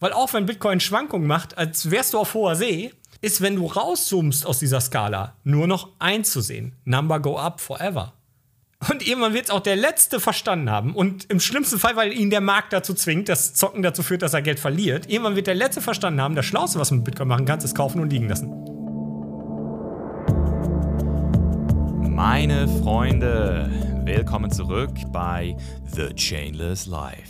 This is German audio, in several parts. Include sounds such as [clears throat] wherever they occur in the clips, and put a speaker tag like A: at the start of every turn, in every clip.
A: Weil auch wenn Bitcoin Schwankungen macht, als wärst du auf hoher See, ist, wenn du rauszoomst aus dieser Skala, nur noch eins zu sehen. Number go up forever. Und irgendwann wird es auch der Letzte verstanden haben. Und im schlimmsten Fall, weil ihn der Markt dazu zwingt, das Zocken dazu führt, dass er Geld verliert. Irgendwann wird der Letzte verstanden haben, das Schlauste, was du mit Bitcoin machen kannst, ist kaufen und liegen lassen.
B: Meine Freunde, willkommen zurück bei The Chainless Life,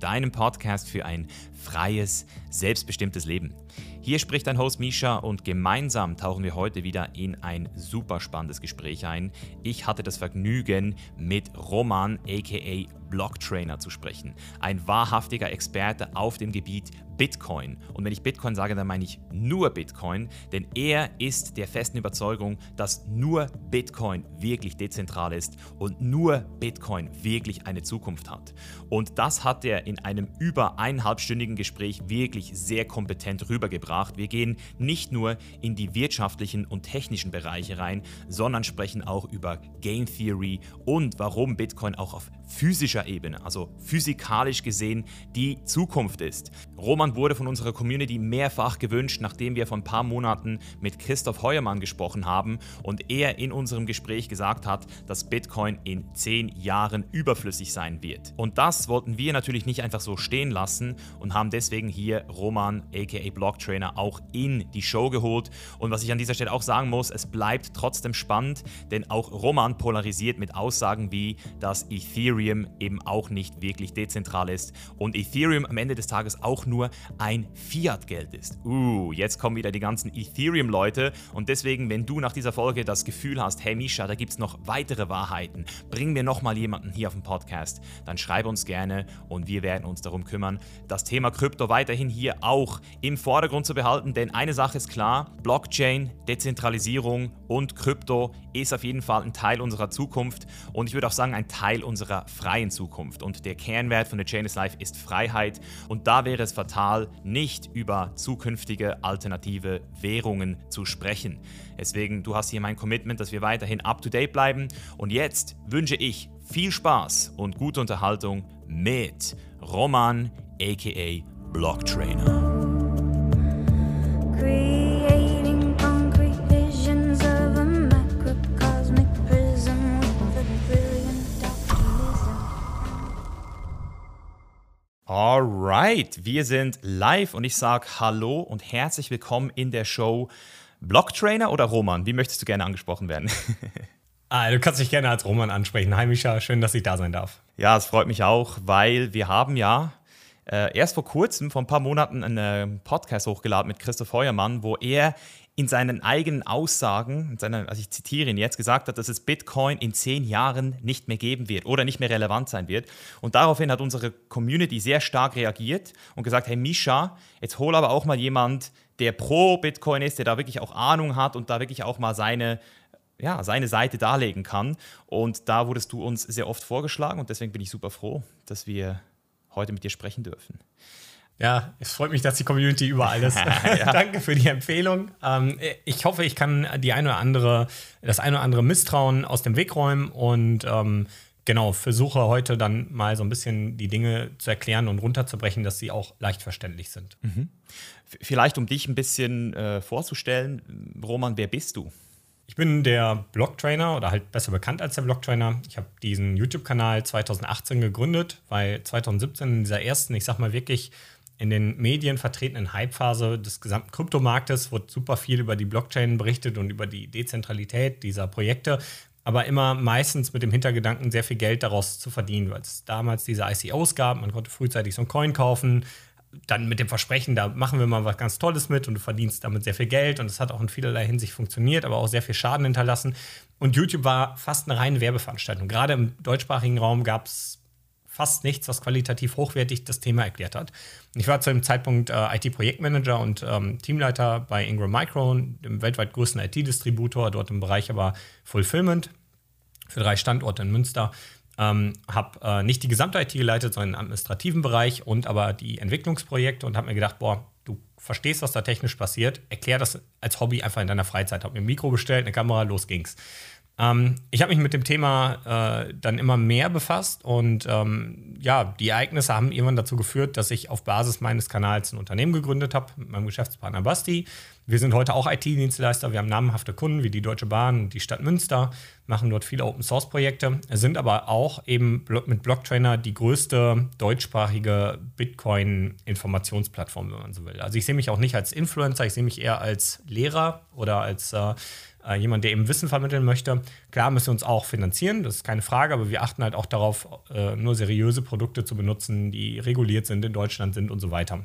B: deinem Podcast für ein freies, selbstbestimmtes Leben. Hier spricht dein Host Misha und gemeinsam tauchen wir heute wieder in ein super spannendes Gespräch ein. Ich hatte das Vergnügen, mit Roman aka Blocktrainer zu sprechen. Ein wahrhaftiger Experte auf dem Gebiet Bitcoin. Und wenn ich Bitcoin sage, dann meine ich nur Bitcoin, denn er ist der festen Überzeugung, dass nur Bitcoin wirklich dezentral ist und nur Bitcoin wirklich eine Zukunft hat. Und das hat er in einem über eineinhalbstündigen Gespräch wirklich sehr kompetent rübergebracht. Wir gehen nicht nur in die wirtschaftlichen und technischen Bereiche rein, sondern sprechen auch über Game Theory und warum Bitcoin auch auf physischer Ebene, also physikalisch gesehen, die Zukunft ist. Roman wurde von unserer Community mehrfach gewünscht, nachdem wir vor ein paar Monaten mit Christoph Heuermann gesprochen haben und er in unserem Gespräch gesagt hat, dass Bitcoin in zehn Jahren überflüssig sein wird. Und das wollten wir natürlich nicht einfach so stehen lassen und haben deswegen hier Roman aka Blocktrainer auch in die Show geholt. Und was ich an dieser Stelle auch sagen muss, es bleibt trotzdem spannend, denn auch Roman polarisiert mit Aussagen wie, dass Ethereum Ethereum eben auch nicht wirklich dezentral ist und Ethereum am Ende des Tages auch nur ein Fiat-Geld ist. Uh, jetzt kommen wieder die ganzen Ethereum-Leute und deswegen, wenn du nach dieser Folge das Gefühl hast, hey Misha, da gibt es noch weitere Wahrheiten, bring mir nochmal jemanden hier auf den Podcast, dann schreib uns gerne und wir werden uns darum kümmern, das Thema Krypto weiterhin hier auch im Vordergrund zu behalten, denn eine Sache ist klar, Blockchain, Dezentralisierung und Krypto ist auf jeden Fall ein Teil unserer Zukunft und ich würde auch sagen, ein Teil unserer freien Zukunft. Und der Kernwert von der Chain is Life ist Freiheit. Und da wäre es fatal, nicht über zukünftige alternative Währungen zu sprechen. Deswegen, du hast hier mein Commitment, dass wir weiterhin up-to-date bleiben. Und jetzt wünsche ich viel Spaß und gute Unterhaltung mit Roman, aka Blocktrainer. Alright, wir sind live und ich sage Hallo und herzlich willkommen in der Show Blocktrainer oder Roman? Wie möchtest du gerne angesprochen werden? [laughs]
A: ah, du kannst dich gerne als Roman ansprechen. Hi Micha, schön, dass ich da sein darf.
B: Ja, es freut mich auch, weil wir haben ja äh, erst vor kurzem, vor ein paar Monaten, einen Podcast hochgeladen mit Christoph Heuermann, wo er in seinen eigenen Aussagen, seiner, also ich zitiere ihn jetzt, gesagt hat, dass es Bitcoin in zehn Jahren nicht mehr geben wird oder nicht mehr relevant sein wird. Und daraufhin hat unsere Community sehr stark reagiert und gesagt, hey Misha, jetzt hol aber auch mal jemand, der pro Bitcoin ist, der da wirklich auch Ahnung hat und da wirklich auch mal seine, ja, seine Seite darlegen kann. Und da wurdest du uns sehr oft vorgeschlagen und deswegen bin ich super froh, dass wir heute mit dir sprechen dürfen.
A: Ja, es freut mich, dass die Community überall ist. ja. [laughs] [laughs] Danke für die Empfehlung. Ähm, ich hoffe, ich kann die eine oder andere, das eine oder andere Misstrauen aus dem Weg räumen und ähm, genau, versuche heute dann mal so ein bisschen die Dinge zu erklären und runterzubrechen, dass sie auch leicht verständlich sind. Mhm.
B: Vielleicht, um dich ein bisschen äh, vorzustellen, Roman, wer bist du?
A: Ich bin der Blogtrainer oder halt besser bekannt als der Blogtrainer. Ich habe diesen YouTube-Kanal 2018 gegründet, weil 2017 in dieser ersten, ich sag mal wirklich in den Medien vertretenen Hypephase des gesamten Kryptomarktes wurde super viel über die Blockchain berichtet und über die Dezentralität dieser Projekte, aber immer meistens mit dem Hintergedanken, sehr viel Geld daraus zu verdienen, weil es damals diese ICOs gab, man konnte frühzeitig so einen Coin kaufen, dann mit dem Versprechen, da machen wir mal was ganz Tolles mit und du verdienst damit sehr viel Geld und es hat auch in vielerlei Hinsicht funktioniert, aber auch sehr viel Schaden hinterlassen. Und YouTube war fast eine reine Werbeveranstaltung. Gerade im deutschsprachigen Raum gab es fast nichts, was qualitativ hochwertig das Thema erklärt hat. Ich war zu dem Zeitpunkt äh, IT-Projektmanager und ähm, Teamleiter bei Ingram Micro, dem weltweit größten IT-Distributor, dort im Bereich aber Fulfillment für drei Standorte in Münster. Ähm, habe äh, nicht die gesamte IT geleitet, sondern den administrativen Bereich und aber die Entwicklungsprojekte und habe mir gedacht, boah, du verstehst, was da technisch passiert, erklär das als Hobby einfach in deiner Freizeit. Habe mir ein Mikro bestellt, eine Kamera, los ging's. Ähm, ich habe mich mit dem Thema äh, dann immer mehr befasst und ähm, ja, die Ereignisse haben irgendwann dazu geführt, dass ich auf Basis meines Kanals ein Unternehmen gegründet habe mit meinem Geschäftspartner Basti. Wir sind heute auch IT-Dienstleister. Wir haben namhafte Kunden wie die Deutsche Bahn und die Stadt Münster, machen dort viele Open-Source-Projekte, sind aber auch eben mit Blocktrainer die größte deutschsprachige Bitcoin-Informationsplattform, wenn man so will. Also ich sehe mich auch nicht als Influencer, ich sehe mich eher als Lehrer oder als äh, äh, jemand, der eben Wissen vermitteln möchte. Klar müssen wir uns auch finanzieren, das ist keine Frage, aber wir achten halt auch darauf, äh, nur seriöse Produkte zu benutzen, die reguliert sind, in Deutschland sind und so weiter.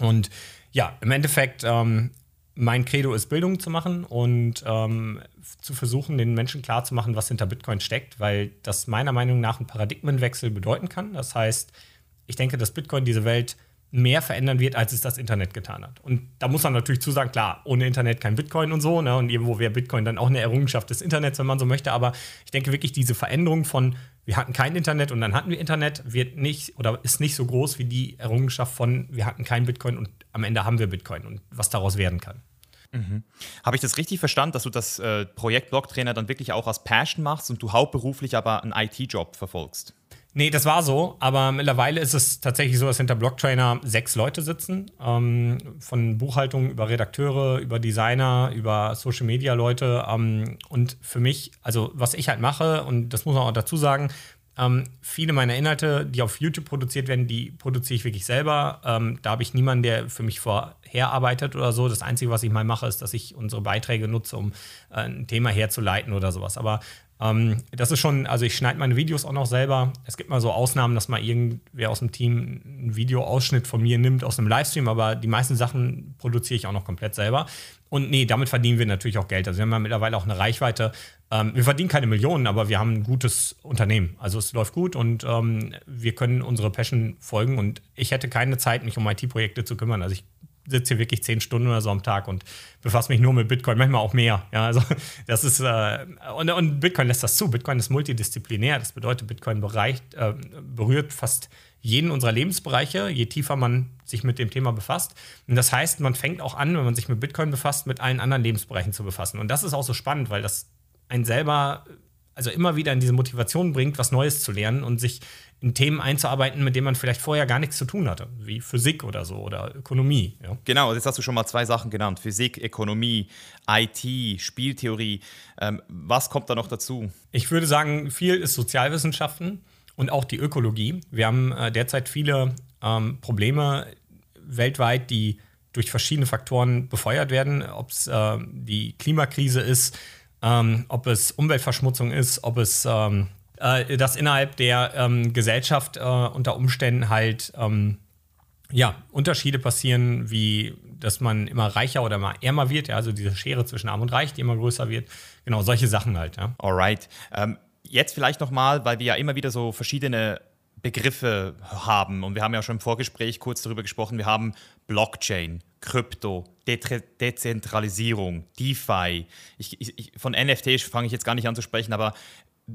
A: Und ja, im Endeffekt, ähm, mein Credo ist, Bildung zu machen und ähm, zu versuchen, den Menschen klarzumachen, was hinter Bitcoin steckt, weil das meiner Meinung nach einen Paradigmenwechsel bedeuten kann. Das heißt, ich denke, dass Bitcoin diese Welt mehr verändern wird, als es das Internet getan hat. Und da muss man natürlich zu sagen, klar, ohne Internet kein Bitcoin und so, ne? Und irgendwo wäre Bitcoin dann auch eine Errungenschaft des Internets, wenn man so möchte. Aber ich denke wirklich, diese Veränderung von wir hatten kein Internet und dann hatten wir Internet, wird nicht oder ist nicht so groß wie die Errungenschaft von wir hatten kein Bitcoin und am Ende haben wir Bitcoin und was daraus werden kann.
B: Mhm. Habe ich das richtig verstanden, dass du das äh, Projekt Blocktrainer dann wirklich auch als Passion machst und du hauptberuflich aber einen IT-Job verfolgst?
A: Nee, das war so, aber mittlerweile ist es tatsächlich so, dass hinter Blocktrainer sechs Leute sitzen. Ähm, von Buchhaltung über Redakteure, über Designer, über Social Media Leute. Ähm, und für mich, also was ich halt mache, und das muss man auch dazu sagen, ähm, viele meiner Inhalte, die auf YouTube produziert werden, die produziere ich wirklich selber. Ähm, da habe ich niemanden, der für mich vorherarbeitet oder so. Das Einzige, was ich mal mache, ist, dass ich unsere Beiträge nutze, um äh, ein Thema herzuleiten oder sowas. Aber ähm, das ist schon, also ich schneide meine Videos auch noch selber. Es gibt mal so Ausnahmen, dass mal irgendwer aus dem Team einen Videoausschnitt von mir nimmt aus einem Livestream, aber die meisten Sachen produziere ich auch noch komplett selber. Und nee, damit verdienen wir natürlich auch Geld. Also wir haben ja mittlerweile auch eine Reichweite. Ähm, wir verdienen keine Millionen, aber wir haben ein gutes Unternehmen. Also es läuft gut und ähm, wir können unsere Passion folgen. Und ich hätte keine Zeit, mich um IT-Projekte zu kümmern. Also ich sitze hier wirklich zehn Stunden oder so am Tag und befasse mich nur mit Bitcoin, manchmal auch mehr. Ja, also [laughs] das ist äh, und, und, Bitcoin lässt das zu. Bitcoin ist multidisziplinär. Das bedeutet, Bitcoin bereicht, äh, berührt fast jeden unserer Lebensbereiche, je tiefer man sich mit dem Thema befasst. Und das heißt, man fängt auch an, wenn man sich mit Bitcoin befasst, mit allen anderen Lebensbereichen zu befassen. Und das ist auch so spannend, weil das einen selber also immer wieder in diese Motivation bringt, was Neues zu lernen und sich in Themen einzuarbeiten, mit denen man vielleicht vorher gar nichts zu tun hatte, wie Physik oder so oder Ökonomie.
B: Ja. Genau, jetzt hast du schon mal zwei Sachen genannt: Physik, Ökonomie, IT, Spieltheorie. Ähm, was kommt da noch dazu?
A: Ich würde sagen, viel ist Sozialwissenschaften und auch die Ökologie. Wir haben äh, derzeit viele ähm, Probleme weltweit, die durch verschiedene Faktoren befeuert werden, ob es äh, die Klimakrise ist, ähm, ob es Umweltverschmutzung ist, ob es ähm, äh, dass innerhalb der ähm, Gesellschaft äh, unter Umständen halt ähm, ja, Unterschiede passieren, wie dass man immer reicher oder immer ärmer wird, ja, also diese Schere zwischen Arm und Reich, die immer größer wird. Genau, solche Sachen halt. Ja.
B: Alright. Ähm, jetzt vielleicht nochmal, weil wir ja immer wieder so verschiedene Begriffe haben und wir haben ja schon im Vorgespräch kurz darüber gesprochen, wir haben Blockchain, Krypto, De Dezentralisierung, DeFi. Ich, ich, von NFT fange ich jetzt gar nicht an zu sprechen, aber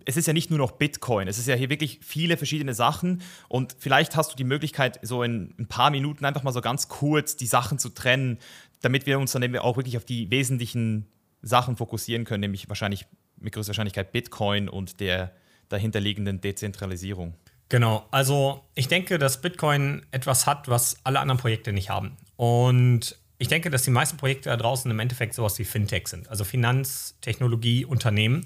B: es ist ja nicht nur noch Bitcoin, es ist ja hier wirklich viele verschiedene Sachen und vielleicht hast du die Möglichkeit, so in ein paar Minuten einfach mal so ganz kurz die Sachen zu trennen, damit wir uns dann auch wirklich auf die wesentlichen Sachen fokussieren können, nämlich wahrscheinlich mit größter Wahrscheinlichkeit Bitcoin und der dahinterliegenden Dezentralisierung.
A: Genau, also ich denke, dass Bitcoin etwas hat, was alle anderen Projekte nicht haben. Und ich denke, dass die meisten Projekte da draußen im Endeffekt sowas wie Fintech sind, also Finanztechnologie, Unternehmen,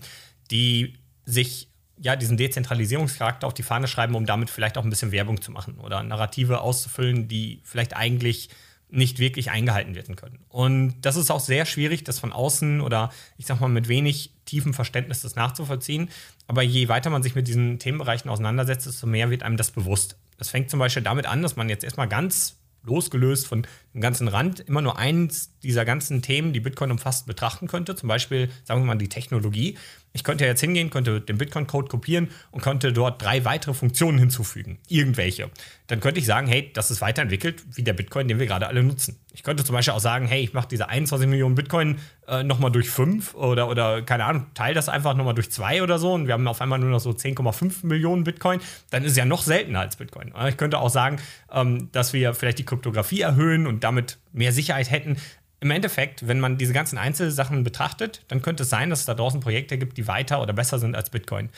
A: die sich ja diesen Dezentralisierungscharakter auf die Fahne schreiben, um damit vielleicht auch ein bisschen Werbung zu machen oder Narrative auszufüllen, die vielleicht eigentlich nicht wirklich eingehalten werden können. Und das ist auch sehr schwierig, das von außen oder ich sag mal mit wenig tiefem Verständnis das nachzuvollziehen. Aber je weiter man sich mit diesen Themenbereichen auseinandersetzt, desto mehr wird einem das bewusst. Das fängt zum Beispiel damit an, dass man jetzt erstmal ganz losgelöst von ganzen Rand immer nur eins dieser ganzen Themen, die Bitcoin umfasst, betrachten könnte. Zum Beispiel, sagen wir mal, die Technologie. Ich könnte jetzt hingehen, könnte den Bitcoin-Code kopieren und könnte dort drei weitere Funktionen hinzufügen. Irgendwelche. Dann könnte ich sagen, hey, das ist weiterentwickelt wie der Bitcoin, den wir gerade alle nutzen. Ich könnte zum Beispiel auch sagen, hey, ich mache diese 21 Millionen Bitcoin äh, nochmal durch fünf oder, oder keine Ahnung, teile das einfach nochmal durch zwei oder so und wir haben auf einmal nur noch so 10,5 Millionen Bitcoin. Dann ist es ja noch seltener als Bitcoin. Ich könnte auch sagen, ähm, dass wir vielleicht die Kryptographie erhöhen und damit mehr Sicherheit hätten im Endeffekt, wenn man diese ganzen Einzelsachen betrachtet, dann könnte es sein, dass es da draußen Projekte gibt, die weiter oder besser sind als Bitcoin.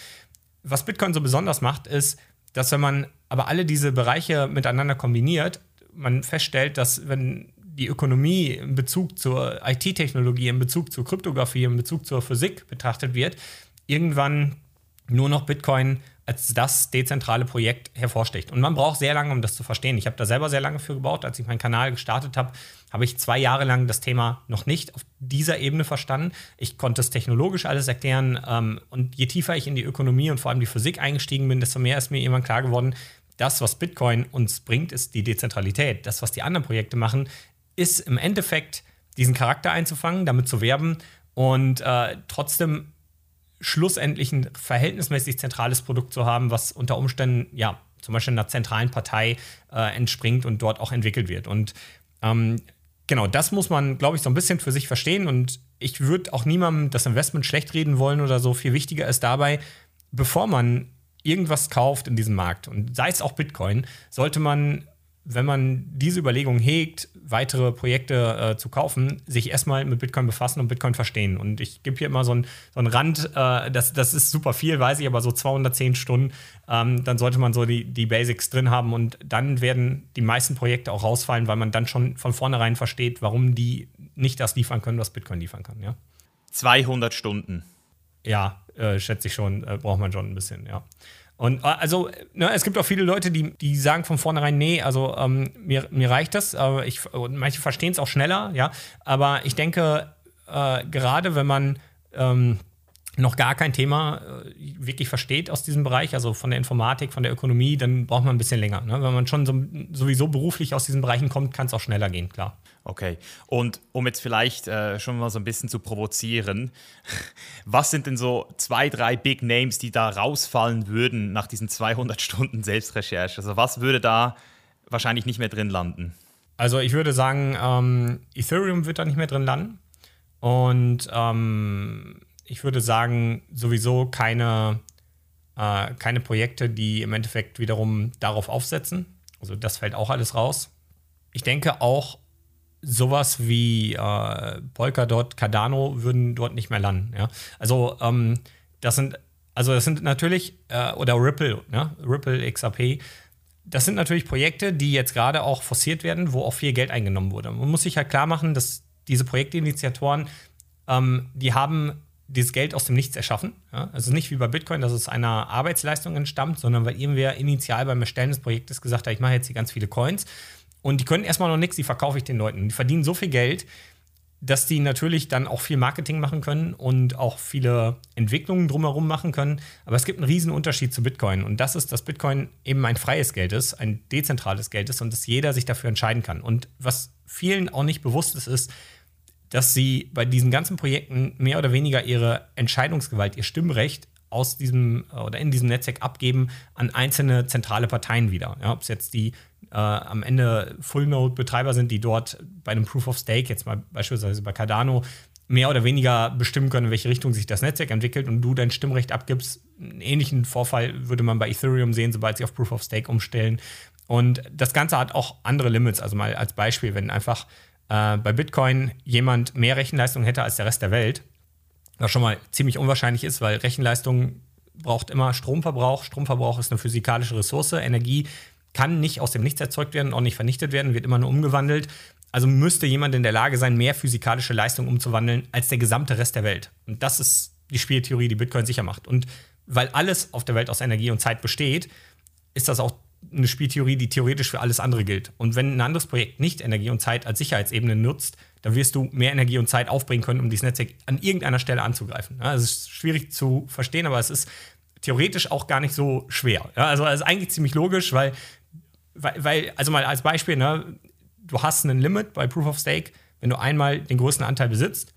A: Was Bitcoin so besonders macht, ist, dass wenn man aber alle diese Bereiche miteinander kombiniert, man feststellt, dass wenn die Ökonomie in Bezug zur IT-Technologie, in Bezug zur Kryptographie, in Bezug zur Physik betrachtet wird, irgendwann nur noch Bitcoin als das dezentrale Projekt hervorsticht. Und man braucht sehr lange, um das zu verstehen. Ich habe da selber sehr lange für gebaut. Als ich meinen Kanal gestartet habe, habe ich zwei Jahre lang das Thema noch nicht auf dieser Ebene verstanden. Ich konnte es technologisch alles erklären. Ähm, und je tiefer ich in die Ökonomie und vor allem die Physik eingestiegen bin, desto mehr ist mir irgendwann klar geworden, das, was Bitcoin uns bringt, ist die Dezentralität. Das, was die anderen Projekte machen, ist im Endeffekt diesen Charakter einzufangen, damit zu werben und äh, trotzdem schlussendlich ein verhältnismäßig zentrales Produkt zu haben, was unter Umständen ja zum Beispiel einer zentralen Partei äh, entspringt und dort auch entwickelt wird. Und ähm, genau, das muss man, glaube ich, so ein bisschen für sich verstehen. Und ich würde auch niemandem das Investment schlecht reden wollen oder so. Viel wichtiger ist dabei, bevor man irgendwas kauft in diesem Markt und sei es auch Bitcoin, sollte man wenn man diese Überlegung hegt, weitere Projekte äh, zu kaufen, sich erstmal mit Bitcoin befassen und Bitcoin verstehen. Und ich gebe hier immer so einen so Rand, äh, das, das ist super viel, weiß ich, aber so 210 Stunden, ähm, dann sollte man so die, die Basics drin haben und dann werden die meisten Projekte auch rausfallen, weil man dann schon von vornherein versteht, warum die nicht das liefern können, was Bitcoin liefern kann. Ja?
B: 200 Stunden.
A: Ja, äh, schätze ich schon, äh, braucht man schon ein bisschen, ja. Und äh, also, ne, es gibt auch viele Leute, die, die sagen von vornherein, nee, also ähm, mir, mir reicht das. Aber ich, manche verstehen es auch schneller, ja. Aber ich denke, äh, gerade wenn man ähm, noch gar kein Thema äh, wirklich versteht aus diesem Bereich, also von der Informatik, von der Ökonomie, dann braucht man ein bisschen länger. Ne? Wenn man schon so, sowieso beruflich aus diesen Bereichen kommt, kann es auch schneller gehen, klar.
B: Okay. Und um jetzt vielleicht äh, schon mal so ein bisschen zu provozieren, [laughs] was sind denn so zwei, drei Big Names, die da rausfallen würden nach diesen 200 Stunden Selbstrecherche? Also was würde da wahrscheinlich nicht mehr drin landen?
A: Also ich würde sagen, ähm, Ethereum wird da nicht mehr drin landen. Und ähm, ich würde sagen, sowieso keine, äh, keine Projekte, die im Endeffekt wiederum darauf aufsetzen. Also das fällt auch alles raus. Ich denke auch, sowas wie äh, Polkadot, Cardano würden dort nicht mehr landen. Ja? Also ähm, das sind, also das sind natürlich, äh, oder Ripple, ne? Ripple XRP, das sind natürlich Projekte, die jetzt gerade auch forciert werden, wo auch viel Geld eingenommen wurde. Man muss sich halt klar machen, dass diese Projektinitiatoren, ähm, die haben dieses Geld aus dem Nichts erschaffen. Ja? Also nicht wie bei Bitcoin, dass es einer Arbeitsleistung entstammt, sondern weil irgendwer initial beim Erstellen des Projektes gesagt hat, ich mache jetzt hier ganz viele Coins und die können erstmal noch nichts, die verkaufe ich den Leuten. Die verdienen so viel Geld, dass die natürlich dann auch viel Marketing machen können und auch viele Entwicklungen drumherum machen können. Aber es gibt einen riesen Unterschied zu Bitcoin. Und das ist, dass Bitcoin eben ein freies Geld ist, ein dezentrales Geld ist und dass jeder sich dafür entscheiden kann. Und was vielen auch nicht bewusst ist, ist, dass sie bei diesen ganzen Projekten mehr oder weniger ihre Entscheidungsgewalt, ihr Stimmrecht aus diesem oder in diesem Netzwerk abgeben an einzelne zentrale Parteien wieder. Ja, Ob es jetzt die äh, am Ende Full-Node-Betreiber sind, die dort bei einem Proof of Stake, jetzt mal beispielsweise bei Cardano, mehr oder weniger bestimmen können, in welche Richtung sich das Netzwerk entwickelt und du dein Stimmrecht abgibst. Einen ähnlichen Vorfall würde man bei Ethereum sehen, sobald sie auf Proof of Stake umstellen. Und das Ganze hat auch andere Limits. Also mal als Beispiel, wenn einfach äh, bei Bitcoin jemand mehr Rechenleistung hätte als der Rest der Welt, was schon mal ziemlich unwahrscheinlich ist, weil Rechenleistung braucht immer Stromverbrauch. Stromverbrauch ist eine physikalische Ressource. Energie kann nicht aus dem Nichts erzeugt werden, auch nicht vernichtet werden, wird immer nur umgewandelt. Also müsste jemand in der Lage sein, mehr physikalische Leistung umzuwandeln als der gesamte Rest der Welt. Und das ist die Spieltheorie, die Bitcoin sicher macht. Und weil alles auf der Welt aus Energie und Zeit besteht, ist das auch eine Spieltheorie, die theoretisch für alles andere gilt. Und wenn ein anderes Projekt nicht Energie und Zeit als Sicherheitsebene nutzt, dann wirst du mehr Energie und Zeit aufbringen können, um dieses Netzwerk an irgendeiner Stelle anzugreifen. Ja, das ist schwierig zu verstehen, aber es ist theoretisch auch gar nicht so schwer. Ja, also es ist eigentlich ziemlich logisch, weil weil, weil, also mal als Beispiel, ne, du hast einen Limit bei Proof of Stake, wenn du einmal den größten Anteil besitzt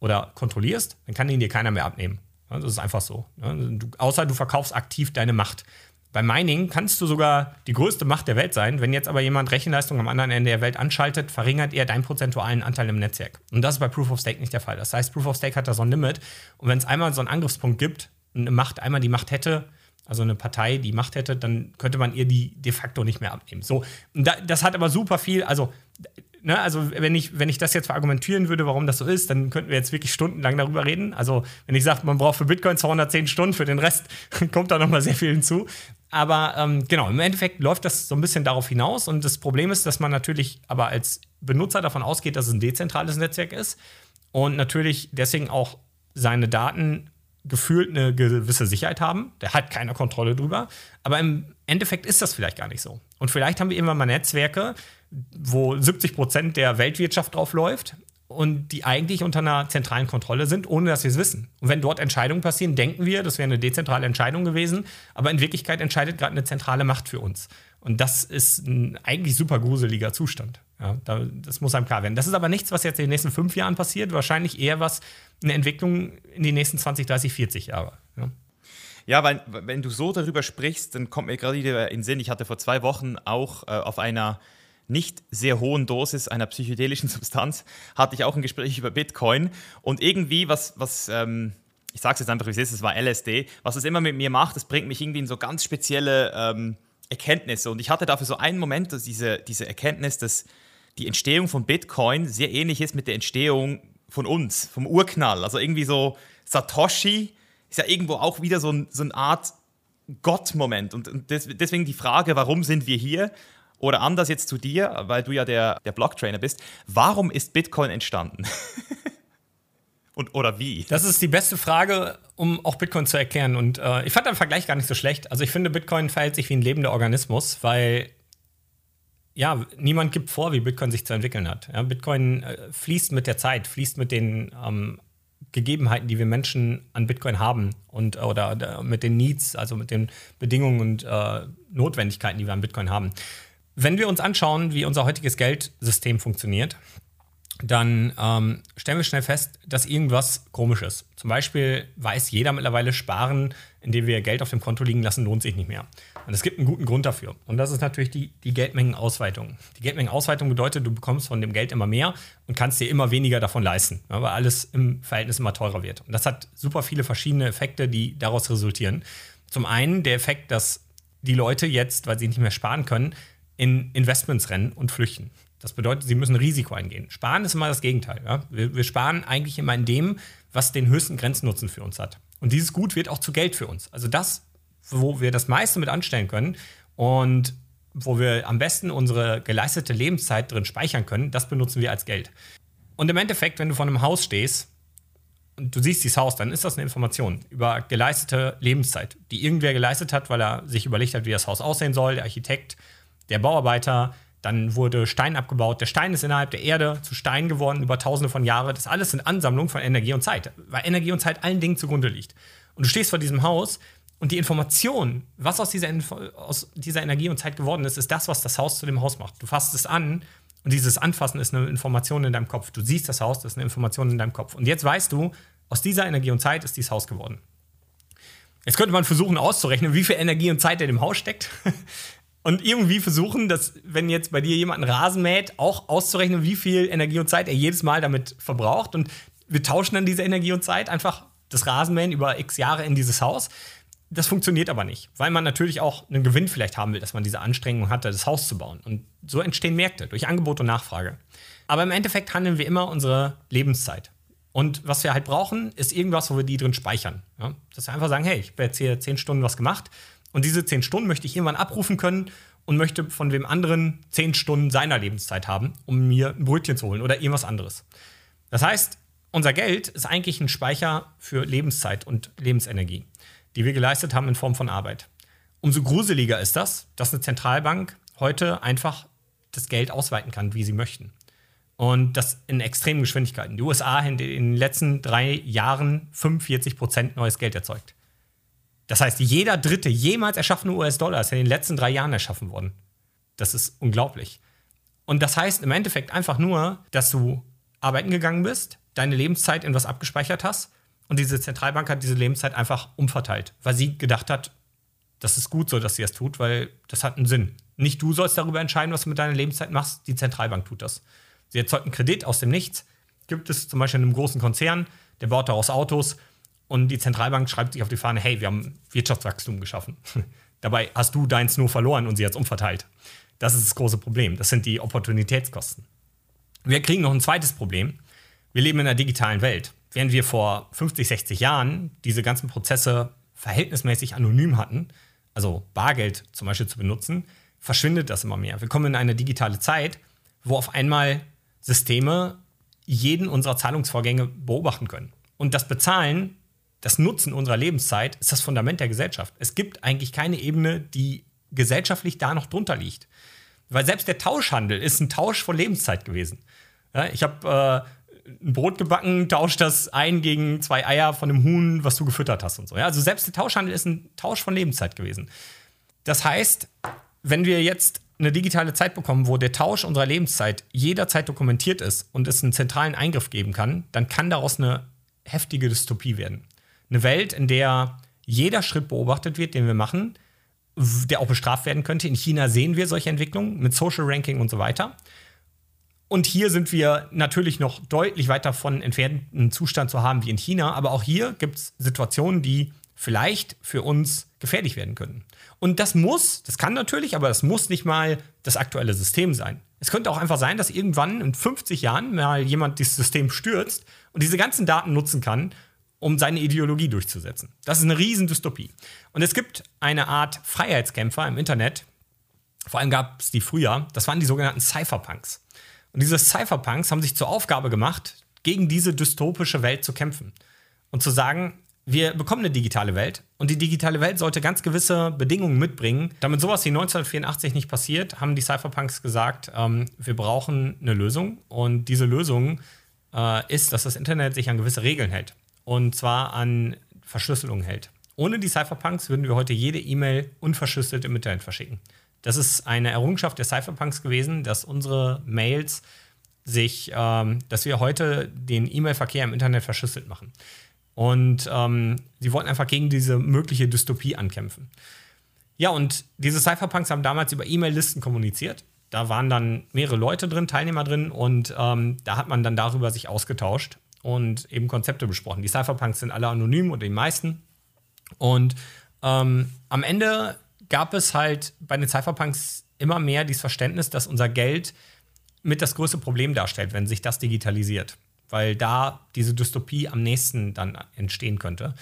A: oder kontrollierst, dann kann ihn dir keiner mehr abnehmen. Ja, das ist einfach so. Ne? Du, außer du verkaufst aktiv deine Macht. Bei Mining kannst du sogar die größte Macht der Welt sein. Wenn jetzt aber jemand Rechenleistung am anderen Ende der Welt anschaltet, verringert er deinen prozentualen Anteil im Netzwerk. Und das ist bei Proof of Stake nicht der Fall. Das heißt, Proof of Stake hat da so ein Limit. Und wenn es einmal so einen Angriffspunkt gibt, eine Macht einmal die Macht hätte, also eine Partei, die Macht hätte, dann könnte man ihr die de facto nicht mehr abnehmen. So, das hat aber super viel, also ne, also wenn ich, wenn ich das jetzt verargumentieren würde, warum das so ist, dann könnten wir jetzt wirklich stundenlang darüber reden. Also wenn ich sage, man braucht für Bitcoin 210 Stunden, für den Rest [laughs] kommt da nochmal sehr viel hinzu. Aber ähm, genau, im Endeffekt läuft das so ein bisschen darauf hinaus. Und das Problem ist, dass man natürlich aber als Benutzer davon ausgeht, dass es ein dezentrales Netzwerk ist und natürlich deswegen auch seine Daten gefühlt eine gewisse Sicherheit haben. Der hat keine Kontrolle drüber. Aber im Endeffekt ist das vielleicht gar nicht so. Und vielleicht haben wir irgendwann mal Netzwerke, wo 70 Prozent der Weltwirtschaft drauf läuft und die eigentlich unter einer zentralen Kontrolle sind, ohne dass wir es wissen. Und wenn dort Entscheidungen passieren, denken wir, das wäre eine dezentrale Entscheidung gewesen, aber in Wirklichkeit entscheidet gerade eine zentrale Macht für uns. Und das ist ein eigentlich super gruseliger Zustand. Ja, das muss einem klar werden. Das ist aber nichts, was jetzt in den nächsten fünf Jahren passiert, wahrscheinlich eher was, eine Entwicklung in die nächsten 20, 30, 40 Jahre.
B: Ja. Ja, weil wenn du so darüber sprichst, dann kommt mir gerade wieder in den Sinn, ich hatte vor zwei Wochen auch äh, auf einer nicht sehr hohen Dosis einer psychedelischen [laughs] Substanz, hatte ich auch ein Gespräch über Bitcoin. Und irgendwie, was, was ähm, ich sage es jetzt einfach, wie es ist, es war LSD, was es immer mit mir macht, es bringt mich irgendwie in so ganz spezielle ähm, Erkenntnisse. Und ich hatte dafür so einen Moment, dass diese, diese Erkenntnis, dass die Entstehung von Bitcoin sehr ähnlich ist mit der Entstehung von uns, vom Urknall. Also irgendwie so Satoshi ist ja irgendwo auch wieder so, ein, so eine Art Gott-Moment. Und, und deswegen die Frage, warum sind wir hier? Oder anders jetzt zu dir, weil du ja der, der Blocktrainer bist. Warum ist Bitcoin entstanden? [laughs] Und, oder wie?
A: Das ist die beste Frage, um auch Bitcoin zu erklären. Und äh, ich fand den Vergleich gar nicht so schlecht. Also ich finde, Bitcoin verhält sich wie ein lebender Organismus, weil ja, niemand gibt vor, wie Bitcoin sich zu entwickeln hat. Ja, Bitcoin äh, fließt mit der Zeit, fließt mit den ähm, Gegebenheiten, die wir Menschen an Bitcoin haben und oder, oder mit den Needs, also mit den Bedingungen und äh, Notwendigkeiten, die wir an Bitcoin haben. Wenn wir uns anschauen, wie unser heutiges Geldsystem funktioniert, dann ähm, stellen wir schnell fest, dass irgendwas komisch ist. Zum Beispiel weiß jeder mittlerweile, sparen, indem wir Geld auf dem Konto liegen lassen, lohnt sich nicht mehr. Und es gibt einen guten Grund dafür. Und das ist natürlich die, die Geldmengenausweitung. Die Geldmengenausweitung bedeutet, du bekommst von dem Geld immer mehr und kannst dir immer weniger davon leisten, weil alles im Verhältnis immer teurer wird. Und das hat super viele verschiedene Effekte, die daraus resultieren. Zum einen der Effekt, dass die Leute jetzt, weil sie nicht mehr sparen können, in Investments rennen und flüchten. Das bedeutet, sie müssen Risiko eingehen. Sparen ist immer das Gegenteil. Ja? Wir, wir, sparen eigentlich immer in dem, was den höchsten Grenznutzen für uns hat. Und dieses Gut wird auch zu Geld für uns. Also das, wo wir das meiste mit anstellen können und wo wir am besten unsere geleistete Lebenszeit drin speichern können, das benutzen wir als Geld. Und im Endeffekt, wenn du vor einem Haus stehst und du siehst dieses Haus, dann ist das eine Information über geleistete Lebenszeit, die irgendwer geleistet hat, weil er sich überlegt hat, wie das Haus aussehen soll, der Architekt, der Bauarbeiter, dann wurde Stein abgebaut. Der Stein ist innerhalb der Erde zu Stein geworden über tausende von Jahren. Das alles sind Ansammlungen von Energie und Zeit, weil Energie und Zeit allen Dingen zugrunde liegt. Und du stehst vor diesem Haus und die Information, was aus dieser, aus dieser Energie und Zeit geworden ist, ist das, was das Haus zu dem Haus macht. Du fasst es an und dieses Anfassen ist eine Information in deinem Kopf. Du siehst das Haus, das ist eine Information in deinem Kopf. Und jetzt weißt du, aus dieser Energie und Zeit ist dieses Haus geworden. Jetzt könnte man versuchen auszurechnen, wie viel Energie und Zeit in dem Haus steckt [laughs] und irgendwie versuchen, dass, wenn jetzt bei dir jemand einen Rasen mäht, auch auszurechnen, wie viel Energie und Zeit er jedes Mal damit verbraucht. Und wir tauschen dann diese Energie und Zeit einfach das Rasenmähen über x Jahre in dieses Haus. Das funktioniert aber nicht, weil man natürlich auch einen Gewinn vielleicht haben will, dass man diese Anstrengung hatte, das Haus zu bauen. Und so entstehen Märkte durch Angebot und Nachfrage. Aber im Endeffekt handeln wir immer unsere Lebenszeit. Und was wir halt brauchen, ist irgendwas, wo wir die drin speichern. Ja? Dass wir einfach sagen, hey, ich habe jetzt hier zehn Stunden was gemacht und diese zehn Stunden möchte ich irgendwann abrufen können und möchte von dem anderen zehn Stunden seiner Lebenszeit haben, um mir ein Brötchen zu holen oder irgendwas anderes. Das heißt, unser Geld ist eigentlich ein Speicher für Lebenszeit und Lebensenergie, die wir geleistet haben in Form von Arbeit. Umso gruseliger ist das, dass eine Zentralbank heute einfach das Geld ausweiten kann, wie sie möchten. Und das in extremen Geschwindigkeiten. Die USA haben in den letzten drei Jahren 45 Prozent neues Geld erzeugt. Das heißt, jeder dritte jemals erschaffene US-Dollar ist in den letzten drei Jahren erschaffen worden. Das ist unglaublich. Und das heißt im Endeffekt einfach nur, dass du arbeiten gegangen bist, deine Lebenszeit in was abgespeichert hast und diese Zentralbank hat diese Lebenszeit einfach umverteilt, weil sie gedacht hat, das ist gut so, dass sie das tut, weil das hat einen Sinn. Nicht du sollst darüber entscheiden, was du mit deiner Lebenszeit machst, die Zentralbank tut das. Sie erzeugt einen Kredit aus dem Nichts, gibt es zum Beispiel in einem großen Konzern, der baut daraus Autos und die Zentralbank schreibt sich auf die Fahne, hey, wir haben Wirtschaftswachstum geschaffen. [laughs] Dabei hast du deins nur verloren und sie hat es umverteilt. Das ist das große Problem. Das sind die Opportunitätskosten. Wir kriegen noch ein zweites Problem. Wir leben in einer digitalen Welt. Während wir vor 50, 60 Jahren diese ganzen Prozesse verhältnismäßig anonym hatten, also Bargeld zum Beispiel zu benutzen, verschwindet das immer mehr. Wir kommen in eine digitale Zeit, wo auf einmal Systeme jeden unserer Zahlungsvorgänge beobachten können. Und das Bezahlen, das Nutzen unserer Lebenszeit ist das Fundament der Gesellschaft. Es gibt eigentlich keine Ebene, die gesellschaftlich da noch drunter liegt. Weil selbst der Tauschhandel ist ein Tausch von Lebenszeit gewesen. Ja, ich habe äh, ein Brot gebacken, tauscht das ein gegen zwei Eier von einem Huhn, was du gefüttert hast und so. Ja, also selbst der Tauschhandel ist ein Tausch von Lebenszeit gewesen. Das heißt, wenn wir jetzt eine digitale Zeit bekommen, wo der Tausch unserer Lebenszeit jederzeit dokumentiert ist und es einen zentralen Eingriff geben kann, dann kann daraus eine heftige Dystopie werden. Eine Welt, in der jeder Schritt beobachtet wird, den wir machen, der auch bestraft werden könnte. In China sehen wir solche Entwicklungen mit Social Ranking und so weiter. Und hier sind wir natürlich noch deutlich weit davon entfernt, einen Zustand zu haben wie in China. Aber auch hier gibt es Situationen, die vielleicht für uns gefährlich werden können. Und das muss, das kann natürlich, aber das muss nicht mal das aktuelle System sein. Es könnte auch einfach sein, dass irgendwann in 50 Jahren mal jemand dieses System stürzt und diese ganzen Daten nutzen kann, um seine Ideologie durchzusetzen. Das ist eine Riesendystopie. Und es gibt eine Art Freiheitskämpfer im Internet, vor allem gab es die früher, das waren die sogenannten Cypherpunks. Und diese Cypherpunks haben sich zur Aufgabe gemacht, gegen diese dystopische Welt zu kämpfen. Und zu sagen, wir bekommen eine digitale Welt und die digitale Welt sollte ganz gewisse Bedingungen mitbringen. Damit sowas wie 1984 nicht passiert, haben die Cypherpunks gesagt, ähm, wir brauchen eine Lösung und diese Lösung äh, ist, dass das Internet sich an gewisse Regeln hält und zwar an Verschlüsselung hält. Ohne die Cypherpunks würden wir heute jede E-Mail unverschlüsselt im Internet verschicken. Das ist eine Errungenschaft der Cypherpunks gewesen, dass unsere Mails sich, ähm, dass wir heute den E-Mail-Verkehr im Internet verschlüsselt machen. Und ähm, sie wollten einfach gegen diese mögliche Dystopie ankämpfen. Ja, und diese Cypherpunks haben damals über E-Mail-Listen kommuniziert. Da waren dann mehrere Leute drin, Teilnehmer drin, und ähm, da hat man dann darüber sich ausgetauscht und eben Konzepte besprochen. Die Cypherpunks sind alle anonym oder die meisten. Und ähm, am Ende gab es halt bei den Cypherpunks immer mehr dieses Verständnis, dass unser Geld mit das größte Problem darstellt, wenn sich das digitalisiert weil da diese Dystopie am nächsten dann entstehen könnte.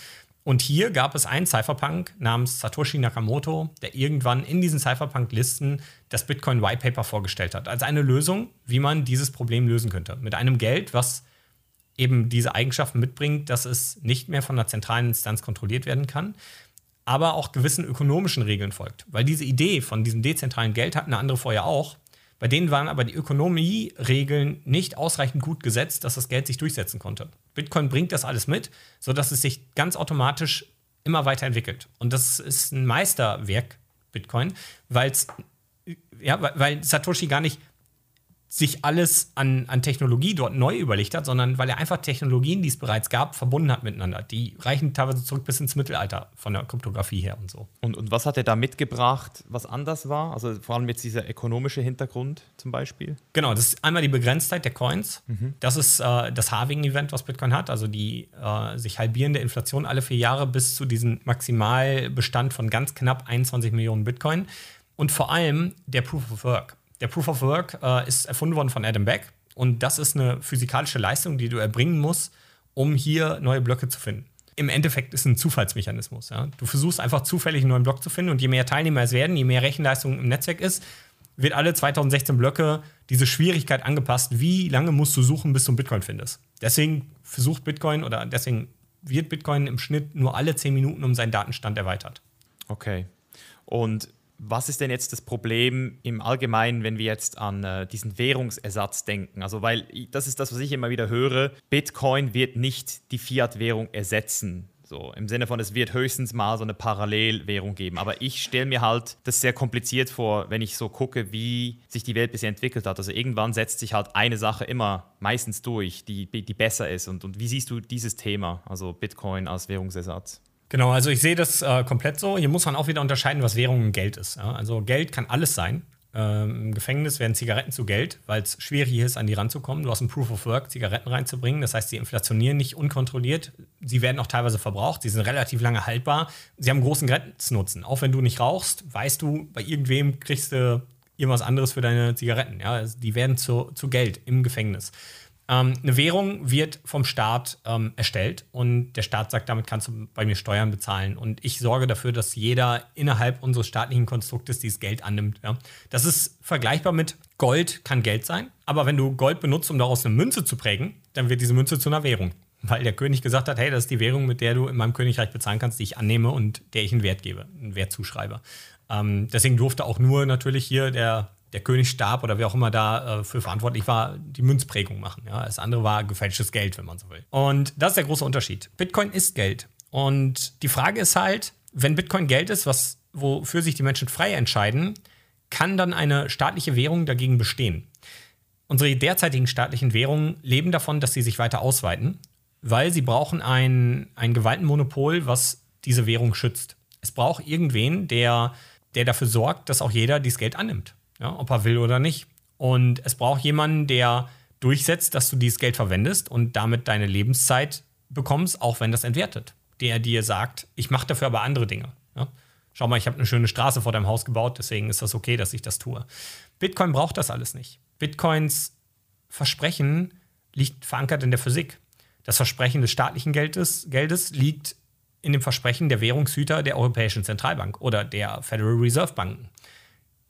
A: Und hier gab es einen Cypherpunk namens Satoshi Nakamoto, der irgendwann in diesen Cypherpunk-Listen das Bitcoin White Paper vorgestellt hat, als eine Lösung, wie man dieses Problem lösen könnte. Mit einem Geld, was eben diese Eigenschaften mitbringt, dass es nicht mehr von einer zentralen Instanz kontrolliert werden kann, aber auch gewissen ökonomischen Regeln folgt. Weil diese Idee von diesem dezentralen Geld hatten andere vorher auch, bei denen waren aber die Ökonomieregeln nicht ausreichend gut gesetzt, dass das Geld sich durchsetzen konnte. Bitcoin bringt das alles mit, sodass es sich ganz automatisch immer weiterentwickelt. Und das ist ein Meisterwerk, Bitcoin, ja, weil Satoshi gar nicht sich alles an, an Technologie dort neu überlegt hat, sondern weil er einfach Technologien, die es bereits gab, verbunden hat miteinander. Die reichen teilweise zurück bis ins Mittelalter von der Kryptographie her und so.
B: Und, und was hat er da mitgebracht, was anders war? Also vor allem jetzt dieser ökonomische Hintergrund zum Beispiel?
A: Genau, das ist einmal die Begrenztheit der Coins. Mhm. Das ist äh, das Halving-Event, was Bitcoin hat, also die äh, sich halbierende Inflation alle vier Jahre bis zu diesem Maximalbestand von ganz knapp 21 Millionen Bitcoin. Und vor allem der Proof of Work. Der Proof of Work äh, ist erfunden worden von Adam Beck und das ist eine physikalische Leistung, die du erbringen musst, um hier neue Blöcke zu finden. Im Endeffekt ist es ein Zufallsmechanismus. Ja? Du versuchst einfach zufällig einen neuen Block zu finden und je mehr Teilnehmer es werden, je mehr Rechenleistung im Netzwerk ist, wird alle 2016 Blöcke diese Schwierigkeit angepasst, wie lange musst du suchen, bis du einen Bitcoin findest. Deswegen versucht Bitcoin oder deswegen wird Bitcoin im Schnitt nur alle 10 Minuten um seinen Datenstand erweitert.
B: Okay. Und was ist denn jetzt das Problem im Allgemeinen, wenn wir jetzt an äh, diesen Währungsersatz denken? Also, weil das ist das, was ich immer wieder höre. Bitcoin wird nicht die Fiat-Währung ersetzen. So, im Sinne von, es wird höchstens mal so eine Parallelwährung geben. Aber ich stelle mir halt das sehr kompliziert vor, wenn ich so gucke, wie sich die Welt bisher entwickelt hat. Also irgendwann setzt sich halt eine Sache immer meistens durch, die, die besser ist. Und, und wie siehst du dieses Thema, also Bitcoin als Währungsersatz?
A: Genau, also ich sehe das äh, komplett so. Hier muss man auch wieder unterscheiden, was Währung und Geld ist. Ja? Also Geld kann alles sein. Ähm, Im Gefängnis werden Zigaretten zu Geld, weil es schwierig ist, an die ranzukommen. Du hast ein Proof of Work, Zigaretten reinzubringen. Das heißt, sie inflationieren nicht unkontrolliert. Sie werden auch teilweise verbraucht. Sie sind relativ lange haltbar. Sie haben großen Grenznutzen. Auch wenn du nicht rauchst, weißt du, bei irgendwem kriegst du irgendwas anderes für deine Zigaretten. Ja? Also die werden zu, zu Geld im Gefängnis. Ähm, eine Währung wird vom Staat ähm, erstellt und der Staat sagt, damit kannst du bei mir Steuern bezahlen. Und ich sorge dafür, dass jeder innerhalb unseres staatlichen Konstruktes dieses Geld annimmt. Ja? Das ist vergleichbar mit Gold kann Geld sein, aber wenn du Gold benutzt, um daraus eine Münze zu prägen, dann wird diese Münze zu einer Währung. Weil der König gesagt hat, hey, das ist die Währung, mit der du in meinem Königreich bezahlen kannst, die ich annehme und der ich einen Wert gebe, einen Wert zuschreibe. Ähm, deswegen durfte auch nur natürlich hier der der Königsstab oder wer auch immer da äh, für verantwortlich war, die Münzprägung machen. Ja? Das andere war gefälschtes Geld, wenn man so will. Und das ist der große Unterschied. Bitcoin ist Geld. Und die Frage ist halt, wenn Bitcoin Geld ist, was, wofür sich die Menschen frei entscheiden, kann dann eine staatliche Währung dagegen bestehen? Unsere derzeitigen staatlichen Währungen leben davon, dass sie sich weiter ausweiten, weil sie brauchen ein, ein Gewaltenmonopol, was diese Währung schützt. Es braucht irgendwen, der, der dafür sorgt, dass auch jeder dieses Geld annimmt ja, ob er will oder nicht. Und es braucht jemanden, der durchsetzt, dass du dieses Geld verwendest und damit deine Lebenszeit bekommst, auch wenn das entwertet. Der dir sagt, ich mache dafür aber andere Dinge. Ja? Schau mal, ich habe eine schöne Straße vor deinem Haus gebaut, deswegen ist das okay, dass ich das tue. Bitcoin braucht das alles nicht. Bitcoins Versprechen liegt verankert in der Physik. Das Versprechen des staatlichen Geldes, Geldes liegt in dem Versprechen der Währungshüter der Europäischen Zentralbank oder der Federal Reserve Banken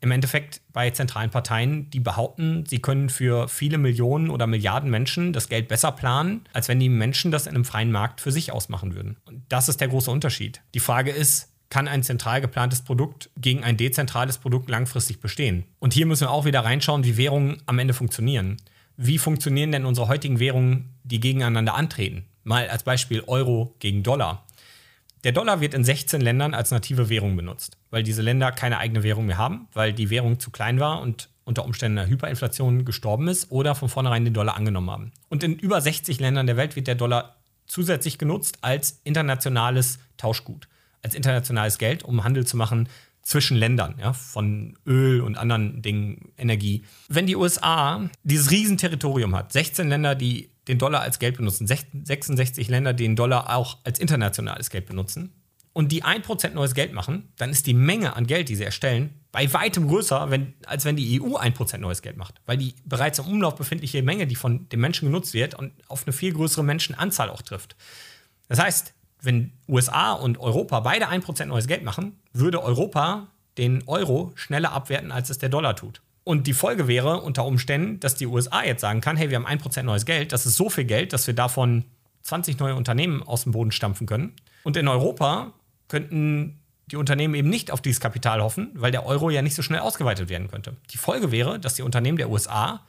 A: im Endeffekt bei zentralen Parteien, die behaupten, sie können für viele Millionen oder Milliarden Menschen das Geld besser planen, als wenn die Menschen das in einem freien Markt für sich ausmachen würden. Und das ist der große Unterschied. Die Frage ist, kann ein zentral geplantes Produkt gegen ein dezentrales Produkt langfristig bestehen? Und hier müssen wir auch wieder reinschauen, wie Währungen am Ende funktionieren. Wie funktionieren denn unsere heutigen Währungen, die gegeneinander antreten? Mal als Beispiel Euro gegen Dollar. Der Dollar wird in 16 Ländern als native Währung benutzt, weil diese Länder keine eigene Währung mehr haben, weil die Währung zu klein war und unter Umständen einer Hyperinflation gestorben ist oder von vornherein den Dollar angenommen haben. Und in über 60 Ländern der Welt wird der Dollar zusätzlich genutzt als internationales Tauschgut, als internationales Geld, um Handel zu machen zwischen Ländern, ja, von Öl und anderen Dingen, Energie. Wenn die USA dieses Riesenterritorium hat, 16 Länder, die den Dollar als Geld benutzen, 66 Länder, die den Dollar auch als internationales Geld benutzen und die 1% neues Geld machen, dann ist die Menge an Geld, die sie erstellen, bei weitem größer, wenn, als wenn die EU 1% neues Geld macht. Weil die bereits im Umlauf befindliche Menge, die von den Menschen genutzt wird und auf eine viel größere Menschenanzahl auch trifft. Das heißt, wenn USA und Europa beide 1% neues Geld machen, würde Europa den Euro schneller abwerten, als es der Dollar tut. Und die Folge wäre unter Umständen, dass die USA jetzt sagen kann, hey, wir haben 1% neues Geld, das ist so viel Geld, dass wir davon 20 neue Unternehmen aus dem Boden stampfen können. Und in Europa könnten die Unternehmen eben nicht auf dieses Kapital hoffen, weil der Euro ja nicht so schnell ausgeweitet werden könnte. Die Folge wäre, dass die Unternehmen der USA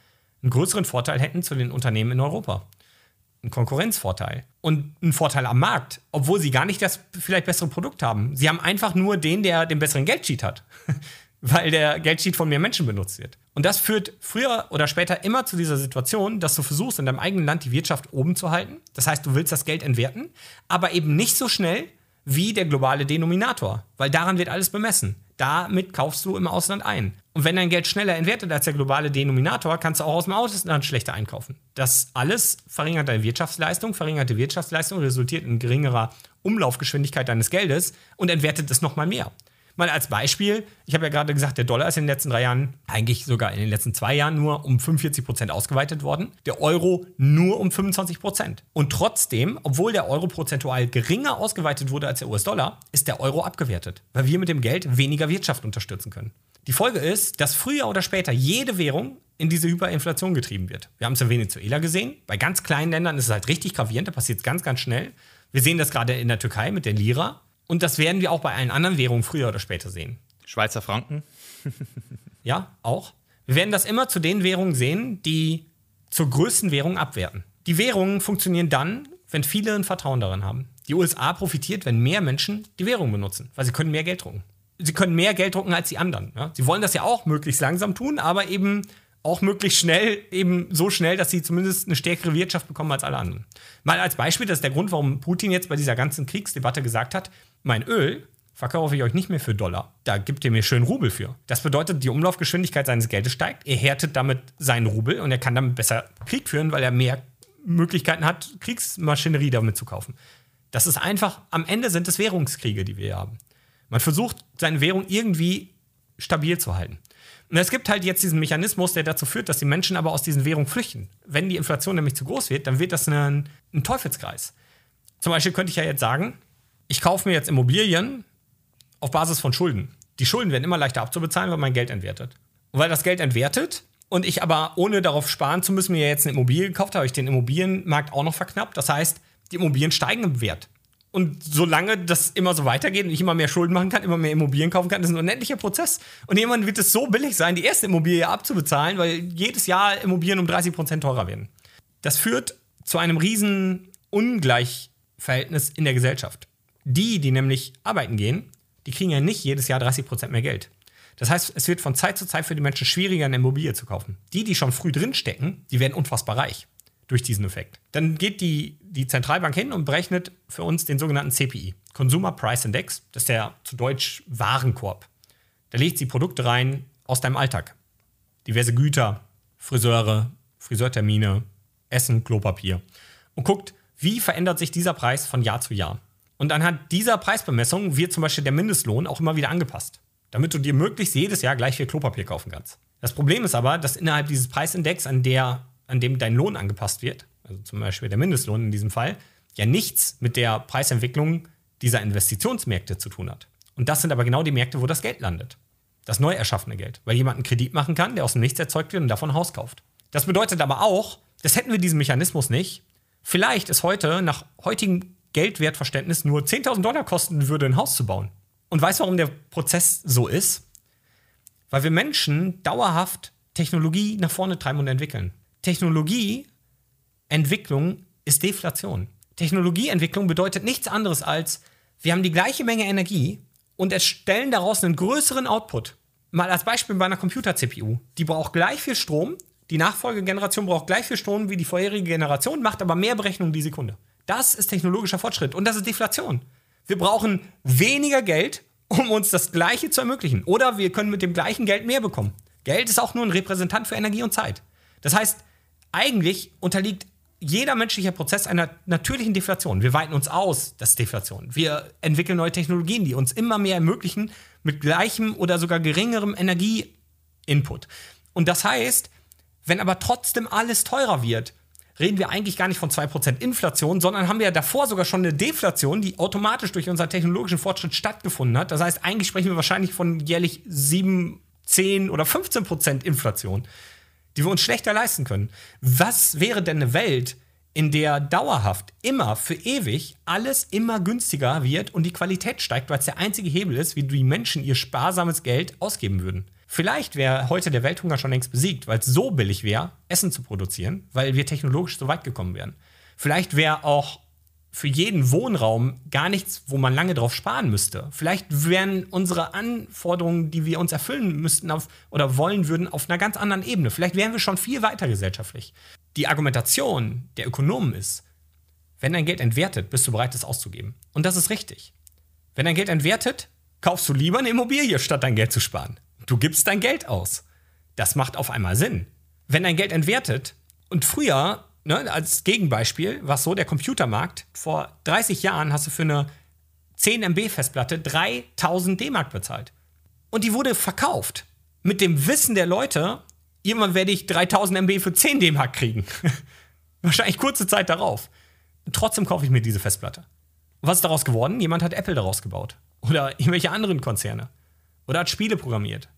A: einen größeren Vorteil hätten zu den Unternehmen in Europa. Ein Konkurrenzvorteil. Und ein Vorteil am Markt, obwohl sie gar nicht das vielleicht bessere Produkt haben. Sie haben einfach nur den, der den besseren Geldsheet hat. [laughs] weil der Geldsheet von mehr Menschen benutzt wird. Und das führt früher oder später immer zu dieser Situation, dass du versuchst, in deinem eigenen Land die Wirtschaft oben zu halten. Das heißt, du willst das Geld entwerten, aber eben nicht so schnell wie der globale Denominator, weil daran wird alles bemessen. Damit kaufst du im Ausland ein. Und wenn dein Geld schneller entwertet als der globale Denominator, kannst du auch aus dem Ausland schlechter einkaufen. Das alles verringert deine Wirtschaftsleistung. Verringerte Wirtschaftsleistung resultiert in geringerer Umlaufgeschwindigkeit deines Geldes und entwertet es nochmal mehr. Mal als Beispiel, ich habe ja gerade gesagt, der Dollar ist in den letzten drei Jahren, eigentlich sogar in den letzten zwei Jahren nur um 45 Prozent ausgeweitet worden. Der Euro nur um 25 Prozent. Und trotzdem, obwohl der Euro prozentual geringer ausgeweitet wurde als der US-Dollar, ist der Euro abgewertet, weil wir mit dem Geld weniger Wirtschaft unterstützen können. Die Folge ist, dass früher oder später jede Währung in diese Hyperinflation getrieben wird. Wir haben es in Venezuela gesehen. Bei ganz kleinen Ländern ist es halt richtig gravierend, da passiert es ganz, ganz schnell. Wir sehen das gerade in der Türkei mit der Lira. Und das werden wir auch bei allen anderen Währungen früher oder später sehen.
B: Schweizer Franken? [laughs]
A: ja, auch. Wir werden das immer zu den Währungen sehen, die zur größten Währung abwerten. Die Währungen funktionieren dann, wenn viele ein Vertrauen darin haben. Die USA profitiert, wenn mehr Menschen die Währung benutzen, weil sie können mehr Geld drucken. Sie können mehr Geld drucken als die anderen. Ja? Sie wollen das ja auch möglichst langsam tun, aber eben auch möglichst schnell, eben so schnell, dass sie zumindest eine stärkere Wirtschaft bekommen als alle anderen. Mal als Beispiel, das ist der Grund, warum Putin jetzt bei dieser ganzen Kriegsdebatte gesagt hat, mein Öl verkaufe ich euch nicht mehr für Dollar. Da gibt ihr mir schön Rubel für. Das bedeutet, die Umlaufgeschwindigkeit seines Geldes steigt, er härtet damit seinen Rubel und er kann damit besser Krieg führen, weil er mehr Möglichkeiten hat, Kriegsmaschinerie damit zu kaufen. Das ist einfach, am Ende sind es Währungskriege, die wir haben. Man versucht, seine Währung irgendwie stabil zu halten. Und es gibt halt jetzt diesen Mechanismus, der dazu führt, dass die Menschen aber aus diesen Währungen flüchten. Wenn die Inflation nämlich zu groß wird, dann wird das ein, ein Teufelskreis. Zum Beispiel könnte ich ja jetzt sagen, ich kaufe mir jetzt Immobilien auf Basis von Schulden. Die Schulden werden immer leichter abzubezahlen, weil mein Geld entwertet. Und weil das Geld entwertet und ich aber ohne darauf sparen zu müssen, mir jetzt eine Immobilie gekauft habe, ich den Immobilienmarkt auch noch verknappt. Das heißt, die Immobilien steigen im Wert. Und solange das immer so weitergeht und ich immer mehr Schulden machen kann, immer mehr Immobilien kaufen kann, das ist ein unendlicher Prozess. Und irgendwann wird es so billig sein, die erste Immobilie abzubezahlen, weil jedes Jahr Immobilien um 30 Prozent teurer werden. Das führt zu einem riesen Ungleichverhältnis in der Gesellschaft. Die, die nämlich arbeiten gehen, die kriegen ja nicht jedes Jahr 30 Prozent mehr Geld. Das heißt, es wird von Zeit zu Zeit für die Menschen schwieriger, eine Immobilie zu kaufen. Die, die schon früh drinstecken, die werden unfassbar reich durch diesen Effekt. Dann geht die, die Zentralbank hin und berechnet für uns den sogenannten CPI, Consumer Price Index. Das ist der zu Deutsch Warenkorb. Da legt sie Produkte rein aus deinem Alltag. Diverse Güter, Friseure, Friseurtermine, Essen, Klopapier. Und guckt, wie verändert sich dieser Preis von Jahr zu Jahr. Und anhand dieser Preisbemessung wird zum Beispiel der Mindestlohn auch immer wieder angepasst, damit du dir möglichst jedes Jahr gleich viel Klopapier kaufen kannst. Das Problem ist aber, dass innerhalb dieses Preisindex, an der an dem dein Lohn angepasst wird, also zum Beispiel der Mindestlohn in diesem Fall, ja nichts mit der Preisentwicklung dieser Investitionsmärkte zu tun hat. Und das sind aber genau die Märkte, wo das Geld landet. Das neu erschaffene Geld, weil jemand einen Kredit machen kann, der aus dem Nichts erzeugt wird und davon ein Haus kauft. Das bedeutet aber auch, das hätten wir diesen Mechanismus nicht. Vielleicht ist heute nach heutigem Geldwertverständnis nur 10.000 Dollar kosten würde, ein Haus zu bauen. Und weißt du, warum der Prozess so ist? Weil wir Menschen dauerhaft Technologie nach vorne treiben und entwickeln. Technologieentwicklung ist Deflation. Technologieentwicklung bedeutet nichts anderes als, wir haben die gleiche Menge Energie und erstellen daraus einen größeren Output. Mal als Beispiel bei einer Computer-CPU. Die braucht gleich viel Strom, die Nachfolgegeneration braucht gleich viel Strom wie die vorherige Generation, macht aber mehr Berechnungen die Sekunde. Das ist technologischer Fortschritt und das ist Deflation. Wir brauchen weniger Geld, um uns das Gleiche zu ermöglichen. Oder wir können mit dem gleichen Geld mehr bekommen. Geld ist auch nur ein Repräsentant für Energie und Zeit. Das heißt, eigentlich unterliegt jeder menschliche Prozess einer natürlichen Deflation. Wir weiten uns aus, das ist Deflation. Wir entwickeln neue Technologien, die uns immer mehr ermöglichen, mit gleichem oder sogar geringerem Energieinput. Und das heißt, wenn aber trotzdem alles teurer wird, reden wir eigentlich gar nicht von 2% Inflation, sondern haben wir ja davor sogar schon eine Deflation, die automatisch durch unseren technologischen Fortschritt stattgefunden hat. Das heißt, eigentlich sprechen wir wahrscheinlich von jährlich 7, 10 oder 15% Inflation die wir uns schlechter leisten können. Was wäre denn eine Welt, in der dauerhaft, immer, für ewig alles immer günstiger wird und die Qualität steigt, weil es der einzige Hebel ist, wie die Menschen ihr sparsames Geld ausgeben würden? Vielleicht wäre heute der Welthunger schon längst besiegt, weil es so billig wäre, Essen zu produzieren, weil wir technologisch so weit gekommen wären. Vielleicht wäre auch für jeden Wohnraum gar nichts, wo man lange drauf sparen müsste. Vielleicht wären unsere Anforderungen, die wir uns erfüllen müssten auf, oder wollen würden, auf einer ganz anderen Ebene. Vielleicht wären wir schon viel weiter gesellschaftlich. Die Argumentation der Ökonomen ist, wenn dein Geld entwertet, bist du bereit, es auszugeben. Und das ist richtig. Wenn dein Geld entwertet, kaufst du lieber eine Immobilie, statt dein Geld zu sparen. Du gibst dein Geld aus. Das macht auf einmal Sinn. Wenn dein Geld entwertet und früher ne, als Gegenbeispiel, was so der Computermarkt, vor 30 Jahren hast du für eine 10 MB Festplatte 3000 D-Mark bezahlt. Und die wurde verkauft. Mit dem Wissen der Leute, irgendwann werde ich 3000 MB für 10 D-Mark kriegen. [laughs] Wahrscheinlich kurze Zeit darauf. Trotzdem kaufe ich mir diese Festplatte. was ist daraus geworden? Jemand hat Apple daraus gebaut. Oder irgendwelche anderen Konzerne. Oder hat Spiele programmiert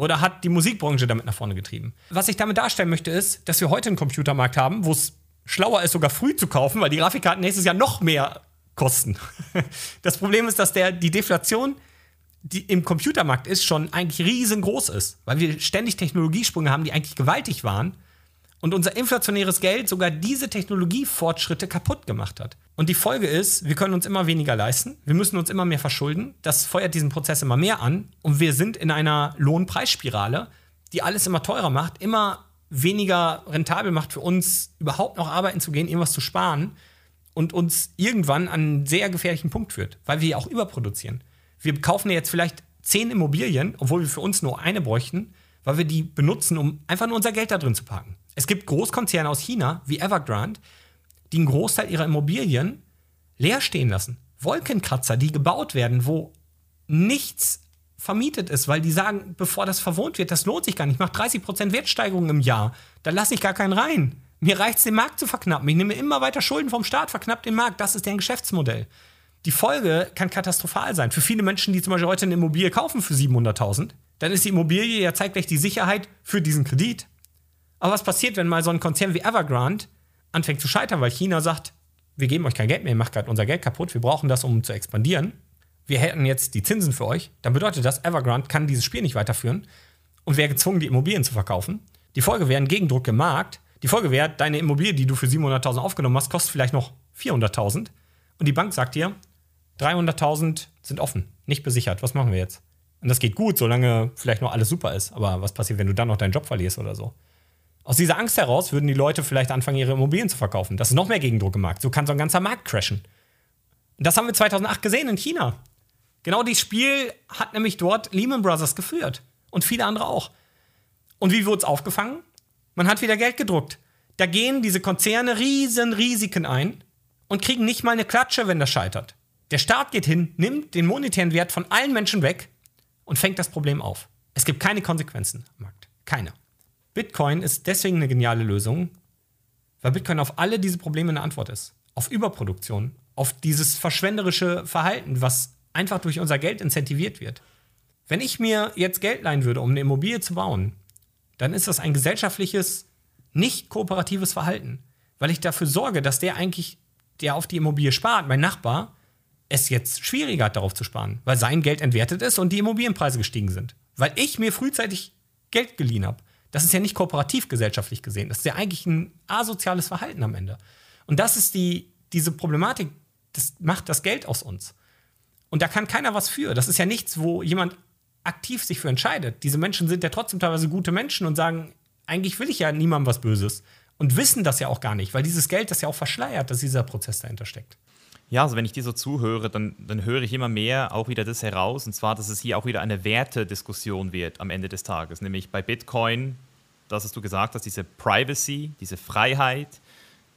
A: oder hat die Musikbranche damit nach vorne getrieben. Was ich damit darstellen möchte, ist, dass wir heute einen Computermarkt haben, wo es schlauer ist, sogar früh zu kaufen, weil die Grafikkarten nächstes Jahr noch mehr kosten. [laughs] Das Problem ist, dass der, die Deflation die im Computermarkt ist, schon eigentlich riesengroß ist, weil wir ständig Technologiesprünge haben, die eigentlich gewaltig waren und unser inflationäres Geld sogar diese Technologiefortschritte kaputt gemacht hat. Und die Folge ist, wir können uns immer weniger leisten, wir müssen uns immer mehr verschulden, das feuert diesen Prozess immer mehr an und wir sind in einer Lohnpreisspirale, die alles immer teurer macht, immer weniger rentabel macht für uns, überhaupt noch arbeiten zu gehen, irgendwas zu sparen und uns irgendwann an einen sehr gefährlichen Punkt führt, weil wir ja auch überproduzieren. Wir kaufen ja jetzt vielleicht zehn Immobilien, obwohl wir für uns nur eine bräuchten, weil wir die benutzen, um einfach nur unser Geld da drin zu parken. Es gibt Großkonzerne aus China wie Evergrande, die einen Großteil ihrer Immobilien leer stehen lassen. Wolkenkratzer, die gebaut werden, wo nichts vermietet ist, weil die sagen, bevor das verwohnt wird, das lohnt sich gar nicht. Ich mache 30% Wertsteigerung im Jahr. Da lasse ich gar keinen rein. Mir reicht es, den Markt zu verknappen. Ich nehme immer weiter Schulden vom Staat, verknappt den Markt. Das ist deren Geschäftsmodell. Die Folge kann katastrophal sein. Für viele Menschen, die zum Beispiel heute eine Immobilie kaufen für 700.000, dann ist die Immobilie ja zeitgleich die Sicherheit für diesen Kredit. Aber was passiert, wenn mal so ein Konzern wie Evergrande anfängt zu scheitern, weil China sagt, wir geben euch kein Geld mehr, ihr macht gerade unser Geld kaputt, wir brauchen das, um zu expandieren. Wir hätten jetzt die Zinsen für euch. Dann bedeutet das, Evergrande kann dieses Spiel nicht weiterführen und wäre gezwungen, die Immobilien zu verkaufen. Die Folge wäre ein Gegendruck im Markt. Die Folge wäre, deine Immobilie, die du für 700.000 aufgenommen hast, kostet vielleicht noch 400.000. Und die Bank sagt dir, 300.000 sind offen, nicht besichert. Was machen wir jetzt? Und das geht gut, solange vielleicht noch alles super ist. Aber was passiert, wenn du dann noch deinen Job verlierst oder so? Aus dieser Angst heraus würden die Leute vielleicht anfangen, ihre Immobilien zu verkaufen. Das ist noch mehr Gegendruck im Markt. So kann so ein ganzer Markt crashen. Und das haben wir 2008 gesehen in China. Genau dieses Spiel hat nämlich dort Lehman Brothers geführt. Und viele andere auch. Und wie wurde es aufgefangen? Man hat wieder Geld gedruckt. Da gehen diese Konzerne riesen Risiken ein und kriegen nicht mal eine Klatsche, wenn das scheitert. Der Staat geht hin, nimmt den monetären Wert von allen Menschen weg und fängt das Problem auf. Es gibt keine Konsequenzen am Markt. Keine. Bitcoin ist deswegen eine geniale Lösung, weil Bitcoin auf alle diese Probleme eine Antwort ist. Auf Überproduktion, auf dieses verschwenderische Verhalten, was einfach durch unser Geld incentiviert wird. Wenn ich mir jetzt Geld leihen würde, um eine Immobilie zu bauen, dann ist das ein gesellschaftliches, nicht kooperatives Verhalten, weil ich dafür sorge, dass der eigentlich, der auf die Immobilie spart, mein Nachbar, es jetzt schwieriger hat, darauf zu sparen, weil sein Geld entwertet ist und die Immobilienpreise gestiegen sind. Weil ich mir frühzeitig Geld geliehen habe. Das ist ja nicht kooperativ gesellschaftlich gesehen. Das ist ja eigentlich ein asoziales Verhalten am Ende. Und das ist die, diese Problematik, das macht das Geld aus uns. Und da kann keiner was für. Das ist ja nichts, wo jemand aktiv sich für entscheidet. Diese Menschen sind ja trotzdem teilweise gute Menschen und sagen, eigentlich will ich ja niemandem was Böses. Und wissen das ja auch gar nicht, weil dieses Geld das ja auch verschleiert, dass dieser Prozess dahinter steckt.
B: Ja, also wenn ich dir so zuhöre, dann, dann höre ich immer mehr auch wieder das heraus, und zwar, dass es hier auch wieder eine Wertediskussion wird am Ende des Tages. Nämlich bei Bitcoin, das hast du gesagt hast, diese Privacy, diese Freiheit,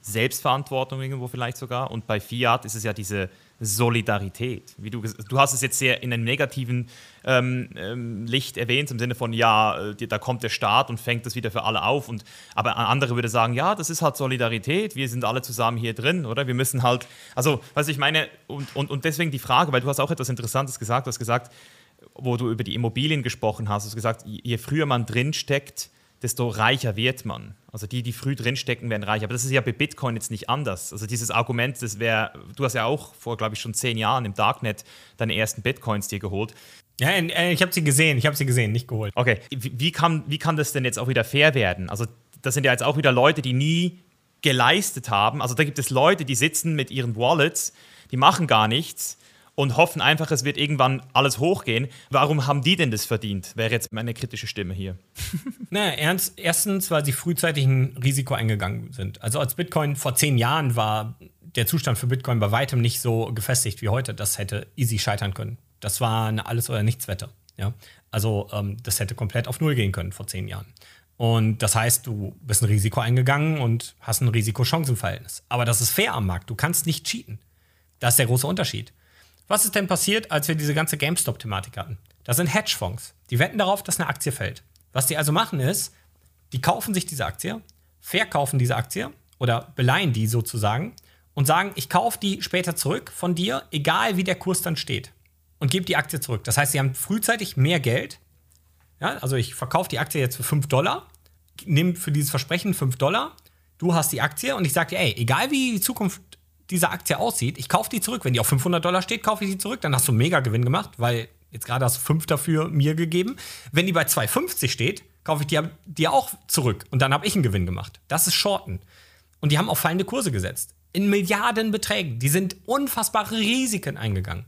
B: Selbstverantwortung irgendwo vielleicht sogar. Und bei Fiat ist es ja diese Solidarität. Wie du, du hast es jetzt sehr in einem negativen ähm, ähm, Licht erwähnt, im Sinne von, ja, äh, da kommt der Staat und fängt das wieder für alle auf. Und, aber andere würde sagen, ja, das ist halt Solidarität, wir sind alle zusammen hier drin, oder? Wir müssen halt, also, was ich meine, und, und, und deswegen die Frage, weil du hast auch etwas Interessantes gesagt, du hast gesagt, wo du über die Immobilien gesprochen hast, du hast gesagt, je früher man drinsteckt, desto reicher wird man. Also die, die früh drinstecken, werden reich. Aber das ist ja bei Bitcoin jetzt nicht anders. Also dieses Argument, das wäre, du hast ja auch vor, glaube ich, schon zehn Jahren im Darknet deine ersten Bitcoins dir geholt.
A: Ja, äh, ich habe sie gesehen, ich habe sie gesehen, nicht geholt.
B: Okay, wie kann, wie kann das denn jetzt auch wieder fair werden? Also das sind ja jetzt auch wieder Leute, die nie geleistet haben. Also da gibt es Leute, die sitzen mit ihren Wallets, die machen gar nichts und hoffen einfach, es wird irgendwann alles hochgehen. Warum haben die denn das verdient? Wäre jetzt meine kritische Stimme hier. [laughs]
A: naja, ernst, erstens, weil sie frühzeitig ein Risiko eingegangen sind. Also als Bitcoin vor zehn Jahren war der Zustand für Bitcoin bei weitem nicht so gefestigt wie heute. Das hätte easy scheitern können. Das war eine Alles- oder Nichts-Wette. Ja? Also ähm, das hätte komplett auf Null gehen können vor zehn Jahren. Und das heißt, du bist ein Risiko eingegangen und hast ein Risiko-Chancen-Verhältnis. Aber das ist fair am Markt. Du kannst nicht cheaten. Das ist der große Unterschied. Was ist denn passiert, als wir diese ganze GameStop-Thematik hatten? Das sind Hedgefonds. Die wetten darauf, dass eine Aktie fällt. Was die also machen ist, die kaufen sich diese Aktie, verkaufen diese Aktie oder beleihen die sozusagen und sagen, ich kaufe die später zurück von dir, egal wie der Kurs dann steht. Und gebe die Aktie zurück. Das heißt, sie haben frühzeitig mehr Geld. Ja, also ich verkaufe die Aktie jetzt für 5 Dollar, nehme für dieses Versprechen 5 Dollar, du hast die Aktie und ich sage dir, ey, egal wie die Zukunft diese Aktie aussieht, ich kaufe die zurück. Wenn die auf 500 Dollar steht, kaufe ich die zurück. Dann hast du einen Mega-Gewinn gemacht, weil jetzt gerade hast du 5 dafür mir gegeben. Wenn die bei 2,50 steht, kaufe ich die dir auch zurück. Und dann habe ich einen Gewinn gemacht. Das ist Shorten. Und die haben auf fallende Kurse gesetzt. In Milliardenbeträgen. Die sind unfassbare Risiken eingegangen.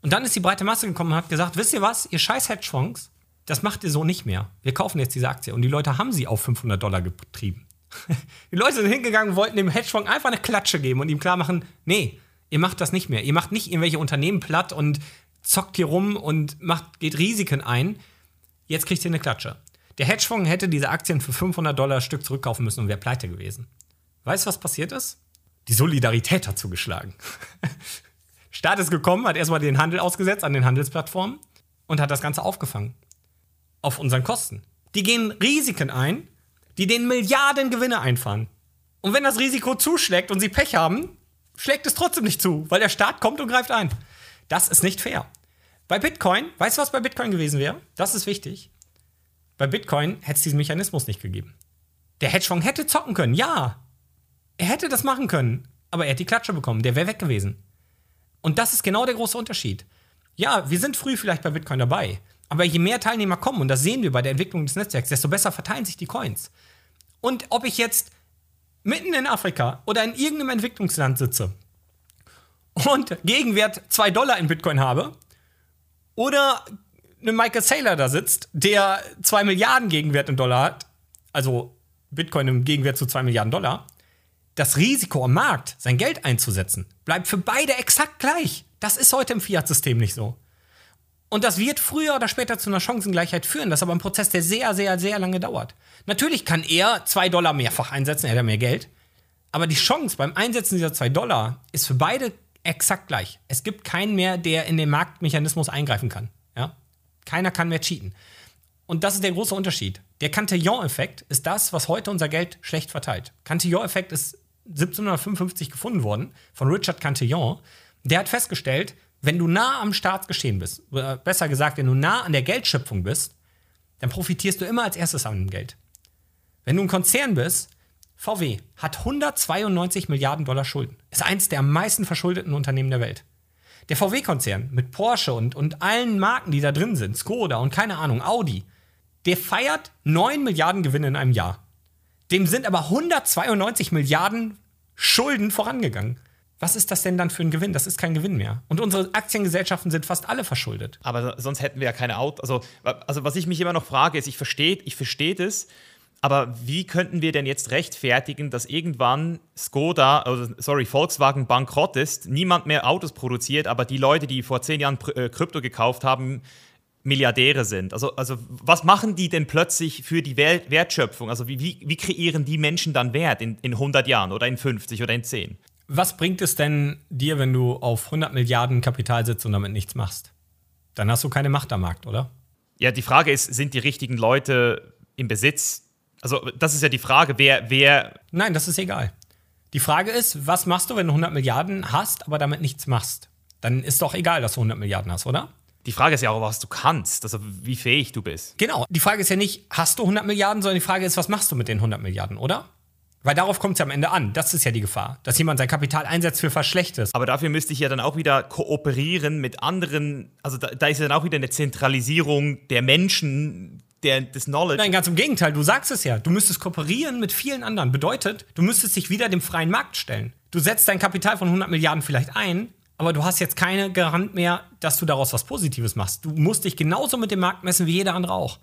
A: Und dann ist die breite Masse gekommen und hat gesagt: Wisst ihr was, ihr scheiß Hedgefonds, das macht ihr so nicht mehr. Wir kaufen jetzt diese Aktie. Und die Leute haben sie auf 500 Dollar getrieben. [laughs] Die Leute sind hingegangen, wollten dem Hedgefonds einfach eine Klatsche geben und ihm klar machen, nee, ihr macht das nicht mehr. Ihr macht nicht irgendwelche Unternehmen platt und zockt hier rum und macht, geht Risiken ein. Jetzt kriegt ihr eine Klatsche. Der Hedgefonds hätte diese Aktien für 500 Dollar Stück zurückkaufen müssen und wäre pleite gewesen. Weißt du, was passiert ist? Die Solidarität hat zugeschlagen. [laughs] Staat ist gekommen, hat erstmal den Handel ausgesetzt an den Handelsplattformen und hat das Ganze aufgefangen. Auf unseren Kosten. Die gehen Risiken ein, die den Milliarden Gewinne einfahren. Und wenn das Risiko zuschlägt und sie Pech haben, schlägt es trotzdem nicht zu, weil der Staat kommt und greift ein. Das ist nicht fair. Bei Bitcoin, weißt du, was bei Bitcoin gewesen wäre? Das ist wichtig. Bei Bitcoin hätte es diesen Mechanismus nicht gegeben. Der Hedgefonds hätte zocken können, ja. Er hätte das machen können, aber er hätte die Klatsche bekommen, der wäre weg gewesen. Und das ist genau der große Unterschied. Ja, wir sind früh vielleicht bei Bitcoin dabei, aber je mehr Teilnehmer kommen, und das sehen wir bei der Entwicklung des Netzwerks, desto besser verteilen sich die Coins. Und ob ich jetzt mitten in Afrika oder in irgendeinem Entwicklungsland sitze und Gegenwert 2 Dollar in Bitcoin habe oder eine Michael Saylor da sitzt, der 2 Milliarden Gegenwert in Dollar hat, also Bitcoin im Gegenwert zu 2 Milliarden Dollar, das Risiko am Markt, sein Geld einzusetzen, bleibt für beide exakt gleich. Das ist heute im Fiat-System nicht so. Und das wird früher oder später zu einer Chancengleichheit führen. Das ist aber ein Prozess, der sehr, sehr, sehr lange dauert. Natürlich kann er 2 Dollar mehrfach einsetzen, er hat ja mehr Geld. Aber die Chance beim Einsetzen dieser 2 Dollar ist für beide exakt gleich. Es gibt keinen mehr, der in den Marktmechanismus eingreifen kann. Ja? Keiner kann mehr cheaten. Und das ist der große Unterschied. Der Cantillon-Effekt ist das, was heute unser Geld schlecht verteilt. Cantillon-Effekt ist 1755 gefunden worden von Richard Cantillon. Der hat festgestellt, wenn du nah am Staatsgeschehen bist, oder besser gesagt, wenn du nah an der Geldschöpfung bist, dann profitierst du immer als erstes an dem Geld. Wenn du ein Konzern bist, VW hat 192 Milliarden Dollar Schulden. Ist eins der am meisten verschuldeten Unternehmen der Welt. Der VW-Konzern mit Porsche und, und allen Marken, die da drin sind, Skoda und keine Ahnung, Audi, der feiert 9 Milliarden Gewinne in einem Jahr. Dem sind aber 192 Milliarden Schulden vorangegangen. Was ist das denn dann für ein Gewinn? Das ist kein Gewinn mehr. Und unsere Aktiengesellschaften sind fast alle verschuldet.
B: Aber sonst hätten wir ja keine Autos. Also, also was ich mich immer noch frage, ist, ich verstehe ich versteh das, aber wie könnten wir denn jetzt rechtfertigen, dass irgendwann Skoda, also sorry, Volkswagen bankrott ist, niemand mehr Autos produziert, aber die Leute, die vor zehn Jahren äh, Krypto gekauft haben, Milliardäre sind. Also, also was machen die denn plötzlich für die Wertschöpfung? Also wie, wie, wie kreieren die Menschen dann Wert in, in 100 Jahren oder in 50 oder in 10?
A: Was bringt es denn dir, wenn du auf 100 Milliarden Kapital sitzt und damit nichts machst? Dann hast du keine Macht am Markt, oder?
B: Ja, die Frage ist, sind die richtigen Leute im Besitz? Also das ist ja die Frage, wer, wer...
A: Nein, das ist egal. Die Frage ist, was machst du, wenn du 100 Milliarden hast, aber damit nichts machst? Dann ist doch egal, dass du 100 Milliarden hast, oder?
B: Die Frage ist ja auch, was du kannst, also wie fähig du bist.
A: Genau. Die Frage ist ja nicht, hast du 100 Milliarden, sondern die Frage ist, was machst du mit den 100 Milliarden, oder? Weil darauf kommt es ja am Ende an. Das ist ja die Gefahr, dass jemand sein Kapital einsetzt für was Schlechtes.
B: Aber dafür müsste ich ja dann auch wieder kooperieren mit anderen. Also da, da ist ja dann auch wieder eine Zentralisierung der Menschen, der, des Knowledge.
A: Nein, ganz im Gegenteil. Du sagst es ja. Du müsstest kooperieren mit vielen anderen. Bedeutet, du müsstest dich wieder dem freien Markt stellen. Du setzt dein Kapital von 100 Milliarden vielleicht ein, aber du hast jetzt keine Garant mehr, dass du daraus was Positives machst. Du musst dich genauso mit dem Markt messen wie jeder andere auch.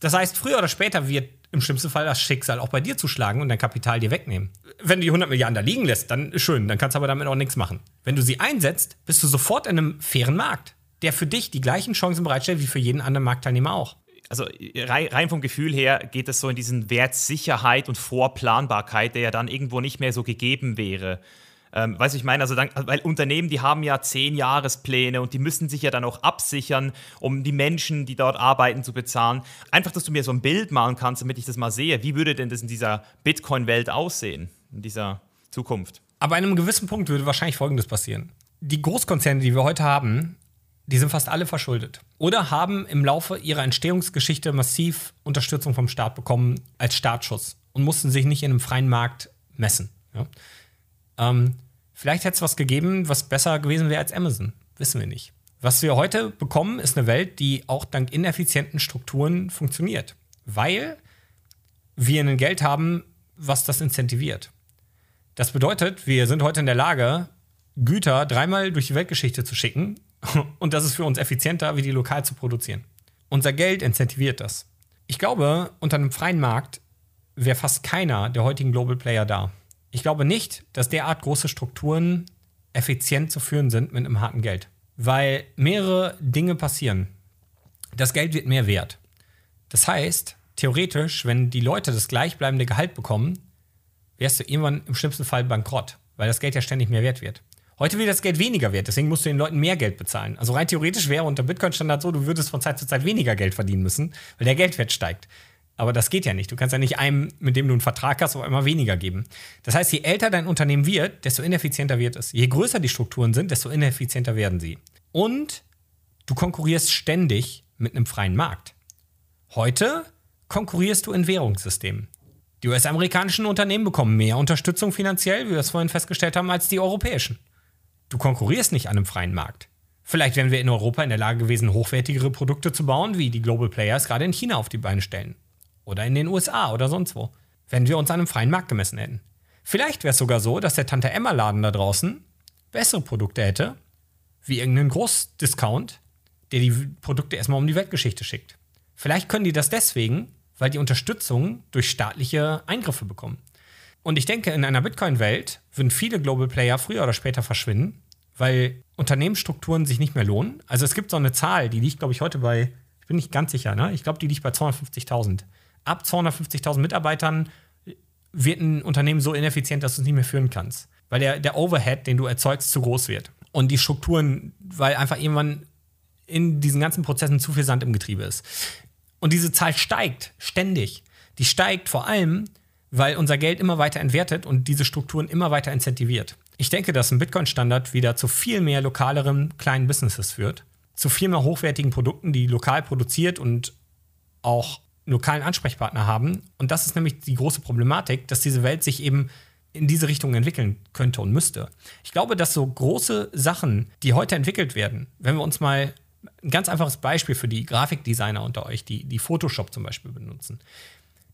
A: Das heißt, früher oder später wird im schlimmsten Fall das Schicksal auch bei dir zuschlagen und dein Kapital dir wegnehmen. Wenn du die 100 Milliarden da liegen lässt, dann schön, dann kannst du aber damit auch nichts machen. Wenn du sie einsetzt, bist du sofort in einem fairen Markt, der für dich die gleichen Chancen bereitstellt wie für jeden anderen Marktteilnehmer auch.
B: Also rein vom Gefühl her geht es so in diesen Wert Sicherheit und Vorplanbarkeit, der ja dann irgendwo nicht mehr so gegeben wäre. Ähm, weißt du, ich meine, also dann, weil Unternehmen, die haben ja zehn Jahrespläne und die müssen sich ja dann auch absichern, um die Menschen, die dort arbeiten, zu bezahlen. Einfach, dass du mir so ein Bild malen kannst, damit ich das mal sehe. Wie würde denn das in dieser Bitcoin-Welt aussehen, in dieser Zukunft?
A: Aber an einem gewissen Punkt würde wahrscheinlich Folgendes passieren. Die Großkonzerne, die wir heute haben, die sind fast alle verschuldet. Oder haben im Laufe ihrer Entstehungsgeschichte massiv Unterstützung vom Staat bekommen als Startschuss und mussten sich nicht in einem freien Markt messen. Ja? Ähm, vielleicht hätte es was gegeben, was besser gewesen wäre als Amazon. Wissen wir nicht. Was wir heute bekommen, ist eine Welt, die auch dank ineffizienten Strukturen funktioniert. Weil wir ein Geld haben, was das incentiviert. Das bedeutet, wir sind heute in der Lage, Güter dreimal durch die Weltgeschichte zu schicken [laughs] und das ist für uns effizienter, wie die lokal zu produzieren. Unser Geld incentiviert das. Ich glaube, unter einem freien Markt wäre fast keiner der heutigen Global Player da. Ich glaube nicht, dass derart große Strukturen effizient zu führen sind mit einem harten Geld. Weil mehrere Dinge passieren. Das Geld wird mehr wert. Das heißt, theoretisch, wenn die Leute das gleichbleibende Gehalt bekommen, wärst du irgendwann im schlimmsten Fall bankrott, weil das Geld ja ständig mehr wert wird. Heute wird das Geld weniger wert, deswegen musst du den Leuten mehr Geld bezahlen. Also rein theoretisch wäre unter Bitcoin-Standard so, du würdest von Zeit zu Zeit weniger Geld verdienen müssen, weil der Geldwert steigt. Aber das geht ja nicht. Du kannst ja nicht einem, mit dem du einen Vertrag hast, auf einmal weniger geben. Das heißt, je älter dein Unternehmen wird, desto ineffizienter wird es. Je größer die Strukturen sind, desto ineffizienter werden sie. Und du konkurrierst ständig mit einem freien Markt. Heute konkurrierst du in Währungssystemen. Die US-amerikanischen Unternehmen bekommen mehr Unterstützung finanziell, wie wir es vorhin festgestellt haben, als die europäischen. Du konkurrierst nicht an einem freien Markt. Vielleicht wären wir in Europa in der Lage gewesen, hochwertigere Produkte zu bauen, wie die Global Players gerade in China auf die Beine stellen. Oder in den USA oder sonst wo. Wenn wir uns an einem freien Markt gemessen hätten. Vielleicht wäre es sogar so, dass der Tante Emma-Laden da draußen bessere Produkte hätte, wie irgendein Großdiscount, der die Produkte erstmal um die Weltgeschichte schickt. Vielleicht können die das deswegen, weil die Unterstützung durch staatliche Eingriffe bekommen. Und ich denke, in einer Bitcoin-Welt würden viele Global Player früher oder später verschwinden, weil Unternehmensstrukturen sich nicht mehr lohnen. Also es gibt so eine Zahl, die liegt, glaube ich, heute bei, ich bin nicht ganz sicher, ne? ich glaube, die liegt bei 250.000. Ab 250.000 Mitarbeitern wird ein Unternehmen so ineffizient, dass du es nicht mehr führen kannst. Weil der, der Overhead, den du erzeugst, zu groß wird. Und die Strukturen, weil einfach irgendwann in diesen ganzen Prozessen zu viel Sand im Getriebe ist. Und diese Zahl steigt ständig. Die steigt vor allem, weil unser Geld immer weiter entwertet und diese Strukturen immer weiter incentiviert. Ich denke, dass ein Bitcoin-Standard wieder zu viel mehr lokaleren kleinen Businesses führt, zu viel mehr hochwertigen Produkten, die lokal produziert und auch lokalen Ansprechpartner haben. Und das ist nämlich die große Problematik, dass diese Welt sich eben in diese Richtung entwickeln könnte und müsste. Ich glaube, dass so große Sachen, die heute entwickelt werden, wenn wir uns mal ein ganz einfaches Beispiel für die Grafikdesigner unter euch, die, die Photoshop zum Beispiel benutzen.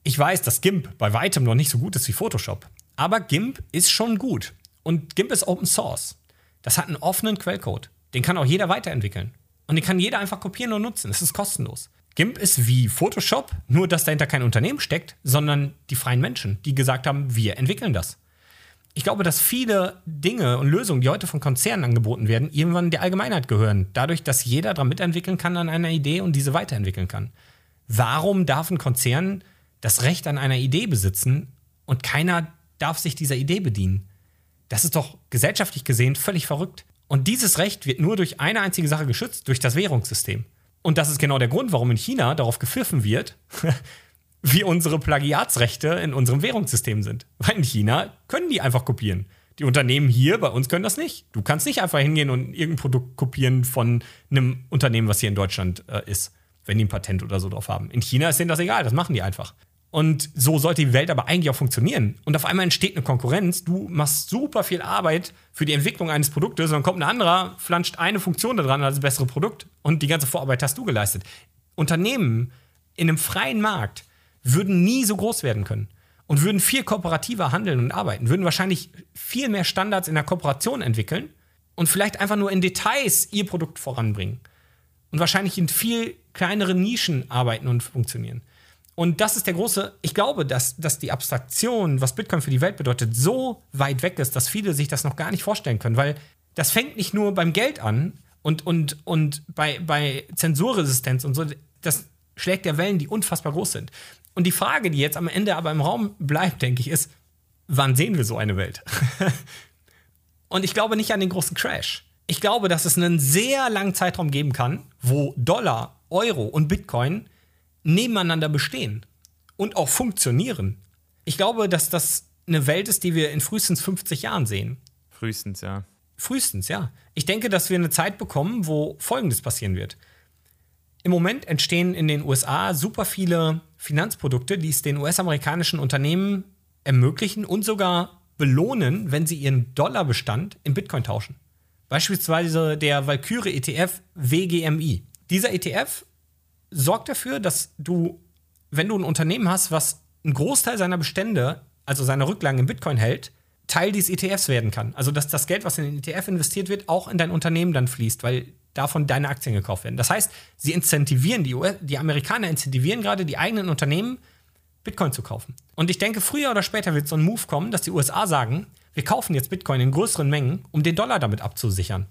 A: Ich weiß, dass GIMP bei weitem noch nicht so gut ist wie Photoshop, aber GIMP ist schon gut. Und GIMP ist Open Source. Das hat einen offenen Quellcode. Den kann auch jeder weiterentwickeln. Und den kann jeder einfach kopieren und nutzen. Es ist kostenlos. GIMP ist wie Photoshop, nur dass dahinter kein Unternehmen steckt, sondern die freien Menschen, die gesagt haben, wir entwickeln das ich glaube, dass viele Dinge und Lösungen, die heute von Konzernen angeboten werden, irgendwann der Allgemeinheit gehören. Dadurch, dass jeder daran mitentwickeln kann an einer Idee und diese weiterentwickeln kann. Warum darf ein Konzern das Recht an einer Idee besitzen und keiner darf sich dieser Idee bedienen? Das ist doch gesellschaftlich gesehen völlig verrückt. Und dieses Recht wird nur durch eine einzige Sache geschützt, durch das Währungssystem. Und das ist genau der Grund, warum in China darauf gepfiffen wird, [laughs] wie unsere Plagiatsrechte in unserem Währungssystem sind. Weil in China können die einfach kopieren. Die Unternehmen hier bei uns können das nicht. Du kannst nicht einfach hingehen und irgendein Produkt kopieren von einem Unternehmen, was hier in Deutschland äh, ist, wenn die ein Patent oder so drauf haben. In China ist denen das egal, das machen die einfach. Und so sollte die Welt aber eigentlich auch funktionieren. Und auf einmal entsteht eine Konkurrenz. Du machst super viel Arbeit für die Entwicklung eines Produktes, und dann kommt ein anderer, flanscht eine Funktion da dran als bessere Produkt und die ganze Vorarbeit hast du geleistet. Unternehmen in einem freien Markt würden nie so groß werden können und würden viel kooperativer handeln und arbeiten, würden wahrscheinlich viel mehr Standards in der Kooperation entwickeln und vielleicht einfach nur in Details ihr Produkt voranbringen und wahrscheinlich in viel kleineren Nischen arbeiten und funktionieren. Und das ist der große, ich glaube, dass, dass die Abstraktion, was Bitcoin für die Welt bedeutet, so weit weg ist, dass viele sich das noch gar nicht vorstellen können, weil das fängt nicht nur beim Geld an und, und, und bei, bei Zensurresistenz und so, das schlägt ja Wellen, die unfassbar groß sind. Und die Frage, die jetzt am Ende aber im Raum bleibt, denke ich, ist, wann sehen wir so eine Welt? [laughs] und ich glaube nicht an den großen Crash. Ich glaube, dass es einen sehr langen Zeitraum geben kann, wo Dollar, Euro und Bitcoin nebeneinander bestehen und auch funktionieren. Ich glaube, dass das eine Welt ist, die wir in frühestens 50 Jahren sehen.
B: Frühestens, ja.
A: Frühestens, ja. Ich denke, dass wir eine Zeit bekommen, wo Folgendes passieren wird. Im Moment entstehen in den USA super viele Finanzprodukte, die es den US-amerikanischen Unternehmen ermöglichen und sogar belohnen, wenn sie ihren Dollarbestand in Bitcoin tauschen. Beispielsweise der Valkyrie ETF WGMI. Dieser ETF sorgt dafür, dass du, wenn du ein Unternehmen hast, was einen Großteil seiner Bestände, also seiner Rücklagen in Bitcoin hält, Teil dieses ETFs werden kann. Also dass das Geld, was in den ETF investiert wird, auch in dein Unternehmen dann fließt, weil davon deine Aktien gekauft werden. Das heißt, sie incentivieren, die, US die Amerikaner incentivieren gerade die eigenen Unternehmen, Bitcoin zu kaufen. Und ich denke, früher oder später wird so ein Move kommen, dass die USA sagen, wir kaufen jetzt Bitcoin in größeren Mengen, um den Dollar damit abzusichern.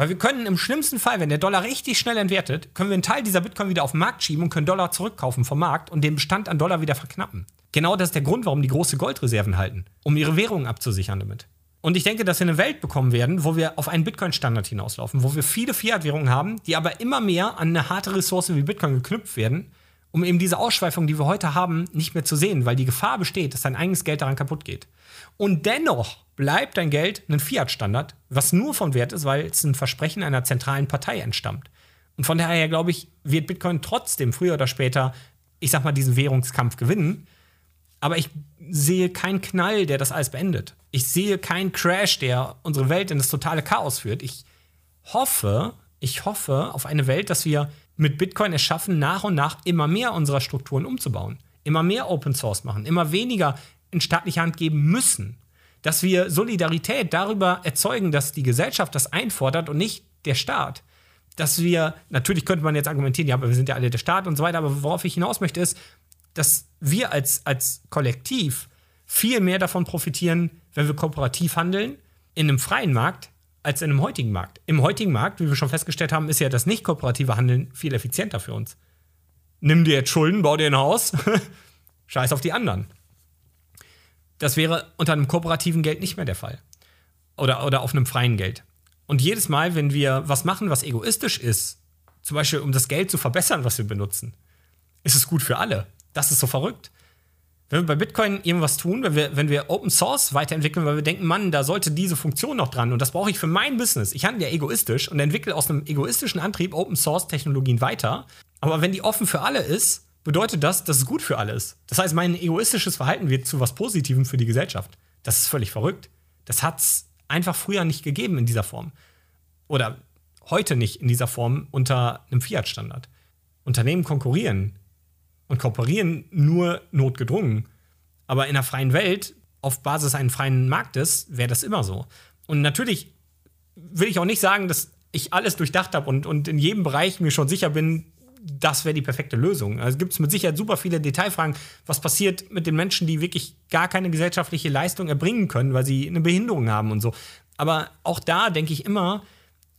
A: Weil wir können im schlimmsten Fall, wenn der Dollar richtig schnell entwertet, können wir einen Teil dieser Bitcoin wieder auf den Markt schieben und können Dollar zurückkaufen vom Markt und den Bestand an Dollar wieder verknappen. Genau das ist der Grund, warum die große Goldreserven halten, um ihre Währungen abzusichern damit. Und ich denke, dass wir eine Welt bekommen werden, wo wir auf einen Bitcoin-Standard hinauslaufen, wo wir viele Fiat-Währungen haben, die aber immer mehr an eine harte Ressource wie Bitcoin geknüpft werden, um eben diese Ausschweifung, die wir heute haben, nicht mehr zu sehen, weil die Gefahr besteht, dass dein eigenes Geld daran kaputt geht. Und dennoch bleibt dein Geld ein Fiat-Standard, was nur von Wert ist, weil es ein Versprechen einer zentralen Partei entstammt. Und von daher glaube ich, wird Bitcoin trotzdem früher oder später, ich sag mal, diesen Währungskampf gewinnen. Aber ich sehe keinen Knall, der das alles beendet. Ich sehe keinen Crash, der unsere Welt in das totale Chaos führt. Ich hoffe, ich hoffe auf eine Welt, dass wir mit Bitcoin es schaffen, nach und nach immer mehr unserer Strukturen umzubauen. Immer mehr Open Source machen, immer weniger in staatliche Hand geben müssen. Dass wir Solidarität darüber erzeugen, dass die Gesellschaft das einfordert und nicht der Staat. Dass wir, natürlich könnte man jetzt argumentieren, ja, aber wir sind ja alle der Staat und so weiter, aber worauf ich hinaus möchte, ist, dass wir als, als Kollektiv viel mehr davon profitieren, wenn wir kooperativ handeln, in einem freien Markt, als in einem heutigen Markt. Im heutigen Markt, wie wir schon festgestellt haben, ist ja das nicht kooperative Handeln viel effizienter für uns. Nimm dir jetzt Schulden, bau dir ein Haus, [laughs] scheiß auf die anderen. Das wäre unter einem kooperativen Geld nicht mehr der Fall. Oder, oder auf einem freien Geld. Und jedes Mal, wenn wir was machen, was egoistisch ist, zum Beispiel um das Geld zu verbessern, was wir benutzen, ist es gut für alle. Das ist so verrückt. Wenn wir bei Bitcoin irgendwas tun, wenn wir, wenn wir Open Source weiterentwickeln, weil wir denken, Mann, da sollte diese Funktion noch dran und das brauche ich für mein Business. Ich handle ja egoistisch und entwickle aus einem egoistischen Antrieb Open Source Technologien weiter. Aber wenn die offen für alle ist, bedeutet das, dass es gut für alle ist. Das heißt, mein egoistisches Verhalten wird zu was Positivem für die Gesellschaft. Das ist völlig verrückt. Das hat es einfach früher nicht gegeben in dieser Form. Oder heute nicht in dieser Form unter einem Fiat-Standard. Unternehmen konkurrieren und kooperieren nur notgedrungen. Aber in einer freien Welt, auf Basis eines freien Marktes, wäre das immer so. Und natürlich will ich auch nicht sagen, dass ich alles durchdacht habe und, und in jedem Bereich mir schon sicher bin, das wäre die perfekte Lösung. Also gibt es mit Sicherheit super viele Detailfragen, was passiert mit den Menschen, die wirklich gar keine gesellschaftliche Leistung erbringen können, weil sie eine Behinderung haben und so. Aber auch da denke ich immer,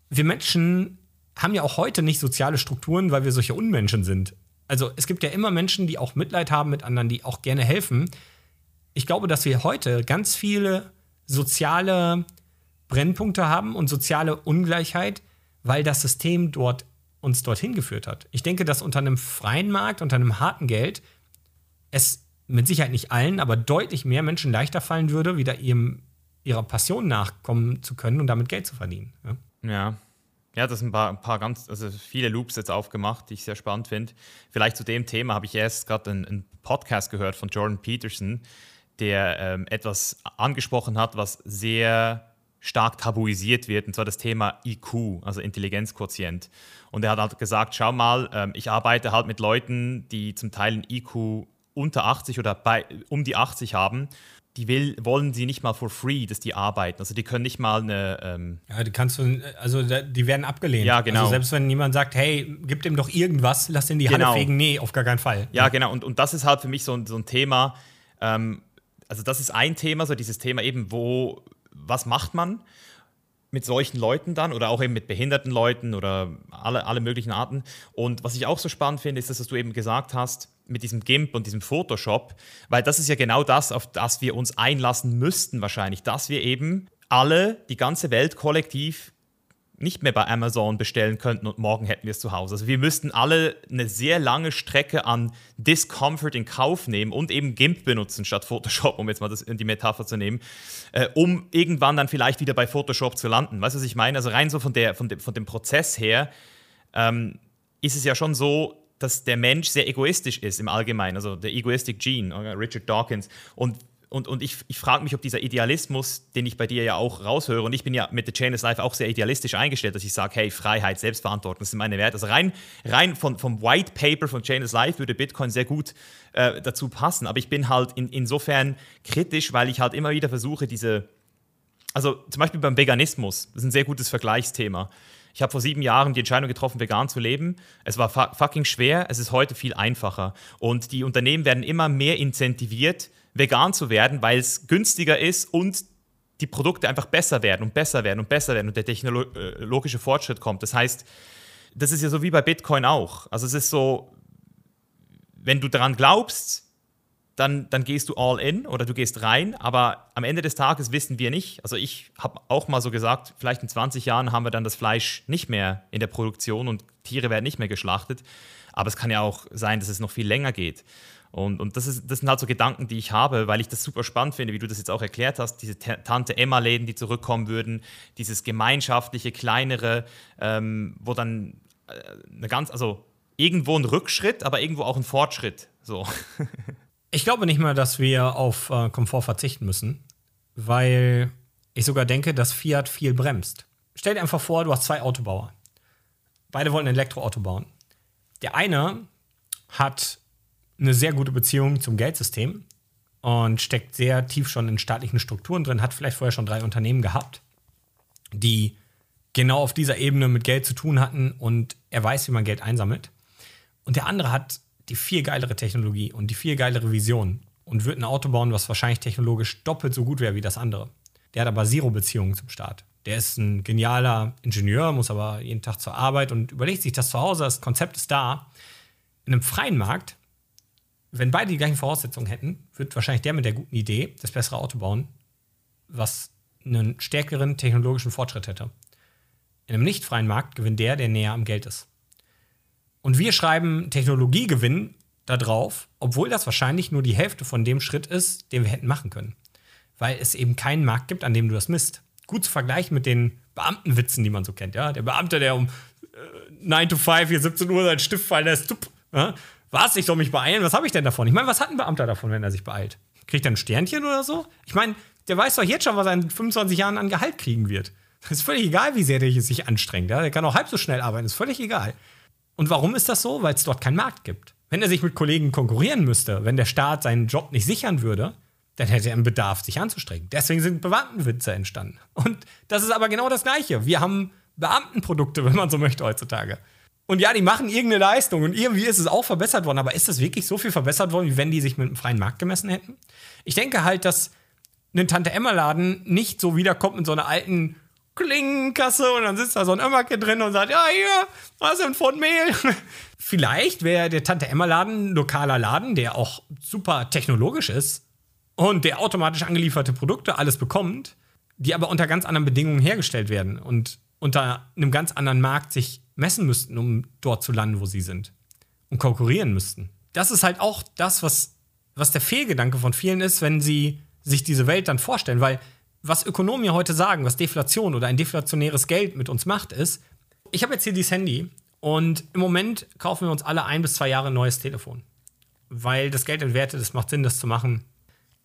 A: wir Menschen haben ja auch heute nicht soziale Strukturen, weil wir solche Unmenschen sind. Also es gibt ja immer Menschen, die auch Mitleid haben mit anderen, die auch gerne helfen. Ich glaube, dass wir heute ganz viele soziale Brennpunkte haben und soziale Ungleichheit, weil das System dort uns dorthin geführt hat. Ich denke, dass unter einem freien Markt, unter einem harten Geld, es mit Sicherheit nicht allen, aber deutlich mehr Menschen leichter fallen würde, wieder ihrem, ihrer Passion nachkommen zu können und damit Geld zu verdienen.
B: Ja. ja. Ja, das sind ein paar, ein paar, ganz, also viele Loops jetzt aufgemacht, die ich sehr spannend finde. Vielleicht zu dem Thema habe ich erst gerade einen, einen, Podcast gehört von Jordan Peterson, der ähm, etwas angesprochen hat, was sehr stark tabuisiert wird, und zwar das Thema IQ, also Intelligenzquotient. Und er hat halt gesagt, schau mal, ähm, ich arbeite halt mit Leuten, die zum Teil ein IQ unter 80 oder bei, um die 80 haben die will, wollen sie nicht mal for free, dass die arbeiten. Also die können nicht mal eine. Ähm
A: ja, die kannst du, also die werden abgelehnt.
B: Ja, genau. Also
A: selbst wenn jemand sagt, hey, gib dem doch irgendwas, lass den die genau. Halle fegen, nee, auf gar keinen Fall.
B: Ja, ja. genau. Und, und das ist halt für mich so, so ein Thema. Ähm, also das ist ein Thema, so dieses Thema eben, wo, was macht man mit solchen Leuten dann oder auch eben mit behinderten Leuten oder alle, alle möglichen Arten. Und was ich auch so spannend finde, ist, dass du eben gesagt hast, mit diesem GIMP und diesem Photoshop, weil das ist ja genau das, auf das wir uns einlassen müssten wahrscheinlich, dass wir eben alle, die ganze Welt kollektiv nicht mehr bei Amazon bestellen könnten und morgen hätten wir es zu Hause. Also wir müssten alle eine sehr lange Strecke an Discomfort in Kauf nehmen und eben GIMP benutzen statt Photoshop, um jetzt mal das, die Metapher zu nehmen, äh, um irgendwann dann vielleicht wieder bei Photoshop zu landen. Weißt du, was ich meine? Also rein so von, der, von, dem, von dem Prozess her ähm, ist es ja schon so, dass der Mensch sehr egoistisch ist im Allgemeinen, also der Egoistic Gene, Richard Dawkins. Und, und, und ich, ich frage mich, ob dieser Idealismus, den ich bei dir ja auch raushöre, und ich bin ja mit The Chainless Life auch sehr idealistisch eingestellt, dass ich sage, hey, Freiheit, Selbstverantwortung, das sind meine Werte. Also rein, rein von, vom White Paper von Chainless Life würde Bitcoin sehr gut äh, dazu passen. Aber ich bin halt in, insofern kritisch, weil ich halt immer wieder versuche, diese, also zum Beispiel beim Veganismus, das ist ein sehr gutes Vergleichsthema. Ich habe vor sieben Jahren die Entscheidung getroffen, vegan zu leben. Es war fucking schwer, es ist heute viel einfacher. Und die Unternehmen werden immer mehr incentiviert, vegan zu werden, weil es günstiger ist und die Produkte einfach besser werden und besser werden und besser werden und der technologische Fortschritt kommt. Das heißt, das ist ja so wie bei Bitcoin auch. Also es ist so, wenn du daran glaubst, dann, dann gehst du all in oder du gehst rein. Aber am Ende des Tages wissen wir nicht. Also ich habe auch mal so gesagt, vielleicht in 20 Jahren haben wir dann das Fleisch nicht mehr in der Produktion und Tiere werden nicht mehr geschlachtet. Aber es kann ja auch sein, dass es noch viel länger geht. Und, und das, ist, das sind halt so Gedanken, die ich habe, weil ich das super spannend finde, wie du das jetzt auch erklärt hast. Diese Tante Emma-Läden, die zurückkommen würden, dieses gemeinschaftliche, kleinere, ähm, wo dann äh, eine ganz, also irgendwo ein Rückschritt, aber irgendwo auch ein Fortschritt. So. [laughs]
A: Ich glaube nicht mal, dass wir auf äh, Komfort verzichten müssen, weil ich sogar denke, dass Fiat viel bremst. Stell dir einfach vor, du hast zwei Autobauer. Beide wollen ein Elektroauto bauen. Der eine hat eine sehr gute Beziehung zum Geldsystem und steckt sehr tief schon in staatlichen Strukturen drin, hat vielleicht vorher schon drei Unternehmen gehabt, die genau auf dieser Ebene mit Geld zu tun hatten und er weiß, wie man Geld einsammelt. Und der andere hat die viel geilere Technologie und die viel geilere Vision und wird ein Auto bauen, was wahrscheinlich technologisch doppelt so gut wäre wie das andere. Der hat aber Zero-Beziehungen zum Staat. Der ist ein genialer Ingenieur, muss aber jeden Tag zur Arbeit und überlegt sich das zu Hause, das Konzept ist da. In einem freien Markt, wenn beide die gleichen Voraussetzungen hätten, wird wahrscheinlich der mit der guten Idee das bessere Auto bauen, was einen stärkeren technologischen Fortschritt hätte. In einem nicht freien Markt gewinnt der, der näher am Geld ist. Und wir schreiben Technologiegewinn da drauf, obwohl das wahrscheinlich nur die Hälfte von dem Schritt ist, den wir hätten machen können. Weil es eben keinen Markt gibt, an dem du das misst. Gut zu vergleichen mit den Beamtenwitzen, die man so kennt. Ja? Der Beamte, der um äh, 9 to 5, hier 17 Uhr seinen Stift fallen lässt. Tup, ja? Was, ich soll mich beeilen? Was habe ich denn davon? Ich meine, was hat ein Beamter davon, wenn er sich beeilt? Kriegt er ein Sternchen oder so? Ich meine, der weiß doch jetzt schon, was er in 25 Jahren an Gehalt kriegen wird. Das ist völlig egal, wie sehr der sich anstrengt. Ja? Der kann auch halb so schnell arbeiten, ist völlig egal. Und warum ist das so? Weil es dort keinen Markt gibt. Wenn er sich mit Kollegen konkurrieren müsste, wenn der Staat seinen Job nicht sichern würde, dann hätte er einen Bedarf, sich anzustrengen. Deswegen sind Beamtenwitze entstanden. Und das ist aber genau das Gleiche. Wir haben Beamtenprodukte, [laughs] wenn man so möchte, heutzutage. Und ja, die machen irgendeine Leistung und irgendwie ist es auch verbessert worden, aber ist das wirklich so viel verbessert worden, wie wenn die sich mit einem freien Markt gemessen hätten? Ich denke halt, dass ein Tante-Emma-Laden nicht so wiederkommt mit so einer alten Klingenkasse und dann sitzt da so ein Ömmerke drin und sagt, ja, hier, was ist ein Pfund Mehl? [laughs] Vielleicht wäre der Tante-Emma-Laden ein lokaler Laden, der auch super technologisch ist und der automatisch angelieferte Produkte alles bekommt, die aber unter ganz anderen Bedingungen hergestellt werden und unter einem ganz anderen Markt sich messen müssten, um dort zu landen, wo sie sind und konkurrieren müssten. Das ist halt auch das, was, was der Fehlgedanke von vielen ist, wenn sie sich diese Welt dann vorstellen, weil was Ökonomen ja heute sagen, was Deflation oder ein deflationäres Geld mit uns macht, ist, ich habe jetzt hier dieses Handy und im Moment kaufen wir uns alle ein bis zwei Jahre ein neues Telefon. Weil das Geld entwertet, es macht Sinn, das zu machen.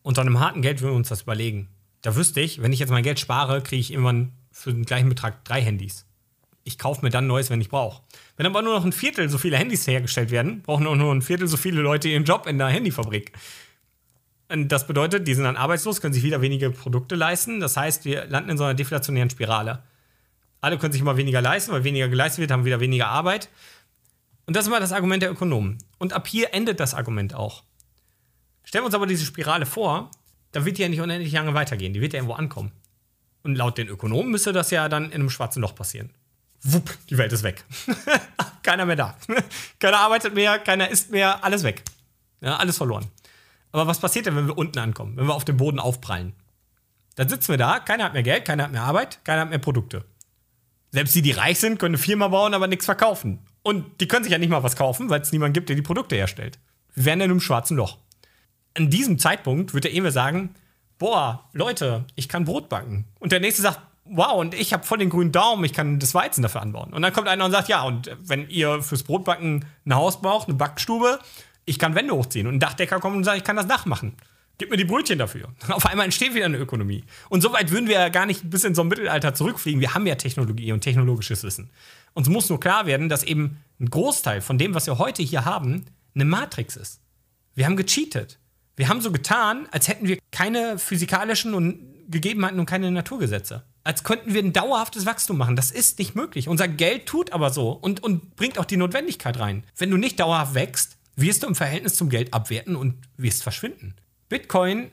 A: Unter einem harten Geld würden wir uns das überlegen. Da wüsste ich, wenn ich jetzt mein Geld spare, kriege ich irgendwann für den gleichen Betrag drei Handys. Ich kaufe mir dann neues, wenn ich brauche. Wenn aber nur noch ein Viertel so viele Handys hergestellt werden, brauchen auch nur ein Viertel so viele Leute ihren Job in der Handyfabrik. Und das bedeutet, die sind dann arbeitslos, können sich wieder weniger Produkte leisten. Das heißt, wir landen in so einer deflationären Spirale. Alle können sich immer weniger leisten, weil weniger geleistet wird, haben wieder weniger Arbeit. Und das ist immer das Argument der Ökonomen. Und ab hier endet das Argument auch. Stellen wir uns aber diese Spirale vor, dann wird die ja nicht unendlich lange weitergehen. Die wird ja irgendwo ankommen. Und laut den Ökonomen müsste das ja dann in einem schwarzen Loch passieren. Wupp, die Welt ist weg. [laughs] keiner mehr da. keiner arbeitet mehr, keiner isst mehr, alles weg. Ja, alles verloren. Aber was passiert denn, wenn wir unten ankommen, wenn wir auf dem Boden aufprallen? Dann sitzen wir da, keiner hat mehr Geld, keiner hat mehr Arbeit, keiner hat mehr Produkte. Selbst die, die reich sind, können eine Firma bauen, aber nichts verkaufen. Und die können sich ja nicht mal was kaufen, weil es niemanden gibt, der die Produkte herstellt. Wir wären in einem schwarzen Loch. An diesem Zeitpunkt wird der Emil sagen: Boah, Leute, ich kann Brot backen. Und der nächste sagt: Wow, und ich habe voll den grünen Daumen, ich kann das Weizen dafür anbauen. Und dann kommt einer und sagt: Ja, und wenn ihr fürs Brotbacken ein Haus braucht, eine Backstube, ich kann Wände hochziehen. Und ein Dachdecker kommt und sagt, ich kann das Dach machen. Gib mir die Brötchen dafür. [laughs] Auf einmal entsteht wieder eine Ökonomie. Und so weit würden wir ja gar nicht bis in so ein Mittelalter zurückfliegen. Wir haben ja Technologie und technologisches Wissen. Uns muss nur klar werden, dass eben ein Großteil von dem, was wir heute hier haben, eine Matrix ist. Wir haben gecheatet. Wir haben so getan, als hätten wir keine physikalischen und Gegebenheiten und keine Naturgesetze. Als könnten wir ein dauerhaftes Wachstum machen. Das ist nicht möglich. Unser Geld tut aber so und, und bringt auch die Notwendigkeit rein. Wenn du nicht dauerhaft wächst, wirst du im Verhältnis zum Geld abwerten und wirst verschwinden. Bitcoin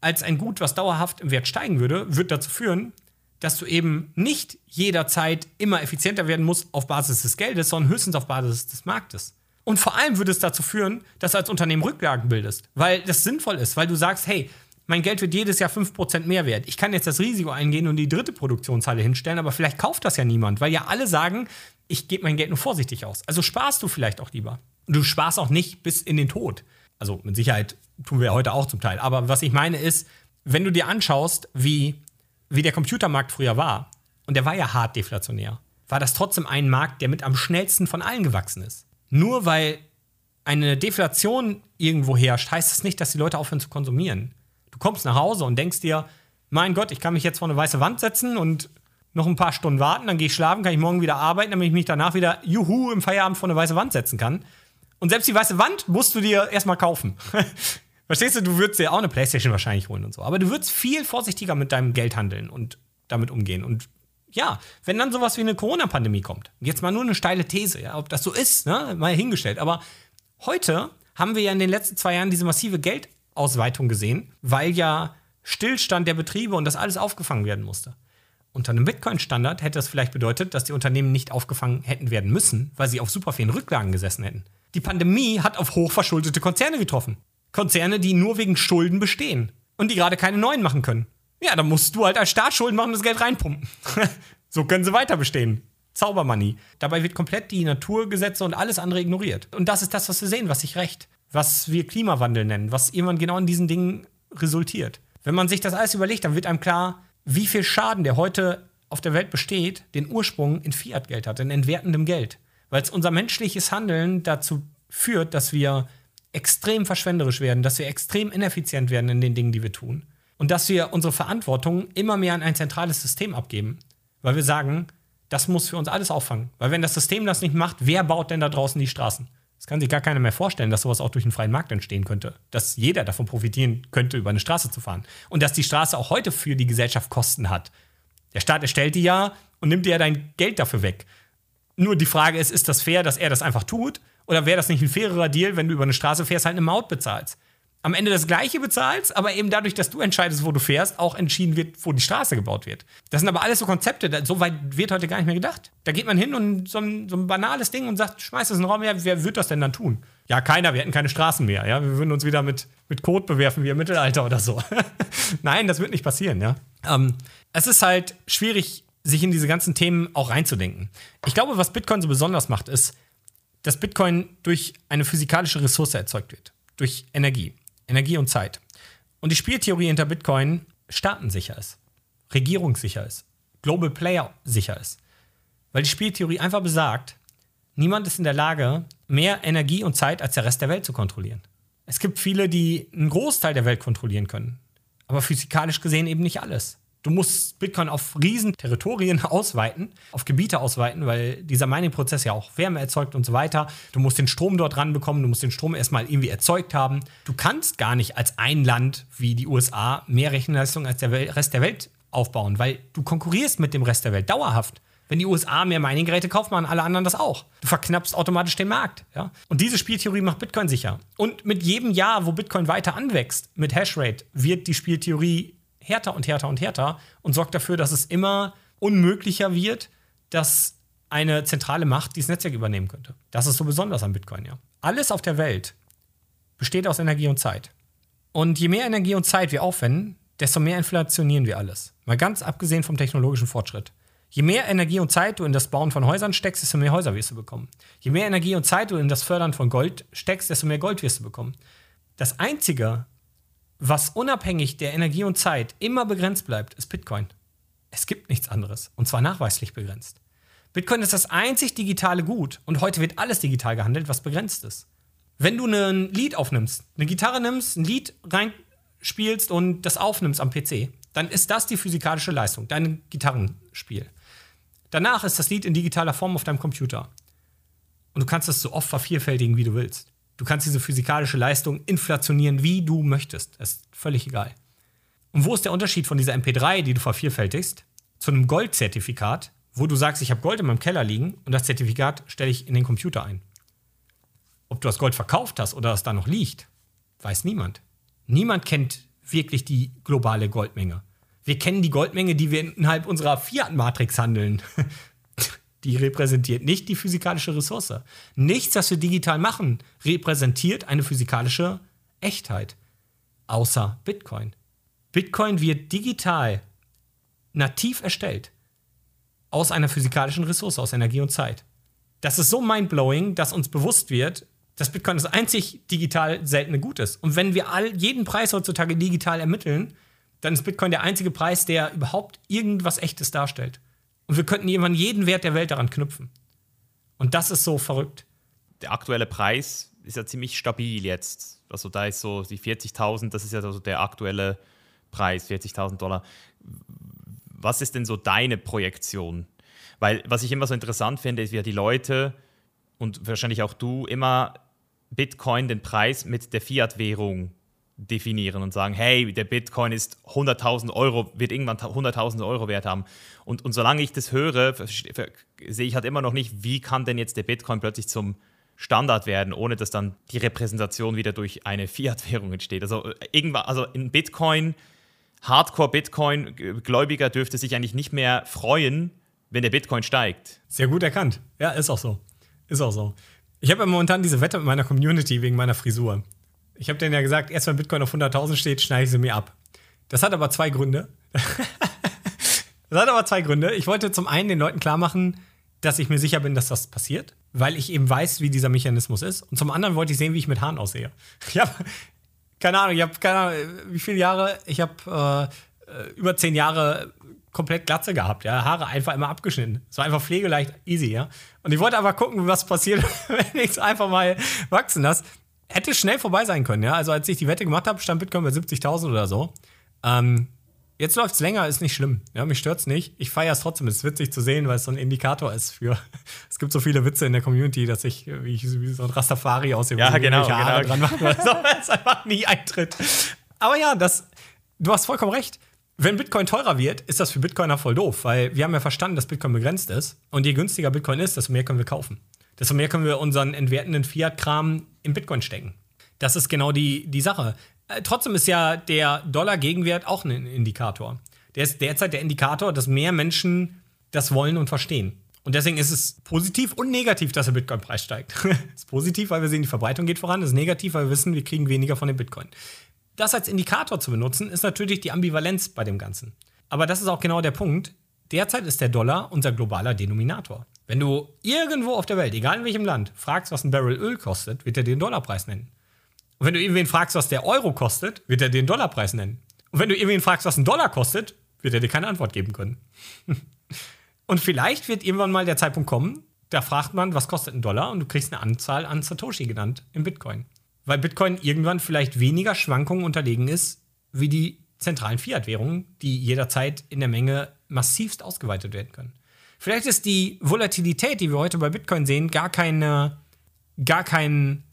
A: als ein Gut, was dauerhaft im Wert steigen würde, wird dazu führen, dass du eben nicht jederzeit immer effizienter werden musst auf Basis des Geldes, sondern höchstens auf Basis des Marktes. Und vor allem würde es dazu führen, dass du als Unternehmen Rücklagen bildest, weil das sinnvoll ist, weil du sagst, hey, mein Geld wird jedes Jahr 5% mehr wert. Ich kann jetzt das Risiko eingehen und die dritte Produktionshalle hinstellen, aber vielleicht kauft das ja niemand, weil ja alle sagen, ich gebe mein Geld nur vorsichtig aus. Also sparst du vielleicht auch lieber. Du sparst auch nicht bis in den Tod. Also mit Sicherheit tun wir heute auch zum Teil. Aber was ich meine ist, wenn du dir anschaust, wie, wie der Computermarkt früher war, und der war ja hart deflationär, war das trotzdem ein Markt, der mit am schnellsten von allen gewachsen ist. Nur weil eine Deflation irgendwo herrscht, heißt das nicht, dass die Leute aufhören zu konsumieren. Du kommst nach Hause und denkst dir, mein Gott, ich kann mich jetzt vor eine weiße Wand setzen und noch ein paar Stunden warten, dann gehe ich schlafen, kann ich morgen wieder arbeiten, damit ich mich danach wieder, juhu, im Feierabend vor eine weiße Wand setzen kann. Und selbst die weiße Wand musst du dir erstmal kaufen. [laughs] Verstehst du, du würdest dir auch eine Playstation wahrscheinlich holen und so. Aber du würdest viel vorsichtiger mit deinem Geld handeln und damit umgehen. Und ja, wenn dann sowas wie eine Corona-Pandemie kommt, jetzt mal nur eine steile These, ja, ob das so ist, ne, mal hingestellt. Aber heute haben wir ja in den letzten zwei Jahren diese massive Geldausweitung gesehen, weil ja Stillstand der Betriebe und das alles aufgefangen werden musste. Unter einem Bitcoin-Standard hätte das vielleicht bedeutet, dass die Unternehmen nicht aufgefangen hätten werden müssen, weil sie auf super vielen Rücklagen gesessen hätten. Die Pandemie hat auf hochverschuldete Konzerne getroffen. Konzerne, die nur wegen Schulden bestehen und die gerade keine neuen machen können. Ja, dann musst du halt als Staat Schulden machen und das Geld reinpumpen. [laughs] so können sie weiter bestehen. Zaubermoney. Dabei wird komplett die Naturgesetze und alles andere ignoriert. Und das ist das, was wir sehen, was sich recht, was wir Klimawandel nennen, was irgendwann genau in diesen Dingen resultiert. Wenn man sich das alles überlegt, dann wird einem klar, wie viel Schaden, der heute auf der Welt besteht, den Ursprung in Fiat-Geld hat, in entwertendem Geld. Weil es unser menschliches Handeln dazu führt, dass wir extrem verschwenderisch werden, dass wir extrem ineffizient werden in den Dingen, die wir tun. Und dass wir unsere Verantwortung immer mehr an ein zentrales System abgeben. Weil wir sagen, das muss für uns alles auffangen. Weil wenn das System das nicht macht, wer baut denn da draußen die Straßen? Das kann sich gar keiner mehr vorstellen, dass sowas auch durch einen freien Markt entstehen könnte. Dass jeder davon profitieren könnte, über eine Straße zu fahren. Und dass die Straße auch heute für die Gesellschaft Kosten hat. Der Staat erstellt die ja und nimmt dir ja dein Geld dafür weg. Nur die Frage ist, ist das fair, dass er das einfach tut? Oder wäre das nicht ein fairerer Deal, wenn du über eine Straße fährst, halt eine Maut bezahlst? Am Ende das Gleiche bezahlst, aber eben dadurch, dass du entscheidest, wo du fährst, auch entschieden wird, wo die Straße gebaut wird. Das sind aber alles so Konzepte, so weit wird heute gar nicht mehr gedacht. Da geht man hin und so ein, so ein banales Ding und sagt, schmeißt es in den Raum her, wer wird das denn dann tun? Ja, keiner, wir hätten keine Straßen mehr, ja. Wir würden uns wieder mit, mit Code bewerfen wie im Mittelalter oder so. [laughs] Nein, das wird nicht passieren, ja. Ähm, es ist halt schwierig, sich in diese ganzen Themen auch reinzudenken. Ich glaube, was Bitcoin so besonders macht, ist, dass Bitcoin durch eine physikalische Ressource erzeugt wird, durch Energie. Energie und Zeit. Und die Spieltheorie hinter Bitcoin staatensicher ist, regierungssicher ist, Global Player sicher ist. Weil die Spieltheorie einfach besagt, niemand ist in der Lage, mehr Energie und Zeit als der Rest der Welt zu kontrollieren. Es gibt viele, die einen Großteil der Welt kontrollieren können, aber physikalisch gesehen eben nicht alles. Du musst Bitcoin auf riesen Territorien [laughs] ausweiten, auf Gebiete ausweiten, weil dieser Mining-Prozess ja auch Wärme erzeugt und so weiter. Du musst den Strom dort ranbekommen, du musst den Strom erstmal irgendwie erzeugt haben. Du kannst gar nicht als ein Land wie die USA mehr Rechenleistung als der Rest der Welt aufbauen, weil du konkurrierst mit dem Rest der Welt dauerhaft. Wenn die USA mehr Mining-Geräte kaufen, machen alle anderen das auch. Du verknappst automatisch den Markt. Ja? Und diese Spieltheorie macht Bitcoin sicher. Und mit jedem Jahr, wo Bitcoin weiter anwächst, mit Hashrate, wird die Spieltheorie härter und härter und härter und sorgt dafür, dass es immer unmöglicher wird, dass eine zentrale Macht dieses Netzwerk übernehmen könnte. Das ist so besonders an Bitcoin, ja. Alles auf der Welt besteht aus Energie und Zeit. Und je mehr Energie und Zeit wir aufwenden, desto mehr inflationieren wir alles. Mal ganz abgesehen vom technologischen Fortschritt. Je mehr Energie und Zeit du in das Bauen von Häusern steckst, desto mehr Häuser wirst du bekommen. Je mehr Energie und Zeit du in das Fördern von Gold steckst, desto mehr Gold wirst du bekommen. Das Einzige, was unabhängig der Energie und Zeit immer begrenzt bleibt, ist Bitcoin. Es gibt nichts anderes. Und zwar nachweislich begrenzt. Bitcoin ist das einzig digitale Gut. Und heute wird alles digital gehandelt, was begrenzt ist. Wenn du ein Lied aufnimmst, eine Gitarre nimmst, ein Lied reinspielst und das aufnimmst am PC, dann ist das die physikalische Leistung, dein Gitarrenspiel. Danach ist das Lied in digitaler Form auf deinem Computer. Und du kannst es so oft vervielfältigen, wie du willst. Du kannst diese physikalische Leistung inflationieren, wie du möchtest. Das ist völlig egal. Und wo ist der Unterschied von dieser MP3, die du vervielfältigst, zu einem Goldzertifikat, wo du sagst, ich habe Gold in meinem Keller liegen und das Zertifikat stelle ich in den Computer ein? Ob du das Gold verkauft hast oder es da noch liegt, weiß niemand. Niemand kennt wirklich die globale Goldmenge. Wir kennen die Goldmenge, die wir innerhalb unserer Fiat-Matrix handeln. [laughs] die repräsentiert nicht die physikalische Ressource. Nichts, was wir digital machen, repräsentiert eine physikalische Echtheit. Außer Bitcoin. Bitcoin wird digital nativ erstellt. Aus einer physikalischen Ressource, aus Energie und Zeit. Das ist so mindblowing, dass uns bewusst wird, dass Bitcoin das einzig digital seltene Gut ist. Und wenn wir all, jeden Preis heutzutage digital ermitteln, dann ist Bitcoin der einzige Preis, der überhaupt irgendwas Echtes darstellt. Und wir könnten irgendwann jeden Wert der Welt daran knüpfen. Und das ist so verrückt.
B: Der aktuelle Preis ist ja ziemlich stabil jetzt. Also da ist so die 40.000, das ist ja so der aktuelle Preis, 40.000 Dollar. Was ist denn so deine Projektion? Weil was ich immer so interessant finde, ist, wie die Leute und wahrscheinlich auch du immer Bitcoin den Preis mit der Fiat-Währung definieren und sagen, hey, der Bitcoin ist 100.000 Euro, wird irgendwann 100.000 Euro wert haben. Und, und solange ich das höre, sehe ich halt immer noch nicht, wie kann denn jetzt der Bitcoin plötzlich zum Standard werden, ohne dass dann die Repräsentation wieder durch eine Fiat-Währung entsteht. Also äh, irgendwann, also in Bitcoin, Hardcore-Bitcoin-Gläubiger dürfte sich eigentlich nicht mehr freuen, wenn der Bitcoin steigt.
A: Sehr gut erkannt. Ja, ist auch so. Ist auch so. Ich habe ja momentan diese Wette mit meiner Community wegen meiner Frisur. Ich habe denen ja gesagt, erst wenn Bitcoin auf 100.000 steht, schneide ich sie mir ab. Das hat aber zwei Gründe. [laughs] das hat aber zwei Gründe. Ich wollte zum einen den Leuten klar machen, dass ich mir sicher bin, dass das passiert, weil ich eben weiß, wie dieser Mechanismus ist. Und zum anderen wollte ich sehen, wie ich mit Haaren aussehe. [laughs] Ich habe keine Ahnung, ich habe keine Ahnung, wie viele Jahre. Ich habe äh, über zehn Jahre komplett Glatze gehabt, ja. Haare einfach immer abgeschnitten. So einfach pflegeleicht, easy, ja. Und ich wollte aber gucken, was passiert, [laughs] wenn ich es einfach mal wachsen lasse. Hätte schnell vorbei sein können, ja. Also als ich die Wette gemacht habe, stand Bitcoin bei 70.000 oder so. Ähm, jetzt läuft es länger, ist nicht schlimm. Ja, mich stört's nicht. Ich feiere es trotzdem. Es ist witzig zu sehen, weil es so ein Indikator ist für. [laughs] es gibt so viele Witze in der Community, dass ich wie, ich, wie so ein Rastafari aussehe,
B: ja, genau, genau.
A: Haare dran mache, [laughs] weil es einfach nie eintritt. Aber ja, das, du hast vollkommen recht wenn Bitcoin teurer wird, ist das für Bitcoiner voll doof, weil wir haben ja verstanden, dass Bitcoin begrenzt ist. Und je günstiger Bitcoin ist, desto mehr können wir kaufen. Desto mehr können wir unseren entwertenden Fiat-Kram in Bitcoin stecken. Das ist genau die, die Sache. Äh, trotzdem ist ja der Dollar-Gegenwert auch ein Indikator. Der ist derzeit der Indikator, dass mehr Menschen das wollen und verstehen. Und deswegen ist es positiv und negativ, dass der Bitcoin-Preis steigt. Es [laughs] ist positiv, weil wir sehen, die Verbreitung geht voran. Es ist negativ, weil wir wissen, wir kriegen weniger von dem Bitcoin das als Indikator zu benutzen, ist natürlich die Ambivalenz bei dem Ganzen. Aber das ist auch genau der Punkt. Derzeit ist der Dollar unser globaler Denominator. Wenn du irgendwo auf der Welt, egal in welchem Land, fragst, was ein Barrel Öl kostet, wird er den Dollarpreis nennen. Und wenn du irgendwen fragst, was der Euro kostet, wird er den Dollarpreis nennen. Und wenn du irgendwen fragst, was ein Dollar kostet, wird er dir keine Antwort geben können. [laughs] und vielleicht wird irgendwann mal der Zeitpunkt kommen, da fragt man, was kostet ein Dollar und du kriegst eine Anzahl an Satoshi genannt im Bitcoin weil Bitcoin irgendwann vielleicht weniger Schwankungen unterlegen ist wie die zentralen Fiat-Währungen, die jederzeit in der Menge massivst ausgeweitet werden können. Vielleicht ist die Volatilität, die wir heute bei Bitcoin sehen, gar keine, gar kein,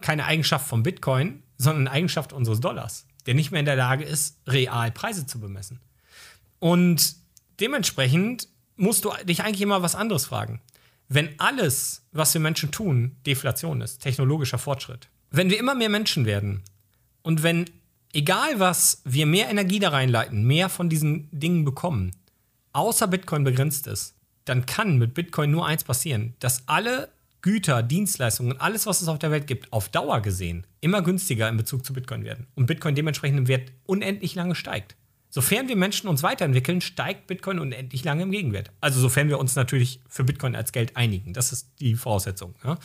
A: keine Eigenschaft von Bitcoin, sondern eine Eigenschaft unseres Dollars, der nicht mehr in der Lage ist, real Preise zu bemessen. Und dementsprechend musst du dich eigentlich immer was anderes fragen. Wenn alles, was wir Menschen tun, Deflation ist, technologischer Fortschritt, wenn wir immer mehr Menschen werden und wenn, egal was, wir mehr Energie da reinleiten, mehr von diesen Dingen bekommen, außer Bitcoin begrenzt ist, dann kann mit Bitcoin nur eins passieren, dass alle Güter, Dienstleistungen, alles, was es auf der Welt gibt, auf Dauer gesehen immer günstiger in Bezug zu Bitcoin werden und Bitcoin dementsprechend im Wert unendlich lange steigt. Sofern wir Menschen uns weiterentwickeln, steigt Bitcoin unendlich lange im Gegenwert. Also sofern wir uns natürlich für Bitcoin als Geld einigen. Das ist die Voraussetzung. Ja?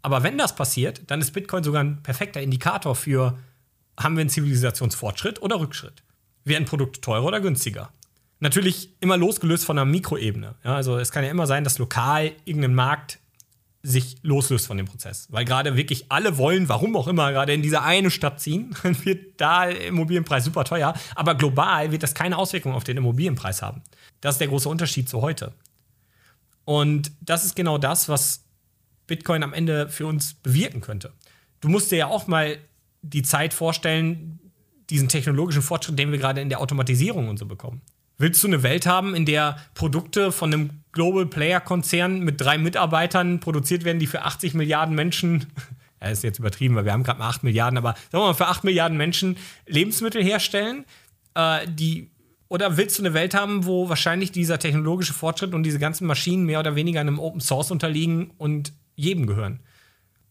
A: Aber wenn das passiert, dann ist Bitcoin sogar ein perfekter Indikator für, haben wir einen Zivilisationsfortschritt oder Rückschritt? Werden Produkte teurer oder günstiger? Natürlich immer losgelöst von einer Mikroebene. Ja, also es kann ja immer sein, dass lokal irgendein Markt sich loslöst von dem Prozess. Weil gerade wirklich alle wollen, warum auch immer, gerade in diese eine Stadt ziehen, [laughs] dann wird da Immobilienpreis super teuer. Aber global wird das keine Auswirkung auf den Immobilienpreis haben. Das ist der große Unterschied zu heute. Und das ist genau das, was Bitcoin am Ende für uns bewirken könnte. Du musst dir ja auch mal die Zeit vorstellen, diesen technologischen Fortschritt, den wir gerade in der Automatisierung und so bekommen. Willst du eine Welt haben, in der Produkte von einem Global Player Konzern mit drei Mitarbeitern produziert werden, die für 80 Milliarden Menschen, [laughs] ja, ist jetzt übertrieben, weil wir haben gerade mal 8 Milliarden, aber sagen wir mal, für 8 Milliarden Menschen Lebensmittel herstellen, äh, die Oder willst du eine Welt haben, wo wahrscheinlich dieser technologische Fortschritt und diese ganzen Maschinen mehr oder weniger einem Open Source unterliegen und jedem gehören?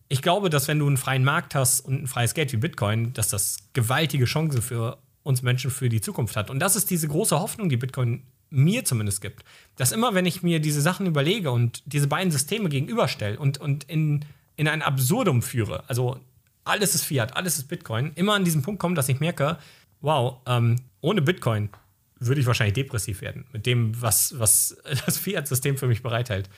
A: Ich glaube, dass wenn du einen freien Markt hast und ein freies Geld wie Bitcoin, dass das gewaltige Chancen für uns Menschen für die Zukunft hat. Und das ist diese große Hoffnung, die Bitcoin mir zumindest gibt. Dass immer, wenn ich mir diese Sachen überlege und diese beiden Systeme gegenüberstelle und, und in, in ein Absurdum führe, also alles ist Fiat, alles ist Bitcoin, immer an diesen Punkt komme, dass ich merke, wow, ähm, ohne Bitcoin würde ich wahrscheinlich depressiv werden mit dem, was, was [laughs] das Fiat-System für mich bereithält.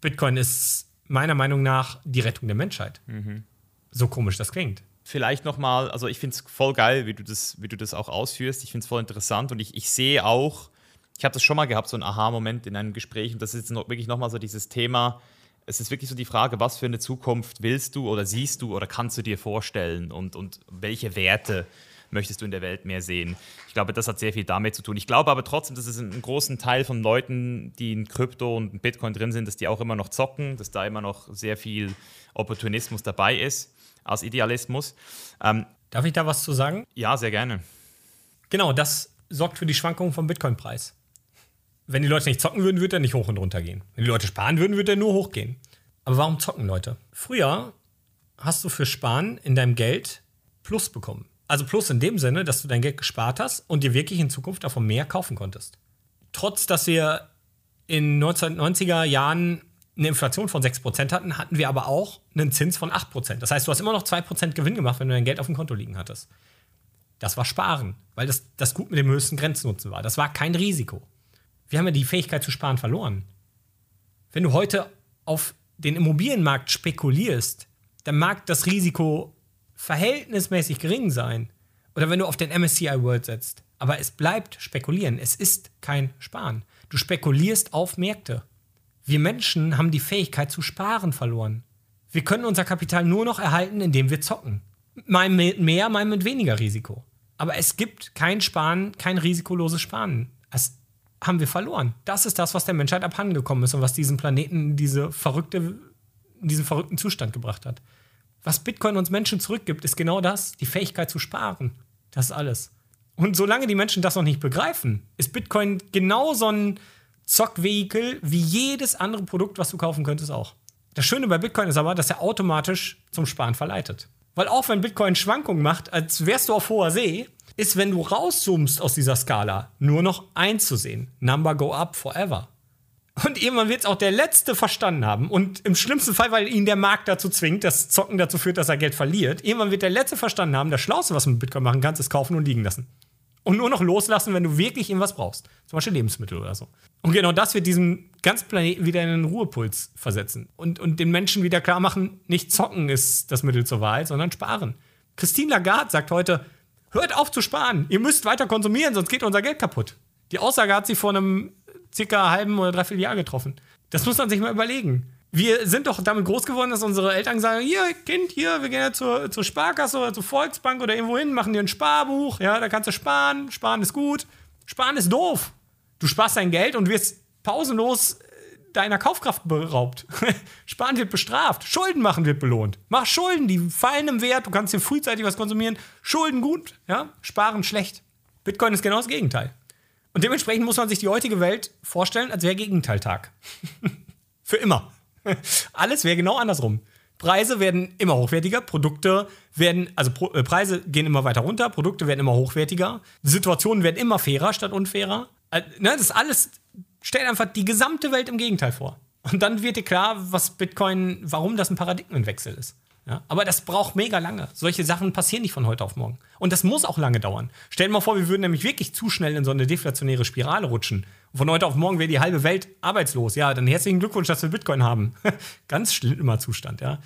A: Bitcoin ist meiner Meinung nach die Rettung der Menschheit. Mhm. So komisch das klingt.
B: Vielleicht nochmal, also ich finde es voll geil, wie du, das, wie du das auch ausführst. Ich finde es voll interessant und ich, ich sehe auch, ich habe das schon mal gehabt, so ein Aha-Moment in einem Gespräch und das ist jetzt noch, wirklich nochmal so dieses Thema, es ist wirklich so die Frage, was für eine Zukunft willst du oder siehst du oder kannst du dir vorstellen und, und welche Werte möchtest du in der Welt mehr sehen. Ich glaube, das hat sehr viel damit zu tun. Ich glaube aber trotzdem, dass es einen großen Teil von Leuten, die in Krypto und in Bitcoin drin sind, dass die auch immer noch zocken, dass da immer noch sehr viel Opportunismus dabei ist als Idealismus.
A: Ähm, Darf ich da was zu sagen?
B: Ja, sehr gerne.
A: Genau, das sorgt für die Schwankungen vom Bitcoin-Preis. Wenn die Leute nicht zocken würden, würde er nicht hoch und runter gehen. Wenn die Leute sparen würden, würde er nur hochgehen. Aber warum zocken Leute? Früher hast du für Sparen in deinem Geld Plus bekommen. Also plus in dem Sinne, dass du dein Geld gespart hast und dir wirklich in Zukunft davon mehr kaufen konntest. Trotz, dass wir in 1990er Jahren eine Inflation von 6% hatten, hatten wir aber auch einen Zins von 8%. Das heißt, du hast immer noch 2% Gewinn gemacht, wenn du dein Geld auf dem Konto liegen hattest. Das war Sparen, weil das das gut mit dem höchsten Grenznutzen war. Das war kein Risiko. Wir haben ja die Fähigkeit zu sparen verloren. Wenn du heute auf den Immobilienmarkt spekulierst, dann mag das Risiko verhältnismäßig gering sein. Oder wenn du auf den MSCI World setzt. Aber es bleibt spekulieren. Es ist kein Sparen. Du spekulierst auf Märkte. Wir Menschen haben die Fähigkeit zu sparen verloren. Wir können unser Kapital nur noch erhalten, indem wir zocken. Mal mit mehr, mal mit weniger Risiko. Aber es gibt kein Sparen, kein risikoloses Sparen. Das haben wir verloren. Das ist das, was der Menschheit abhandengekommen ist und was diesen Planeten diese verrückte, in diesen verrückten Zustand gebracht hat. Was Bitcoin uns Menschen zurückgibt, ist genau das, die Fähigkeit zu sparen. Das ist alles. Und solange die Menschen das noch nicht begreifen, ist Bitcoin genau so ein Zockvehikel wie jedes andere Produkt, was du kaufen könntest auch. Das Schöne bei Bitcoin ist aber, dass er automatisch zum Sparen verleitet. Weil auch wenn Bitcoin Schwankungen macht, als wärst du auf hoher See, ist, wenn du rauszoomst aus dieser Skala, nur noch eins zu sehen. Number go up forever. Und irgendwann wird es auch der Letzte verstanden haben. Und im schlimmsten Fall, weil ihn der Markt dazu zwingt, das Zocken dazu führt, dass er Geld verliert. Irgendwann wird der Letzte verstanden haben, das Schlauste, was du mit Bitcoin machen kannst, ist kaufen und liegen lassen. Und nur noch loslassen, wenn du wirklich irgendwas brauchst. Zum Beispiel Lebensmittel oder so. Und genau das wird diesen ganzen Planeten wieder in einen Ruhepuls versetzen. Und, und den Menschen wieder klar machen, nicht zocken ist das Mittel zur Wahl, sondern sparen. Christine Lagarde sagt heute, hört auf zu sparen. Ihr müsst weiter konsumieren, sonst geht unser Geld kaputt. Die Aussage hat sie vor einem circa halben oder dreiviertel Jahr getroffen. Das muss man sich mal überlegen. Wir sind doch damit groß geworden, dass unsere Eltern sagen: Hier, Kind, hier, wir gehen ja zur, zur Sparkasse oder zur Volksbank oder irgendwo hin, machen dir ein Sparbuch. Ja, da kannst du sparen. Sparen ist gut. Sparen ist doof. Du sparst dein Geld und wirst pausenlos äh, deiner Kaufkraft beraubt. [laughs] Sparen wird bestraft. Schulden machen wird belohnt. Mach Schulden, die fallen im Wert. Du kannst dir frühzeitig was konsumieren. Schulden gut, ja? Sparen schlecht. Bitcoin ist genau das Gegenteil. Und dementsprechend muss man sich die heutige Welt vorstellen, als wäre Gegenteiltag. [laughs] Für immer. [laughs] Alles wäre genau andersrum. Preise werden immer hochwertiger, Produkte werden, also äh, Preise gehen immer weiter runter, Produkte werden immer hochwertiger, Situationen werden immer fairer statt unfairer. Äh, ne, das alles stellt einfach die gesamte Welt im Gegenteil vor. Und dann wird dir klar, was Bitcoin, warum das ein Paradigmenwechsel ist. Ja, aber das braucht mega lange. Solche Sachen passieren nicht von heute auf morgen. Und das muss auch lange dauern. Stell dir mal vor, wir würden nämlich wirklich zu schnell in so eine deflationäre Spirale rutschen. Und von heute auf morgen wäre die halbe Welt arbeitslos. Ja, dann herzlichen Glückwunsch, dass wir Bitcoin haben. [laughs] ganz schlimmer Zustand, ja.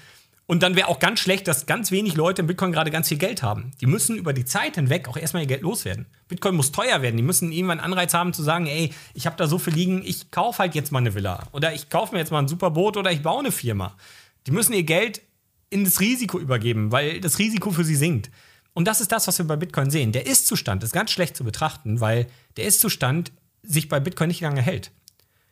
A: Und dann wäre auch ganz schlecht, dass ganz wenig Leute im Bitcoin gerade ganz viel Geld haben. Die müssen über die Zeit hinweg auch erstmal ihr Geld loswerden. Bitcoin muss teuer werden. Die müssen irgendwann einen Anreiz haben zu sagen, ey, ich habe da so viel liegen, ich kaufe halt jetzt mal eine Villa. Oder ich kaufe mir jetzt mal ein Superboot oder ich baue eine Firma. Die müssen ihr Geld in das Risiko übergeben, weil das Risiko für sie sinkt. Und das ist das, was wir bei Bitcoin sehen. Der Ist-Zustand ist ganz schlecht zu betrachten, weil der Ist-Zustand sich bei Bitcoin nicht lange hält.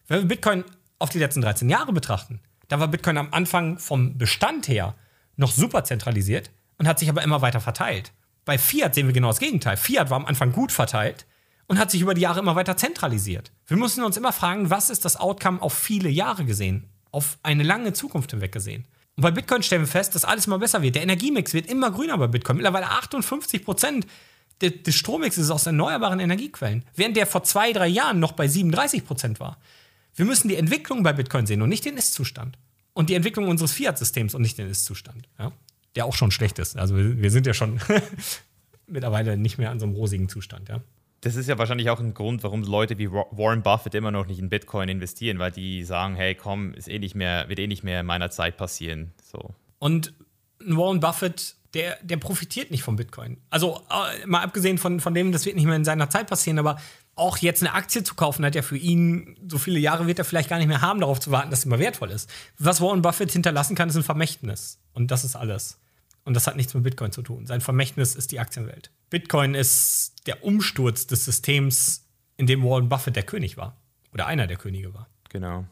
A: Wenn wir Bitcoin auf die letzten 13 Jahre betrachten, da war Bitcoin am Anfang vom Bestand her noch super zentralisiert und hat sich aber immer weiter verteilt. Bei Fiat sehen wir genau das Gegenteil. Fiat war am Anfang gut verteilt und hat sich über die Jahre immer weiter zentralisiert. Wir müssen uns immer fragen, was ist das Outcome auf viele Jahre gesehen, auf eine lange Zukunft hinweg gesehen. Und bei Bitcoin stellen wir fest, dass alles immer besser wird. Der Energiemix wird immer grüner bei Bitcoin. Mittlerweile 58 Prozent des Strommixes aus erneuerbaren Energiequellen, während der vor zwei, drei Jahren noch bei 37 Prozent war. Wir müssen die Entwicklung bei Bitcoin sehen und nicht den Ist-Zustand. Und die Entwicklung unseres Fiat-Systems und nicht den Ist-Zustand. Ja? Der auch schon schlecht ist. Also wir sind ja schon [laughs] mittlerweile nicht mehr an so einem rosigen Zustand. Ja?
B: Das ist ja wahrscheinlich auch ein Grund, warum Leute wie Warren Buffett immer noch nicht in Bitcoin investieren, weil die sagen, hey, komm, ist eh nicht mehr, wird eh nicht mehr in meiner Zeit passieren. So.
A: Und Warren Buffett, der, der profitiert nicht vom Bitcoin. Also äh, mal abgesehen von, von dem, das wird nicht mehr in seiner Zeit passieren, aber auch jetzt eine Aktie zu kaufen, hat ja für ihn so viele Jahre wird er vielleicht gar nicht mehr haben, darauf zu warten, dass sie immer wertvoll ist. Was Warren Buffett hinterlassen kann, ist ein Vermächtnis. Und das ist alles. Und das hat nichts mit Bitcoin zu tun. Sein Vermächtnis ist die Aktienwelt. Bitcoin ist der Umsturz des Systems, in dem Warren Buffett der König war. Oder einer der Könige war.
B: Genau.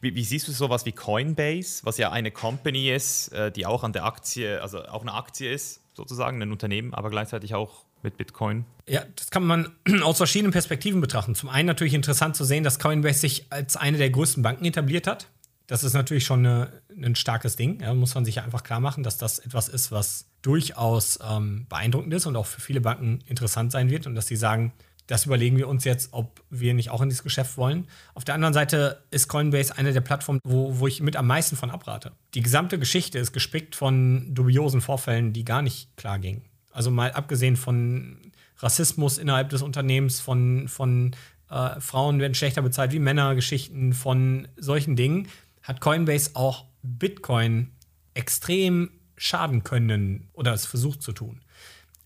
B: Wie, wie, siehst du sowas wie Coinbase, was ja eine Company ist, äh, die auch an der Aktie, also auch eine Aktie ist, sozusagen, ein Unternehmen, aber gleichzeitig auch mit Bitcoin?
A: Ja, das kann man [clears throat] aus verschiedenen Perspektiven betrachten. Zum einen natürlich interessant zu sehen, dass Coinbase sich als eine der größten Banken etabliert hat. Das ist natürlich schon eine, ein starkes Ding. Ja, muss man sich einfach klar machen, dass das etwas ist, was durchaus ähm, beeindruckend ist und auch für viele Banken interessant sein wird und dass sie sagen, das überlegen wir uns jetzt, ob wir nicht auch in dieses Geschäft wollen. Auf der anderen Seite ist Coinbase eine der Plattformen, wo, wo ich mit am meisten von abrate. Die gesamte Geschichte ist gespickt von dubiosen Vorfällen, die gar nicht klar gingen. Also mal abgesehen von Rassismus innerhalb des Unternehmens, von, von äh, Frauen werden schlechter bezahlt wie Männer, Geschichten, von solchen Dingen, hat Coinbase auch Bitcoin extrem schaden können oder es versucht zu tun.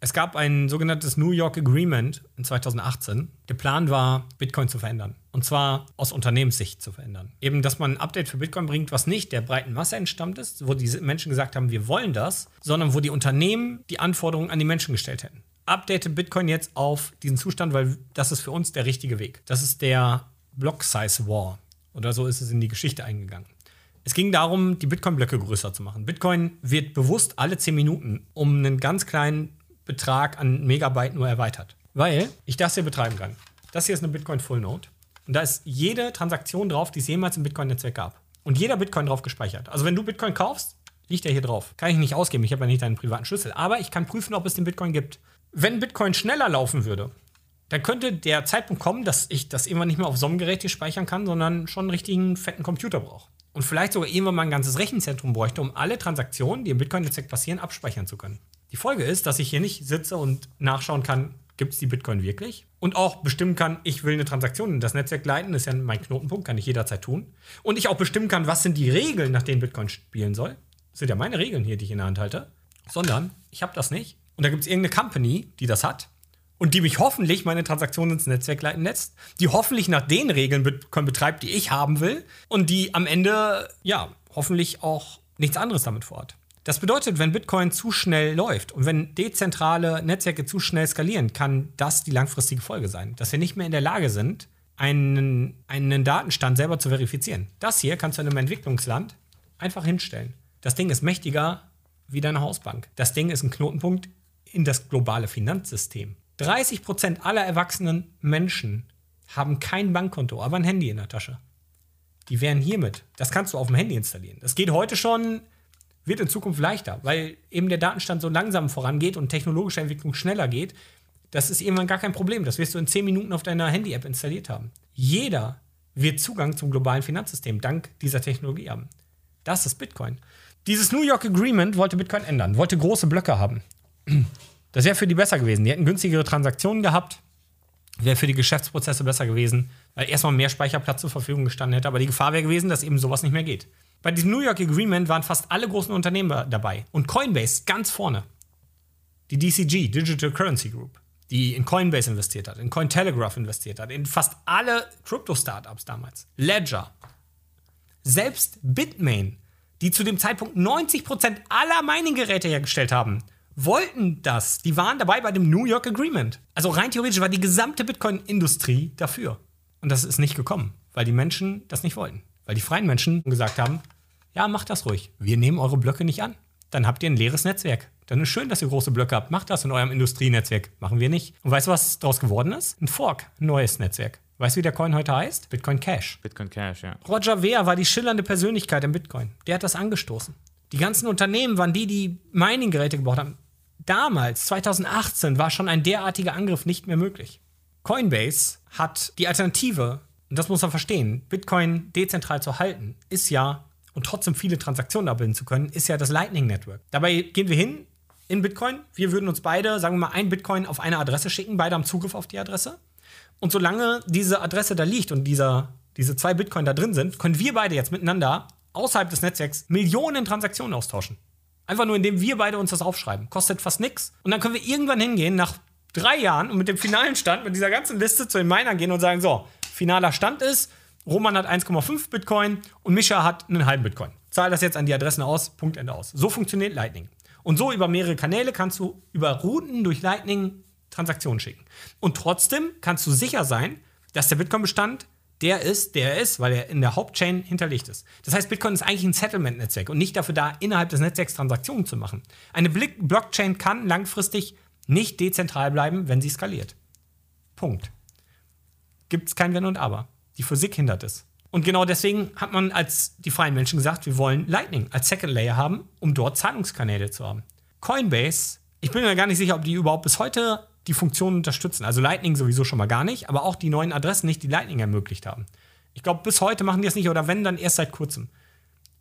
A: Es gab ein sogenanntes New York Agreement in 2018. Der Plan war, Bitcoin zu verändern. Und zwar aus Unternehmenssicht zu verändern. Eben, dass man ein Update für Bitcoin bringt, was nicht der breiten Masse entstammt ist, wo die Menschen gesagt haben, wir wollen das, sondern wo die Unternehmen die Anforderungen an die Menschen gestellt hätten. Update Bitcoin jetzt auf diesen Zustand, weil das ist für uns der richtige Weg. Das ist der Block Size War. Oder so ist es in die Geschichte eingegangen. Es ging darum, die Bitcoin-Blöcke größer zu machen. Bitcoin wird bewusst alle 10 Minuten um einen ganz kleinen Betrag an Megabyte nur erweitert. Weil ich das hier betreiben kann. Das hier ist eine Bitcoin Full Node. Und da ist jede Transaktion drauf, die es jemals im Bitcoin-Netzwerk gab. Und jeder Bitcoin drauf gespeichert. Also wenn du Bitcoin kaufst, liegt er hier drauf. Kann ich nicht ausgeben, ich habe ja nicht deinen privaten Schlüssel. Aber ich kann prüfen, ob es den Bitcoin gibt. Wenn Bitcoin schneller laufen würde, dann könnte der Zeitpunkt kommen, dass ich das irgendwann nicht mehr auf so einem Gerät hier speichern kann, sondern schon einen richtigen fetten Computer brauche. Und vielleicht sogar irgendwann mal ein ganzes Rechenzentrum bräuchte, um alle Transaktionen, die im Bitcoin-Netzwerk passieren, abspeichern zu können. Die Folge ist, dass ich hier nicht sitze und nachschauen kann, gibt es die Bitcoin wirklich? Und auch bestimmen kann, ich will eine Transaktion in das Netzwerk leiten, das ist ja mein Knotenpunkt, kann ich jederzeit tun. Und ich auch bestimmen kann, was sind die Regeln, nach denen Bitcoin spielen soll. Das sind ja meine Regeln hier, die ich in der Hand halte. Sondern ich habe das nicht. Und da gibt es irgendeine Company, die das hat und die mich hoffentlich meine Transaktionen ins Netzwerk leiten lässt, die hoffentlich nach den Regeln Bitcoin betreibt, die ich haben will und die am Ende, ja, hoffentlich auch nichts anderes damit vorhat. Das bedeutet, wenn Bitcoin zu schnell läuft und wenn dezentrale Netzwerke zu schnell skalieren, kann das die langfristige Folge sein. Dass wir nicht mehr in der Lage sind, einen, einen Datenstand selber zu verifizieren. Das hier kannst du in einem Entwicklungsland einfach hinstellen. Das Ding ist mächtiger wie deine Hausbank. Das Ding ist ein Knotenpunkt in das globale Finanzsystem. 30 Prozent aller erwachsenen Menschen haben kein Bankkonto, aber ein Handy in der Tasche. Die wären hiermit. Das kannst du auf dem Handy installieren. Das geht heute schon wird in Zukunft leichter, weil eben der Datenstand so langsam vorangeht und technologische Entwicklung schneller geht. Das ist irgendwann gar kein Problem. Das wirst du in 10 Minuten auf deiner Handy-App installiert haben. Jeder wird Zugang zum globalen Finanzsystem dank dieser Technologie haben. Das ist Bitcoin. Dieses New York Agreement wollte Bitcoin ändern, wollte große Blöcke haben. Das wäre für die besser gewesen. Die hätten günstigere Transaktionen gehabt, wäre für die Geschäftsprozesse besser gewesen, weil erstmal mehr Speicherplatz zur Verfügung gestanden hätte. Aber die Gefahr wäre gewesen, dass eben sowas nicht mehr geht. Bei diesem New York Agreement waren fast alle großen Unternehmen dabei und Coinbase ganz vorne. Die DCG, Digital Currency Group, die in Coinbase investiert hat, in Cointelegraph investiert hat, in fast alle Crypto-Startups damals. Ledger. Selbst Bitmain, die zu dem Zeitpunkt 90% aller Mining-Geräte hergestellt haben, wollten das. Die waren dabei bei dem New York Agreement. Also rein theoretisch war die gesamte Bitcoin-Industrie dafür. Und das ist nicht gekommen, weil die Menschen das nicht wollten. Weil die freien Menschen gesagt haben, ja, macht das ruhig. Wir nehmen eure Blöcke nicht an. dann habt ihr ein leeres Netzwerk. Dann ist schön, dass ihr große Blöcke habt. Macht das in eurem Industrienetzwerk. Machen wir nicht. Und weißt du, was daraus geworden ist? Ein Fork, ein neues Netzwerk. Weißt du, wie der Coin heute heißt? Bitcoin Cash.
B: Bitcoin Cash, ja.
A: Roger Ver war die schillernde Persönlichkeit im Bitcoin. Der hat das angestoßen. Die ganzen Unternehmen waren die, die Mining-Geräte gebaut haben. Damals, 2018, war schon ein derartiger Angriff nicht mehr möglich. Coinbase hat die Alternative, und das muss man verstehen, Bitcoin dezentral zu halten, ist ja, und trotzdem viele Transaktionen abbilden zu können, ist ja das Lightning Network. Dabei gehen wir hin in Bitcoin. Wir würden uns beide, sagen wir mal, ein Bitcoin auf eine Adresse schicken. Beide haben Zugriff auf die Adresse. Und solange diese Adresse da liegt und dieser, diese zwei Bitcoin da drin sind, können wir beide jetzt miteinander außerhalb des Netzwerks Millionen Transaktionen austauschen. Einfach nur, indem wir beide uns das aufschreiben. Kostet fast nichts. Und dann können wir irgendwann hingehen, nach drei Jahren und mit dem finalen Stand, mit dieser ganzen Liste zu den Minern gehen und sagen: So, finaler Stand ist, Roman hat 1,5 Bitcoin und Mischa hat einen halben Bitcoin. Zahl das jetzt an die Adressen aus, Punkt Ende aus. So funktioniert Lightning. Und so über mehrere Kanäle kannst du über Routen durch Lightning Transaktionen schicken. Und trotzdem kannst du sicher sein, dass der Bitcoin-Bestand der ist, der er ist, weil er in der Hauptchain hinterlegt ist. Das heißt, Bitcoin ist eigentlich ein Settlement-Netzwerk und nicht dafür da, innerhalb des Netzwerks Transaktionen zu machen. Eine Blockchain kann langfristig nicht dezentral bleiben, wenn sie skaliert. Punkt. Gibt es kein Wenn und Aber. Die Physik hindert es. Und genau deswegen hat man als die freien Menschen gesagt, wir wollen Lightning als Second Layer haben, um dort Zahlungskanäle zu haben. Coinbase, ich bin mir gar nicht sicher, ob die überhaupt bis heute die Funktionen unterstützen. Also Lightning sowieso schon mal gar nicht, aber auch die neuen Adressen nicht, die Lightning ermöglicht haben. Ich glaube, bis heute machen die das nicht oder wenn, dann erst seit kurzem.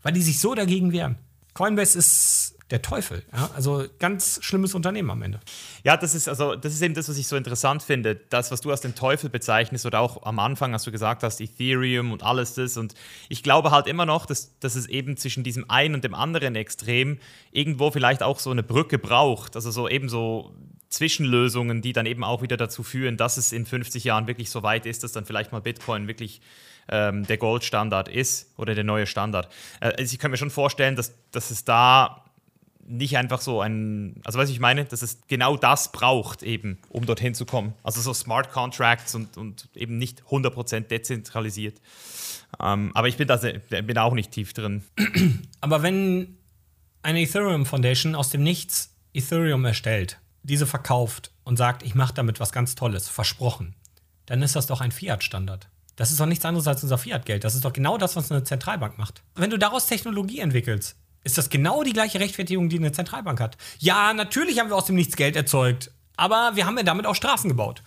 A: Weil die sich so dagegen wehren. Coinbase ist der Teufel. Ja? Also ganz schlimmes Unternehmen am Ende.
B: Ja, das ist also das ist eben das, was ich so interessant finde. Das, was du als den Teufel bezeichnest oder auch am Anfang, als du gesagt hast, Ethereum und alles das. Und ich glaube halt immer noch, dass, dass es eben zwischen diesem einen und dem anderen Extrem irgendwo vielleicht auch so eine Brücke braucht. Also so eben so Zwischenlösungen, die dann eben auch wieder dazu führen, dass es in 50 Jahren wirklich so weit ist, dass dann vielleicht mal Bitcoin wirklich ähm, der Goldstandard ist oder der neue Standard. Äh, also ich kann mir schon vorstellen, dass, dass es da nicht einfach so ein, also was ich meine, dass es genau das braucht eben, um dorthin zu kommen. Also so Smart Contracts und, und eben nicht 100% dezentralisiert. Ähm, aber ich bin da, bin da auch nicht tief drin.
A: Aber wenn eine Ethereum Foundation aus dem Nichts Ethereum erstellt, diese verkauft und sagt, ich mache damit was ganz Tolles, versprochen, dann ist das doch ein Fiat-Standard. Das ist doch nichts anderes als unser Fiat-Geld. Das ist doch genau das, was eine Zentralbank macht. Wenn du daraus Technologie entwickelst, ist das genau die gleiche Rechtfertigung, die eine Zentralbank hat. Ja, natürlich haben wir aus dem Nichts Geld erzeugt, aber wir haben ja damit auch Straßen gebaut.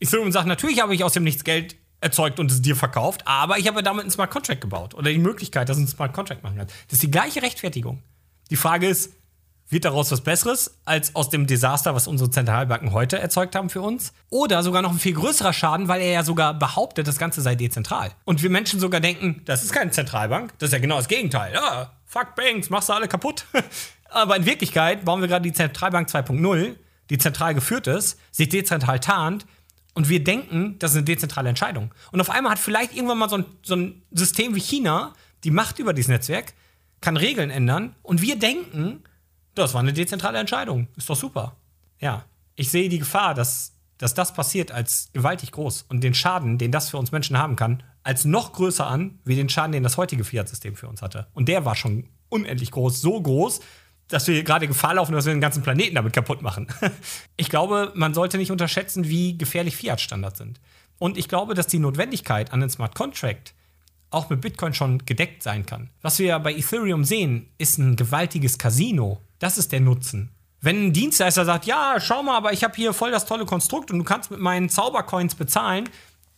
A: Ethereum sagt, natürlich habe ich aus dem Nichts Geld erzeugt und es dir verkauft, aber ich habe damit einen Smart Contract gebaut oder die Möglichkeit, dass einen Smart Contract machen kann. Das ist die gleiche Rechtfertigung. Die Frage ist, wird daraus was Besseres als aus dem Desaster, was unsere Zentralbanken heute erzeugt haben für uns? Oder sogar noch ein viel größerer Schaden, weil er ja sogar behauptet, das Ganze sei dezentral. Und wir Menschen sogar denken, das ist keine Zentralbank, das ist ja genau das Gegenteil. Ja, fuck Banks, machst du alle kaputt. [laughs] Aber in Wirklichkeit bauen wir gerade die Zentralbank 2.0, die zentral geführt ist, sich dezentral tarnt und wir denken, das ist eine dezentrale Entscheidung. Und auf einmal hat vielleicht irgendwann mal so ein, so ein System wie China die Macht über dieses Netzwerk, kann Regeln ändern und wir denken, das war eine dezentrale Entscheidung. Ist doch super. Ja, ich sehe die Gefahr, dass, dass das passiert, als gewaltig groß und den Schaden, den das für uns Menschen haben kann, als noch größer an, wie den Schaden, den das heutige Fiat-System für uns hatte. Und der war schon unendlich groß, so groß, dass wir gerade Gefahr laufen, dass wir den ganzen Planeten damit kaputt machen. [laughs] ich glaube, man sollte nicht unterschätzen, wie gefährlich Fiat-Standards sind. Und ich glaube, dass die Notwendigkeit an den Smart Contract auch mit Bitcoin schon gedeckt sein kann. Was wir bei Ethereum sehen, ist ein gewaltiges Casino. Das ist der Nutzen. Wenn ein Dienstleister sagt, ja, schau mal, aber ich habe hier voll das tolle Konstrukt und du kannst mit meinen Zaubercoins bezahlen,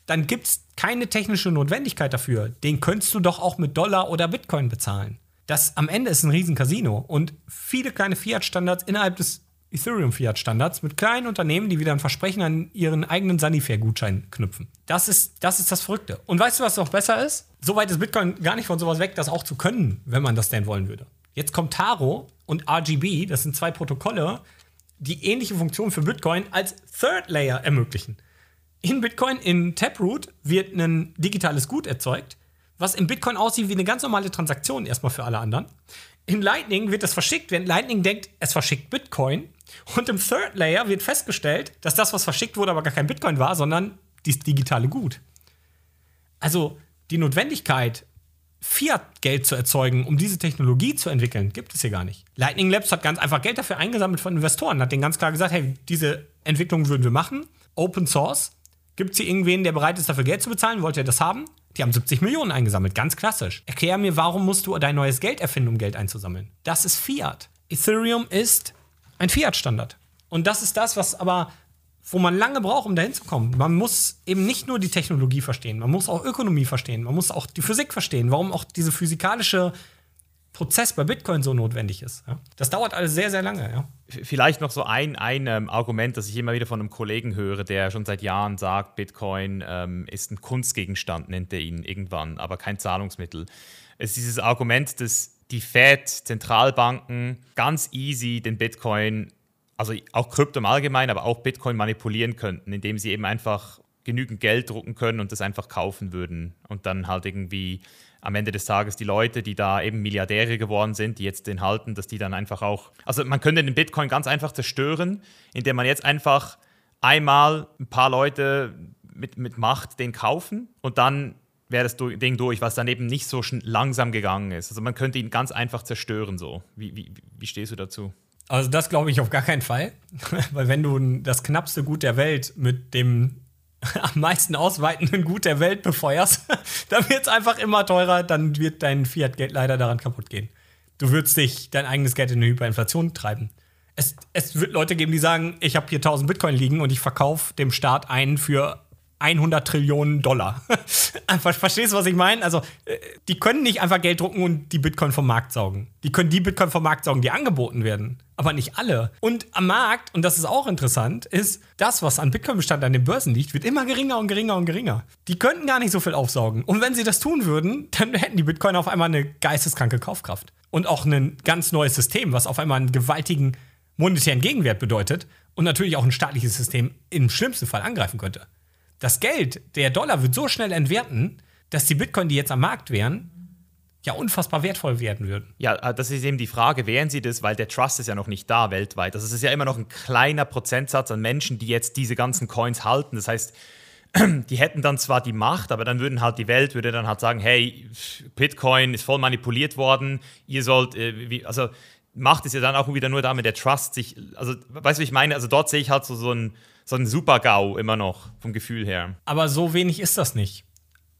A: dann gibt es keine technische Notwendigkeit dafür. Den könntest du doch auch mit Dollar oder Bitcoin bezahlen. Das am Ende ist ein riesen Casino und viele kleine Fiat-Standards innerhalb des Ethereum-Fiat-Standards mit kleinen Unternehmen, die wieder ein Versprechen an ihren eigenen Sanifair-Gutschein knüpfen. Das ist, das ist das Verrückte. Und weißt du, was noch besser ist? Soweit ist Bitcoin gar nicht von sowas weg, das auch zu können, wenn man das denn wollen würde. Jetzt kommt Taro und RGB, das sind zwei Protokolle, die ähnliche Funktionen für Bitcoin als Third Layer ermöglichen. In Bitcoin, in Taproot, wird ein digitales Gut erzeugt, was in Bitcoin aussieht wie eine ganz normale Transaktion erstmal für alle anderen. In Lightning wird das verschickt, während Lightning denkt, es verschickt Bitcoin. Und im Third Layer wird festgestellt, dass das, was verschickt wurde, aber gar kein Bitcoin war, sondern das digitale Gut. Also die Notwendigkeit, Fiat-Geld zu erzeugen, um diese Technologie zu entwickeln, gibt es hier gar nicht. Lightning Labs hat ganz einfach Geld dafür eingesammelt von Investoren, hat denen ganz klar gesagt, hey, diese Entwicklung würden wir machen, Open Source. Gibt es hier irgendwen, der bereit ist, dafür Geld zu bezahlen? Wollt ihr das haben? Die haben 70 Millionen eingesammelt, ganz klassisch. Erklär mir, warum musst du dein neues Geld erfinden, um Geld einzusammeln? Das ist Fiat. Ethereum ist ein Fiat-Standard. Und das ist das, was aber, wo man lange braucht, um dahin zu kommen. Man muss eben nicht nur die Technologie verstehen, man muss auch Ökonomie verstehen, man muss auch die Physik verstehen, warum auch diese physikalische Prozess bei Bitcoin so notwendig ist. Ja? Das dauert alles sehr, sehr lange. Ja?
B: Vielleicht noch so ein, ein ähm, Argument, das ich immer wieder von einem Kollegen höre, der schon seit Jahren sagt, Bitcoin ähm, ist ein Kunstgegenstand, nennt er ihn irgendwann, aber kein Zahlungsmittel. Es ist dieses Argument, dass die Fed, Zentralbanken ganz easy den Bitcoin, also auch Krypto im Allgemeinen, aber auch Bitcoin manipulieren könnten, indem sie eben einfach genügend Geld drucken können und das einfach kaufen würden und dann halt irgendwie am Ende des Tages die Leute, die da eben Milliardäre geworden sind, die jetzt den halten, dass die dann einfach auch. Also man könnte den Bitcoin ganz einfach zerstören, indem man jetzt einfach einmal ein paar Leute mit, mit Macht den kaufen und dann wäre das Ding durch, was dann eben nicht so langsam gegangen ist. Also man könnte ihn ganz einfach zerstören so. Wie, wie, wie stehst du dazu?
A: Also das glaube ich auf gar keinen Fall, [laughs] weil wenn du das knappste Gut der Welt mit dem [laughs] am meisten ausweitenden Gut der Welt befeuerst, [laughs] dann wird es einfach immer teurer, dann wird dein Fiat-Geld leider daran kaputt gehen. Du würdest dich dein eigenes Geld in eine Hyperinflation treiben. Es, es wird Leute geben, die sagen, ich habe hier 1000 Bitcoin liegen und ich verkaufe dem Staat einen für 100 Trillionen Dollar. [laughs] Verstehst du, was ich meine? Also, äh, die können nicht einfach Geld drucken und die Bitcoin vom Markt saugen. Die können die Bitcoin vom Markt saugen, die angeboten werden. Aber nicht alle. Und am Markt, und das ist auch interessant, ist, das, was an Bitcoin-Bestand an den Börsen liegt, wird immer geringer und geringer und geringer. Die könnten gar nicht so viel aufsaugen. Und wenn sie das tun würden, dann hätten die Bitcoin auf einmal eine geisteskranke Kaufkraft. Und auch ein ganz neues System, was auf einmal einen gewaltigen monetären Gegenwert bedeutet und natürlich auch ein staatliches System im schlimmsten Fall angreifen könnte das Geld, der Dollar wird so schnell entwerten, dass die Bitcoin, die jetzt am Markt wären, ja unfassbar wertvoll werden würden.
B: Ja, äh, das ist eben die Frage, wären sie das, weil der Trust ist ja noch nicht da weltweit. Es ist ja immer noch ein kleiner Prozentsatz an Menschen, die jetzt diese ganzen Coins halten. Das heißt, [clears throat] die hätten dann zwar die Macht, aber dann würden halt die Welt würde dann halt sagen, hey, Bitcoin ist voll manipuliert worden, ihr sollt, äh, also Macht ist ja dann auch wieder nur damit der Trust sich, also weißt du, ich meine? Also dort sehe ich halt so, so ein so ein Super-GAU immer noch vom Gefühl her.
A: Aber so wenig ist das nicht.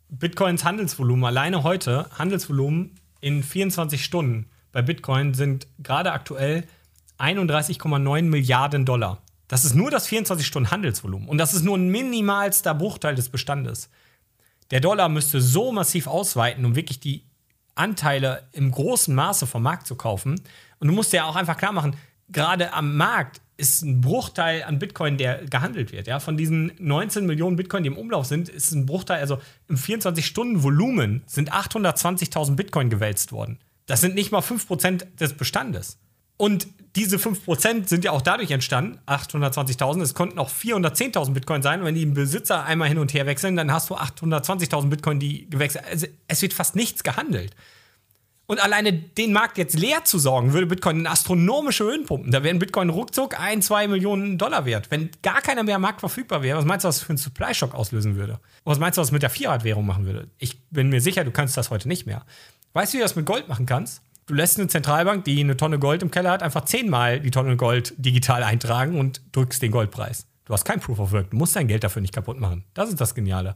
A: Bitcoins Handelsvolumen, alleine heute, Handelsvolumen in 24 Stunden bei Bitcoin sind gerade aktuell 31,9 Milliarden Dollar. Das ist nur das 24-Stunden-Handelsvolumen. Und das ist nur ein minimalster Bruchteil des Bestandes. Der Dollar müsste so massiv ausweiten, um wirklich die Anteile im großen Maße vom Markt zu kaufen. Und du musst ja auch einfach klar machen, gerade am Markt ist ein Bruchteil an Bitcoin, der gehandelt wird. Ja? Von diesen 19 Millionen Bitcoin, die im Umlauf sind, ist ein Bruchteil, also im 24-Stunden-Volumen sind 820.000 Bitcoin gewälzt worden. Das sind nicht mal 5% des Bestandes. Und diese 5% sind ja auch dadurch entstanden, 820.000, es konnten auch 410.000 Bitcoin sein. Wenn die im Besitzer einmal hin und her wechseln, dann hast du 820.000 Bitcoin, die gewechselt Also es wird fast nichts gehandelt. Und alleine den Markt jetzt leer zu sorgen, würde Bitcoin in astronomische Höhen pumpen. Da wären Bitcoin ruckzuck ein, zwei Millionen Dollar wert. Wenn gar keiner mehr am Markt verfügbar wäre, was meinst du, was für einen Supply-Shock auslösen würde? was meinst du, was mit der Fiat-Währung machen würde? Ich bin mir sicher, du kannst das heute nicht mehr. Weißt du, wie du das mit Gold machen kannst? Du lässt eine Zentralbank, die eine Tonne Gold im Keller hat, einfach zehnmal die Tonne Gold digital eintragen und drückst den Goldpreis. Du hast kein Proof of Work. Du musst dein Geld dafür nicht kaputt machen. Das ist das Geniale.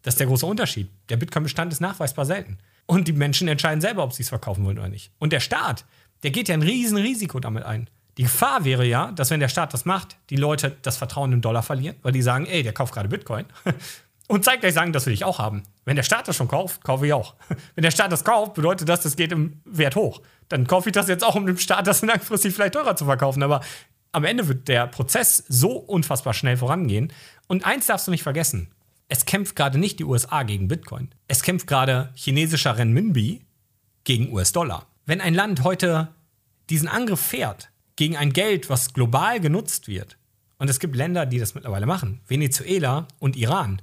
A: Das ist der große Unterschied. Der Bitcoin-Bestand ist nachweisbar selten. Und die Menschen entscheiden selber, ob sie es verkaufen wollen oder nicht. Und der Staat, der geht ja ein Riesenrisiko damit ein. Die Gefahr wäre ja, dass wenn der Staat das macht, die Leute das Vertrauen im Dollar verlieren, weil die sagen, ey, der kauft gerade Bitcoin. [laughs] Und zeitgleich sagen, das will ich auch haben. Wenn der Staat das schon kauft, kaufe ich auch. [laughs] Wenn der Staat das kauft, bedeutet das, das geht im Wert hoch. Dann kaufe ich das jetzt auch, um dem Staat das langfristig vielleicht teurer zu verkaufen. Aber am Ende wird der Prozess so unfassbar schnell vorangehen. Und eins darfst du nicht vergessen: es kämpft gerade nicht die USA gegen Bitcoin. Es kämpft gerade chinesischer Renminbi gegen US-Dollar. Wenn ein Land heute diesen Angriff fährt gegen ein Geld, was global genutzt wird, und es gibt Länder, die das mittlerweile machen, Venezuela und Iran,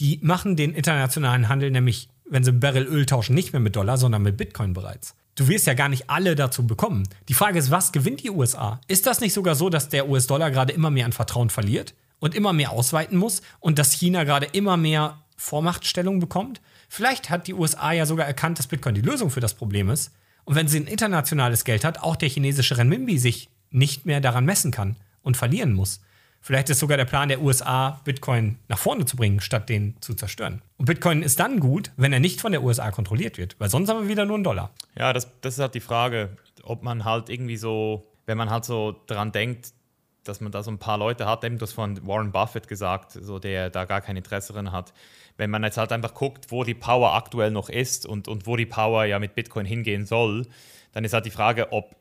A: die machen den internationalen Handel nämlich, wenn sie Barrel Öl tauschen, nicht mehr mit Dollar, sondern mit Bitcoin bereits. Du wirst ja gar nicht alle dazu bekommen. Die Frage ist, was gewinnt die USA? Ist das nicht sogar so, dass der US-Dollar gerade immer mehr an Vertrauen verliert? Und immer mehr ausweiten muss und dass China gerade immer mehr Vormachtstellung bekommt. Vielleicht hat die USA ja sogar erkannt, dass Bitcoin die Lösung für das Problem ist. Und wenn sie ein internationales Geld hat, auch der chinesische Renminbi sich nicht mehr daran messen kann und verlieren muss. Vielleicht ist sogar der Plan der USA, Bitcoin nach vorne zu bringen, statt den zu zerstören. Und Bitcoin ist dann gut, wenn er nicht von der USA kontrolliert wird, weil sonst haben wir wieder nur einen Dollar.
B: Ja, das, das ist halt die Frage, ob man halt irgendwie so, wenn man halt so daran denkt, dass man da so ein paar Leute hat, eben das von Warren Buffett gesagt, so der da gar kein Interesse drin hat. Wenn man jetzt halt einfach guckt, wo die Power aktuell noch ist und, und wo die Power ja mit Bitcoin hingehen soll, dann ist halt die Frage, ob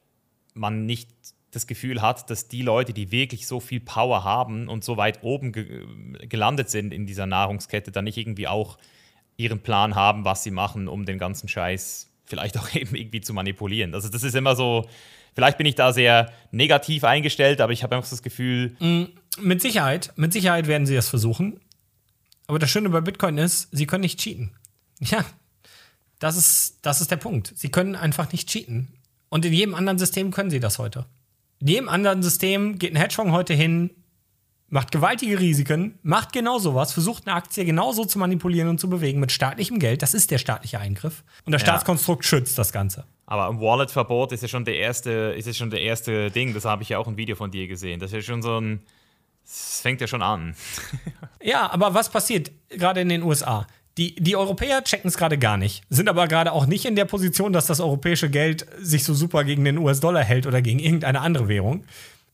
B: man nicht das Gefühl hat, dass die Leute, die wirklich so viel Power haben und so weit oben ge gelandet sind in dieser Nahrungskette, dann nicht irgendwie auch ihren Plan haben, was sie machen, um den ganzen Scheiß vielleicht auch [laughs] eben irgendwie zu manipulieren. Also das ist immer so, vielleicht bin ich da sehr negativ eingestellt, aber ich habe einfach das Gefühl.
A: Mm, mit Sicherheit, mit Sicherheit werden sie das versuchen. Aber das Schöne bei Bitcoin ist, sie können nicht cheaten. [laughs] Ja, das ist, das ist der Punkt. Sie können einfach nicht cheaten. Und in jedem anderen System können sie das heute. In jedem anderen System geht ein Hedgefonds heute hin, macht gewaltige Risiken, macht genau sowas, versucht eine Aktie genauso zu manipulieren und zu bewegen mit staatlichem Geld. Das ist der staatliche Eingriff. Und das ja. Staatskonstrukt schützt das Ganze.
B: Aber ein Wallet-Verbot ist ja schon der erste, ist ja schon der erste Ding. Das habe ich ja auch ein Video von dir gesehen. Das ist ja schon so ein. Das fängt ja schon an. [laughs]
A: ja, aber was passiert gerade in den USA? Die, die Europäer checken es gerade gar nicht, sind aber gerade auch nicht in der Position, dass das europäische Geld sich so super gegen den US-Dollar hält oder gegen irgendeine andere Währung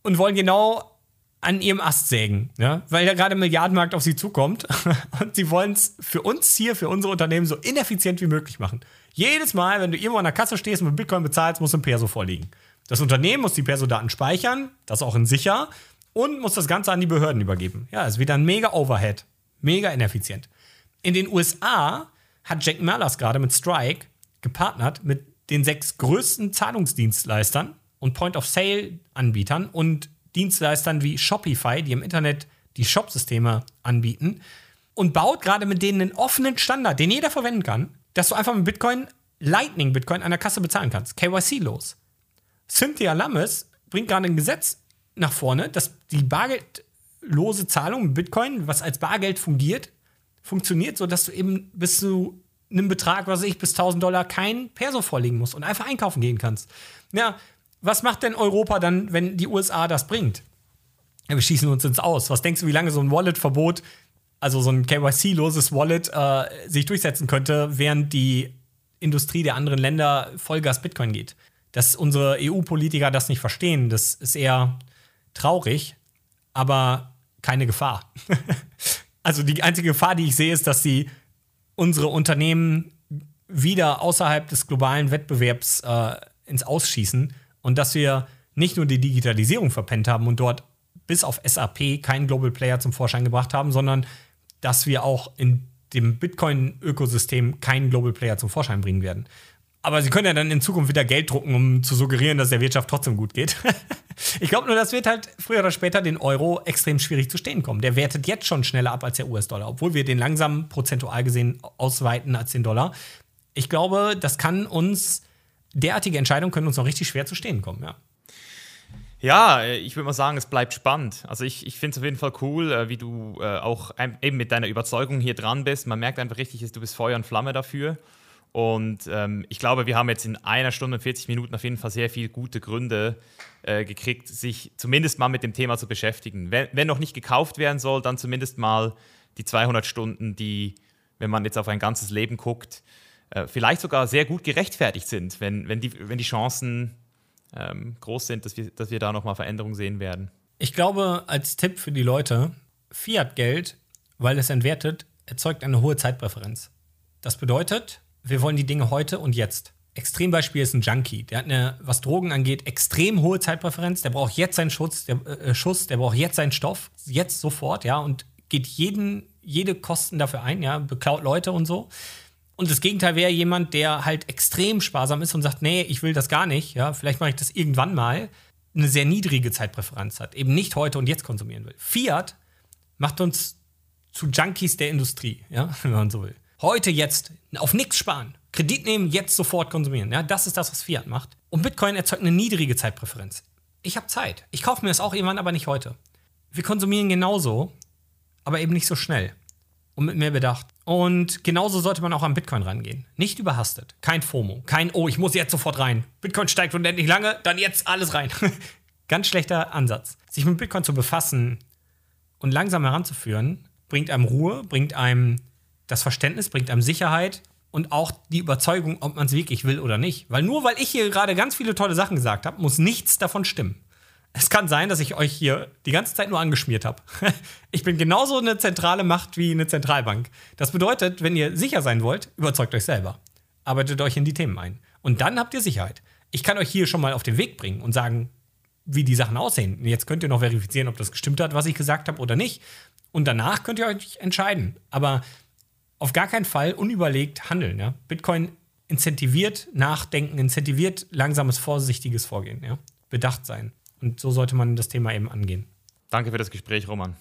A: und wollen genau an ihrem Ast sägen, ja? weil da gerade Milliardenmarkt auf sie zukommt [laughs] und sie wollen es für uns hier, für unsere Unternehmen so ineffizient wie möglich machen. Jedes Mal, wenn du irgendwo an der Kasse stehst und mit Bitcoin bezahlst, muss ein Perso vorliegen. Das Unternehmen muss die Perso-Daten speichern, das auch in sicher und muss das Ganze an die Behörden übergeben. Ja, ist wieder ein mega Overhead, mega ineffizient. In den USA hat Jack Mallers gerade mit Strike gepartnert mit den sechs größten Zahlungsdienstleistern und Point-of-Sale-Anbietern und Dienstleistern wie Shopify, die im Internet die Shopsysteme anbieten, und baut gerade mit denen einen offenen Standard, den jeder verwenden kann, dass du einfach mit Bitcoin, Lightning Bitcoin an der Kasse bezahlen kannst. KYC los. Cynthia Lammes bringt gerade ein Gesetz nach vorne, dass die bargeldlose Zahlung mit Bitcoin, was als Bargeld fungiert, funktioniert, sodass du eben bis zu einem Betrag, was weiß ich, bis 1000 Dollar kein Perso vorlegen musst und einfach einkaufen gehen kannst. Ja, was macht denn Europa dann, wenn die USA das bringt? Ja, wir schießen uns ins Aus. Was denkst du, wie lange so ein Wallet-Verbot, also so ein KYC-loses Wallet, äh, sich durchsetzen könnte, während die Industrie der anderen Länder Vollgas Bitcoin geht? Dass unsere EU-Politiker das nicht verstehen, das ist eher traurig, aber keine Gefahr. [laughs] Also die einzige Gefahr, die ich sehe, ist, dass sie unsere Unternehmen wieder außerhalb des globalen Wettbewerbs äh, ins Ausschießen und dass wir nicht nur die Digitalisierung verpennt haben und dort bis auf SAP keinen Global Player zum Vorschein gebracht haben, sondern dass wir auch in dem Bitcoin-Ökosystem keinen Global Player zum Vorschein bringen werden. Aber sie können ja dann in Zukunft wieder Geld drucken, um zu suggerieren, dass der Wirtschaft trotzdem gut geht. [laughs] ich glaube nur, das wird halt früher oder später den Euro extrem schwierig zu stehen kommen. Der wertet jetzt schon schneller ab als der US-Dollar, obwohl wir den langsam prozentual gesehen ausweiten als den Dollar. Ich glaube, das kann uns, derartige Entscheidungen können uns noch richtig schwer zu stehen kommen, ja.
B: Ja, ich würde mal sagen, es bleibt spannend. Also ich, ich finde es auf jeden Fall cool, äh, wie du äh, auch eben mit deiner Überzeugung hier dran bist. Man merkt einfach richtig, du bist Feuer und Flamme dafür. Und ähm, ich glaube, wir haben jetzt in einer Stunde und 40 Minuten auf jeden Fall sehr viele gute Gründe äh, gekriegt, sich zumindest mal mit dem Thema zu beschäftigen. Wenn, wenn, noch nicht gekauft werden soll, dann zumindest mal die 200 Stunden, die, wenn man jetzt auf ein ganzes Leben guckt, äh, vielleicht sogar sehr gut gerechtfertigt sind, wenn, wenn, die, wenn die Chancen ähm, groß sind, dass wir, dass wir da nochmal Veränderungen sehen werden.
A: Ich glaube, als Tipp für die Leute, Fiat-Geld, weil es entwertet, erzeugt eine hohe Zeitpräferenz. Das bedeutet, wir wollen die Dinge heute und jetzt. Extrembeispiel ist ein Junkie. Der hat eine, was Drogen angeht, extrem hohe Zeitpräferenz. Der braucht jetzt seinen Schutz, der, äh, Schuss, der braucht jetzt seinen Stoff, jetzt sofort, ja, und geht jeden, jede Kosten dafür ein, ja, beklaut Leute und so. Und das Gegenteil wäre jemand, der halt extrem sparsam ist und sagt, nee, ich will das gar nicht, ja, vielleicht mache ich das irgendwann mal, eine sehr niedrige Zeitpräferenz hat, eben nicht heute und jetzt konsumieren will. Fiat macht uns zu Junkies der Industrie, ja, [laughs] wenn man so will. Heute, jetzt, auf nichts sparen. Kredit nehmen, jetzt sofort konsumieren. Ja, das ist das, was Fiat macht. Und Bitcoin erzeugt eine niedrige Zeitpräferenz. Ich habe Zeit. Ich kaufe mir das auch irgendwann, aber nicht heute. Wir konsumieren genauso, aber eben nicht so schnell. und mit mehr Bedacht. Und genauso sollte man auch am Bitcoin rangehen. Nicht überhastet. Kein FOMO. Kein, oh, ich muss jetzt sofort rein. Bitcoin steigt unendlich lange, dann jetzt alles rein. [laughs] Ganz schlechter Ansatz. Sich mit Bitcoin zu befassen und langsam heranzuführen, bringt einem Ruhe, bringt einem das Verständnis, bringt einem Sicherheit und auch die Überzeugung, ob man es wirklich will oder nicht. Weil nur weil ich hier gerade ganz viele tolle Sachen gesagt habe, muss nichts davon stimmen. Es kann sein, dass ich euch hier die ganze Zeit nur angeschmiert habe. [laughs] Ich bin genauso eine zentrale Macht wie eine Zentralbank. Das bedeutet, wenn ihr sicher sein wollt, überzeugt euch selber. Arbeitet euch in die Themen ein. Und dann habt ihr Sicherheit. Ich kann euch hier schon mal auf den Weg bringen und sagen, wie die Sachen aussehen. Jetzt könnt ihr noch verifizieren, ob das gestimmt hat, was ich gesagt habe oder nicht. Und danach könnt ihr euch entscheiden. Aber auf gar keinen Fall unüberlegt handeln. Ja? Bitcoin incentiviert Nachdenken, incentiviert langsames, vorsichtiges Vorgehen. Ja? Bedacht sein. Und so sollte man das Thema eben angehen.
B: Danke für das Gespräch, Roman.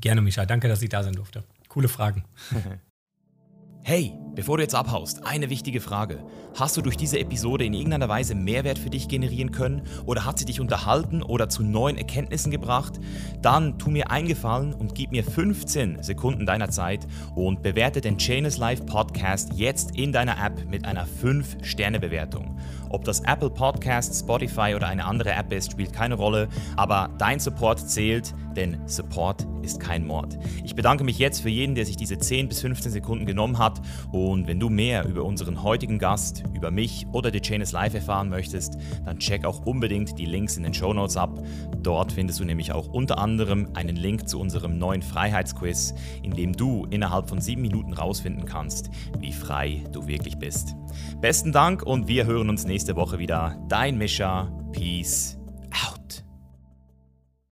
A: Gerne, Micha. Danke, dass ich da sein durfte. Coole Fragen. [laughs]
B: Hey, bevor du jetzt abhaust, eine wichtige Frage. Hast du durch diese Episode in irgendeiner Weise Mehrwert für dich generieren können oder hat sie dich unterhalten oder zu neuen Erkenntnissen gebracht? Dann tu mir eingefallen und gib mir 15 Sekunden deiner Zeit und bewerte den Chainless Life Podcast jetzt in deiner App mit einer 5-Sterne-Bewertung. Ob das Apple Podcast, Spotify oder eine andere App ist, spielt keine Rolle, aber dein Support zählt, denn Support ist kein Mord. Ich bedanke mich jetzt für jeden, der sich diese 10 bis 15 Sekunden genommen hat und wenn du mehr über unseren heutigen Gast, über mich oder The Chain is Live erfahren möchtest, dann check auch unbedingt die Links in den Show Notes ab. Dort findest du nämlich auch unter anderem einen Link zu unserem neuen Freiheitsquiz, in dem du innerhalb von sieben Minuten rausfinden kannst, wie frei du wirklich bist. Besten Dank und wir hören uns nächste Woche wieder. Dein Mischa. Peace out.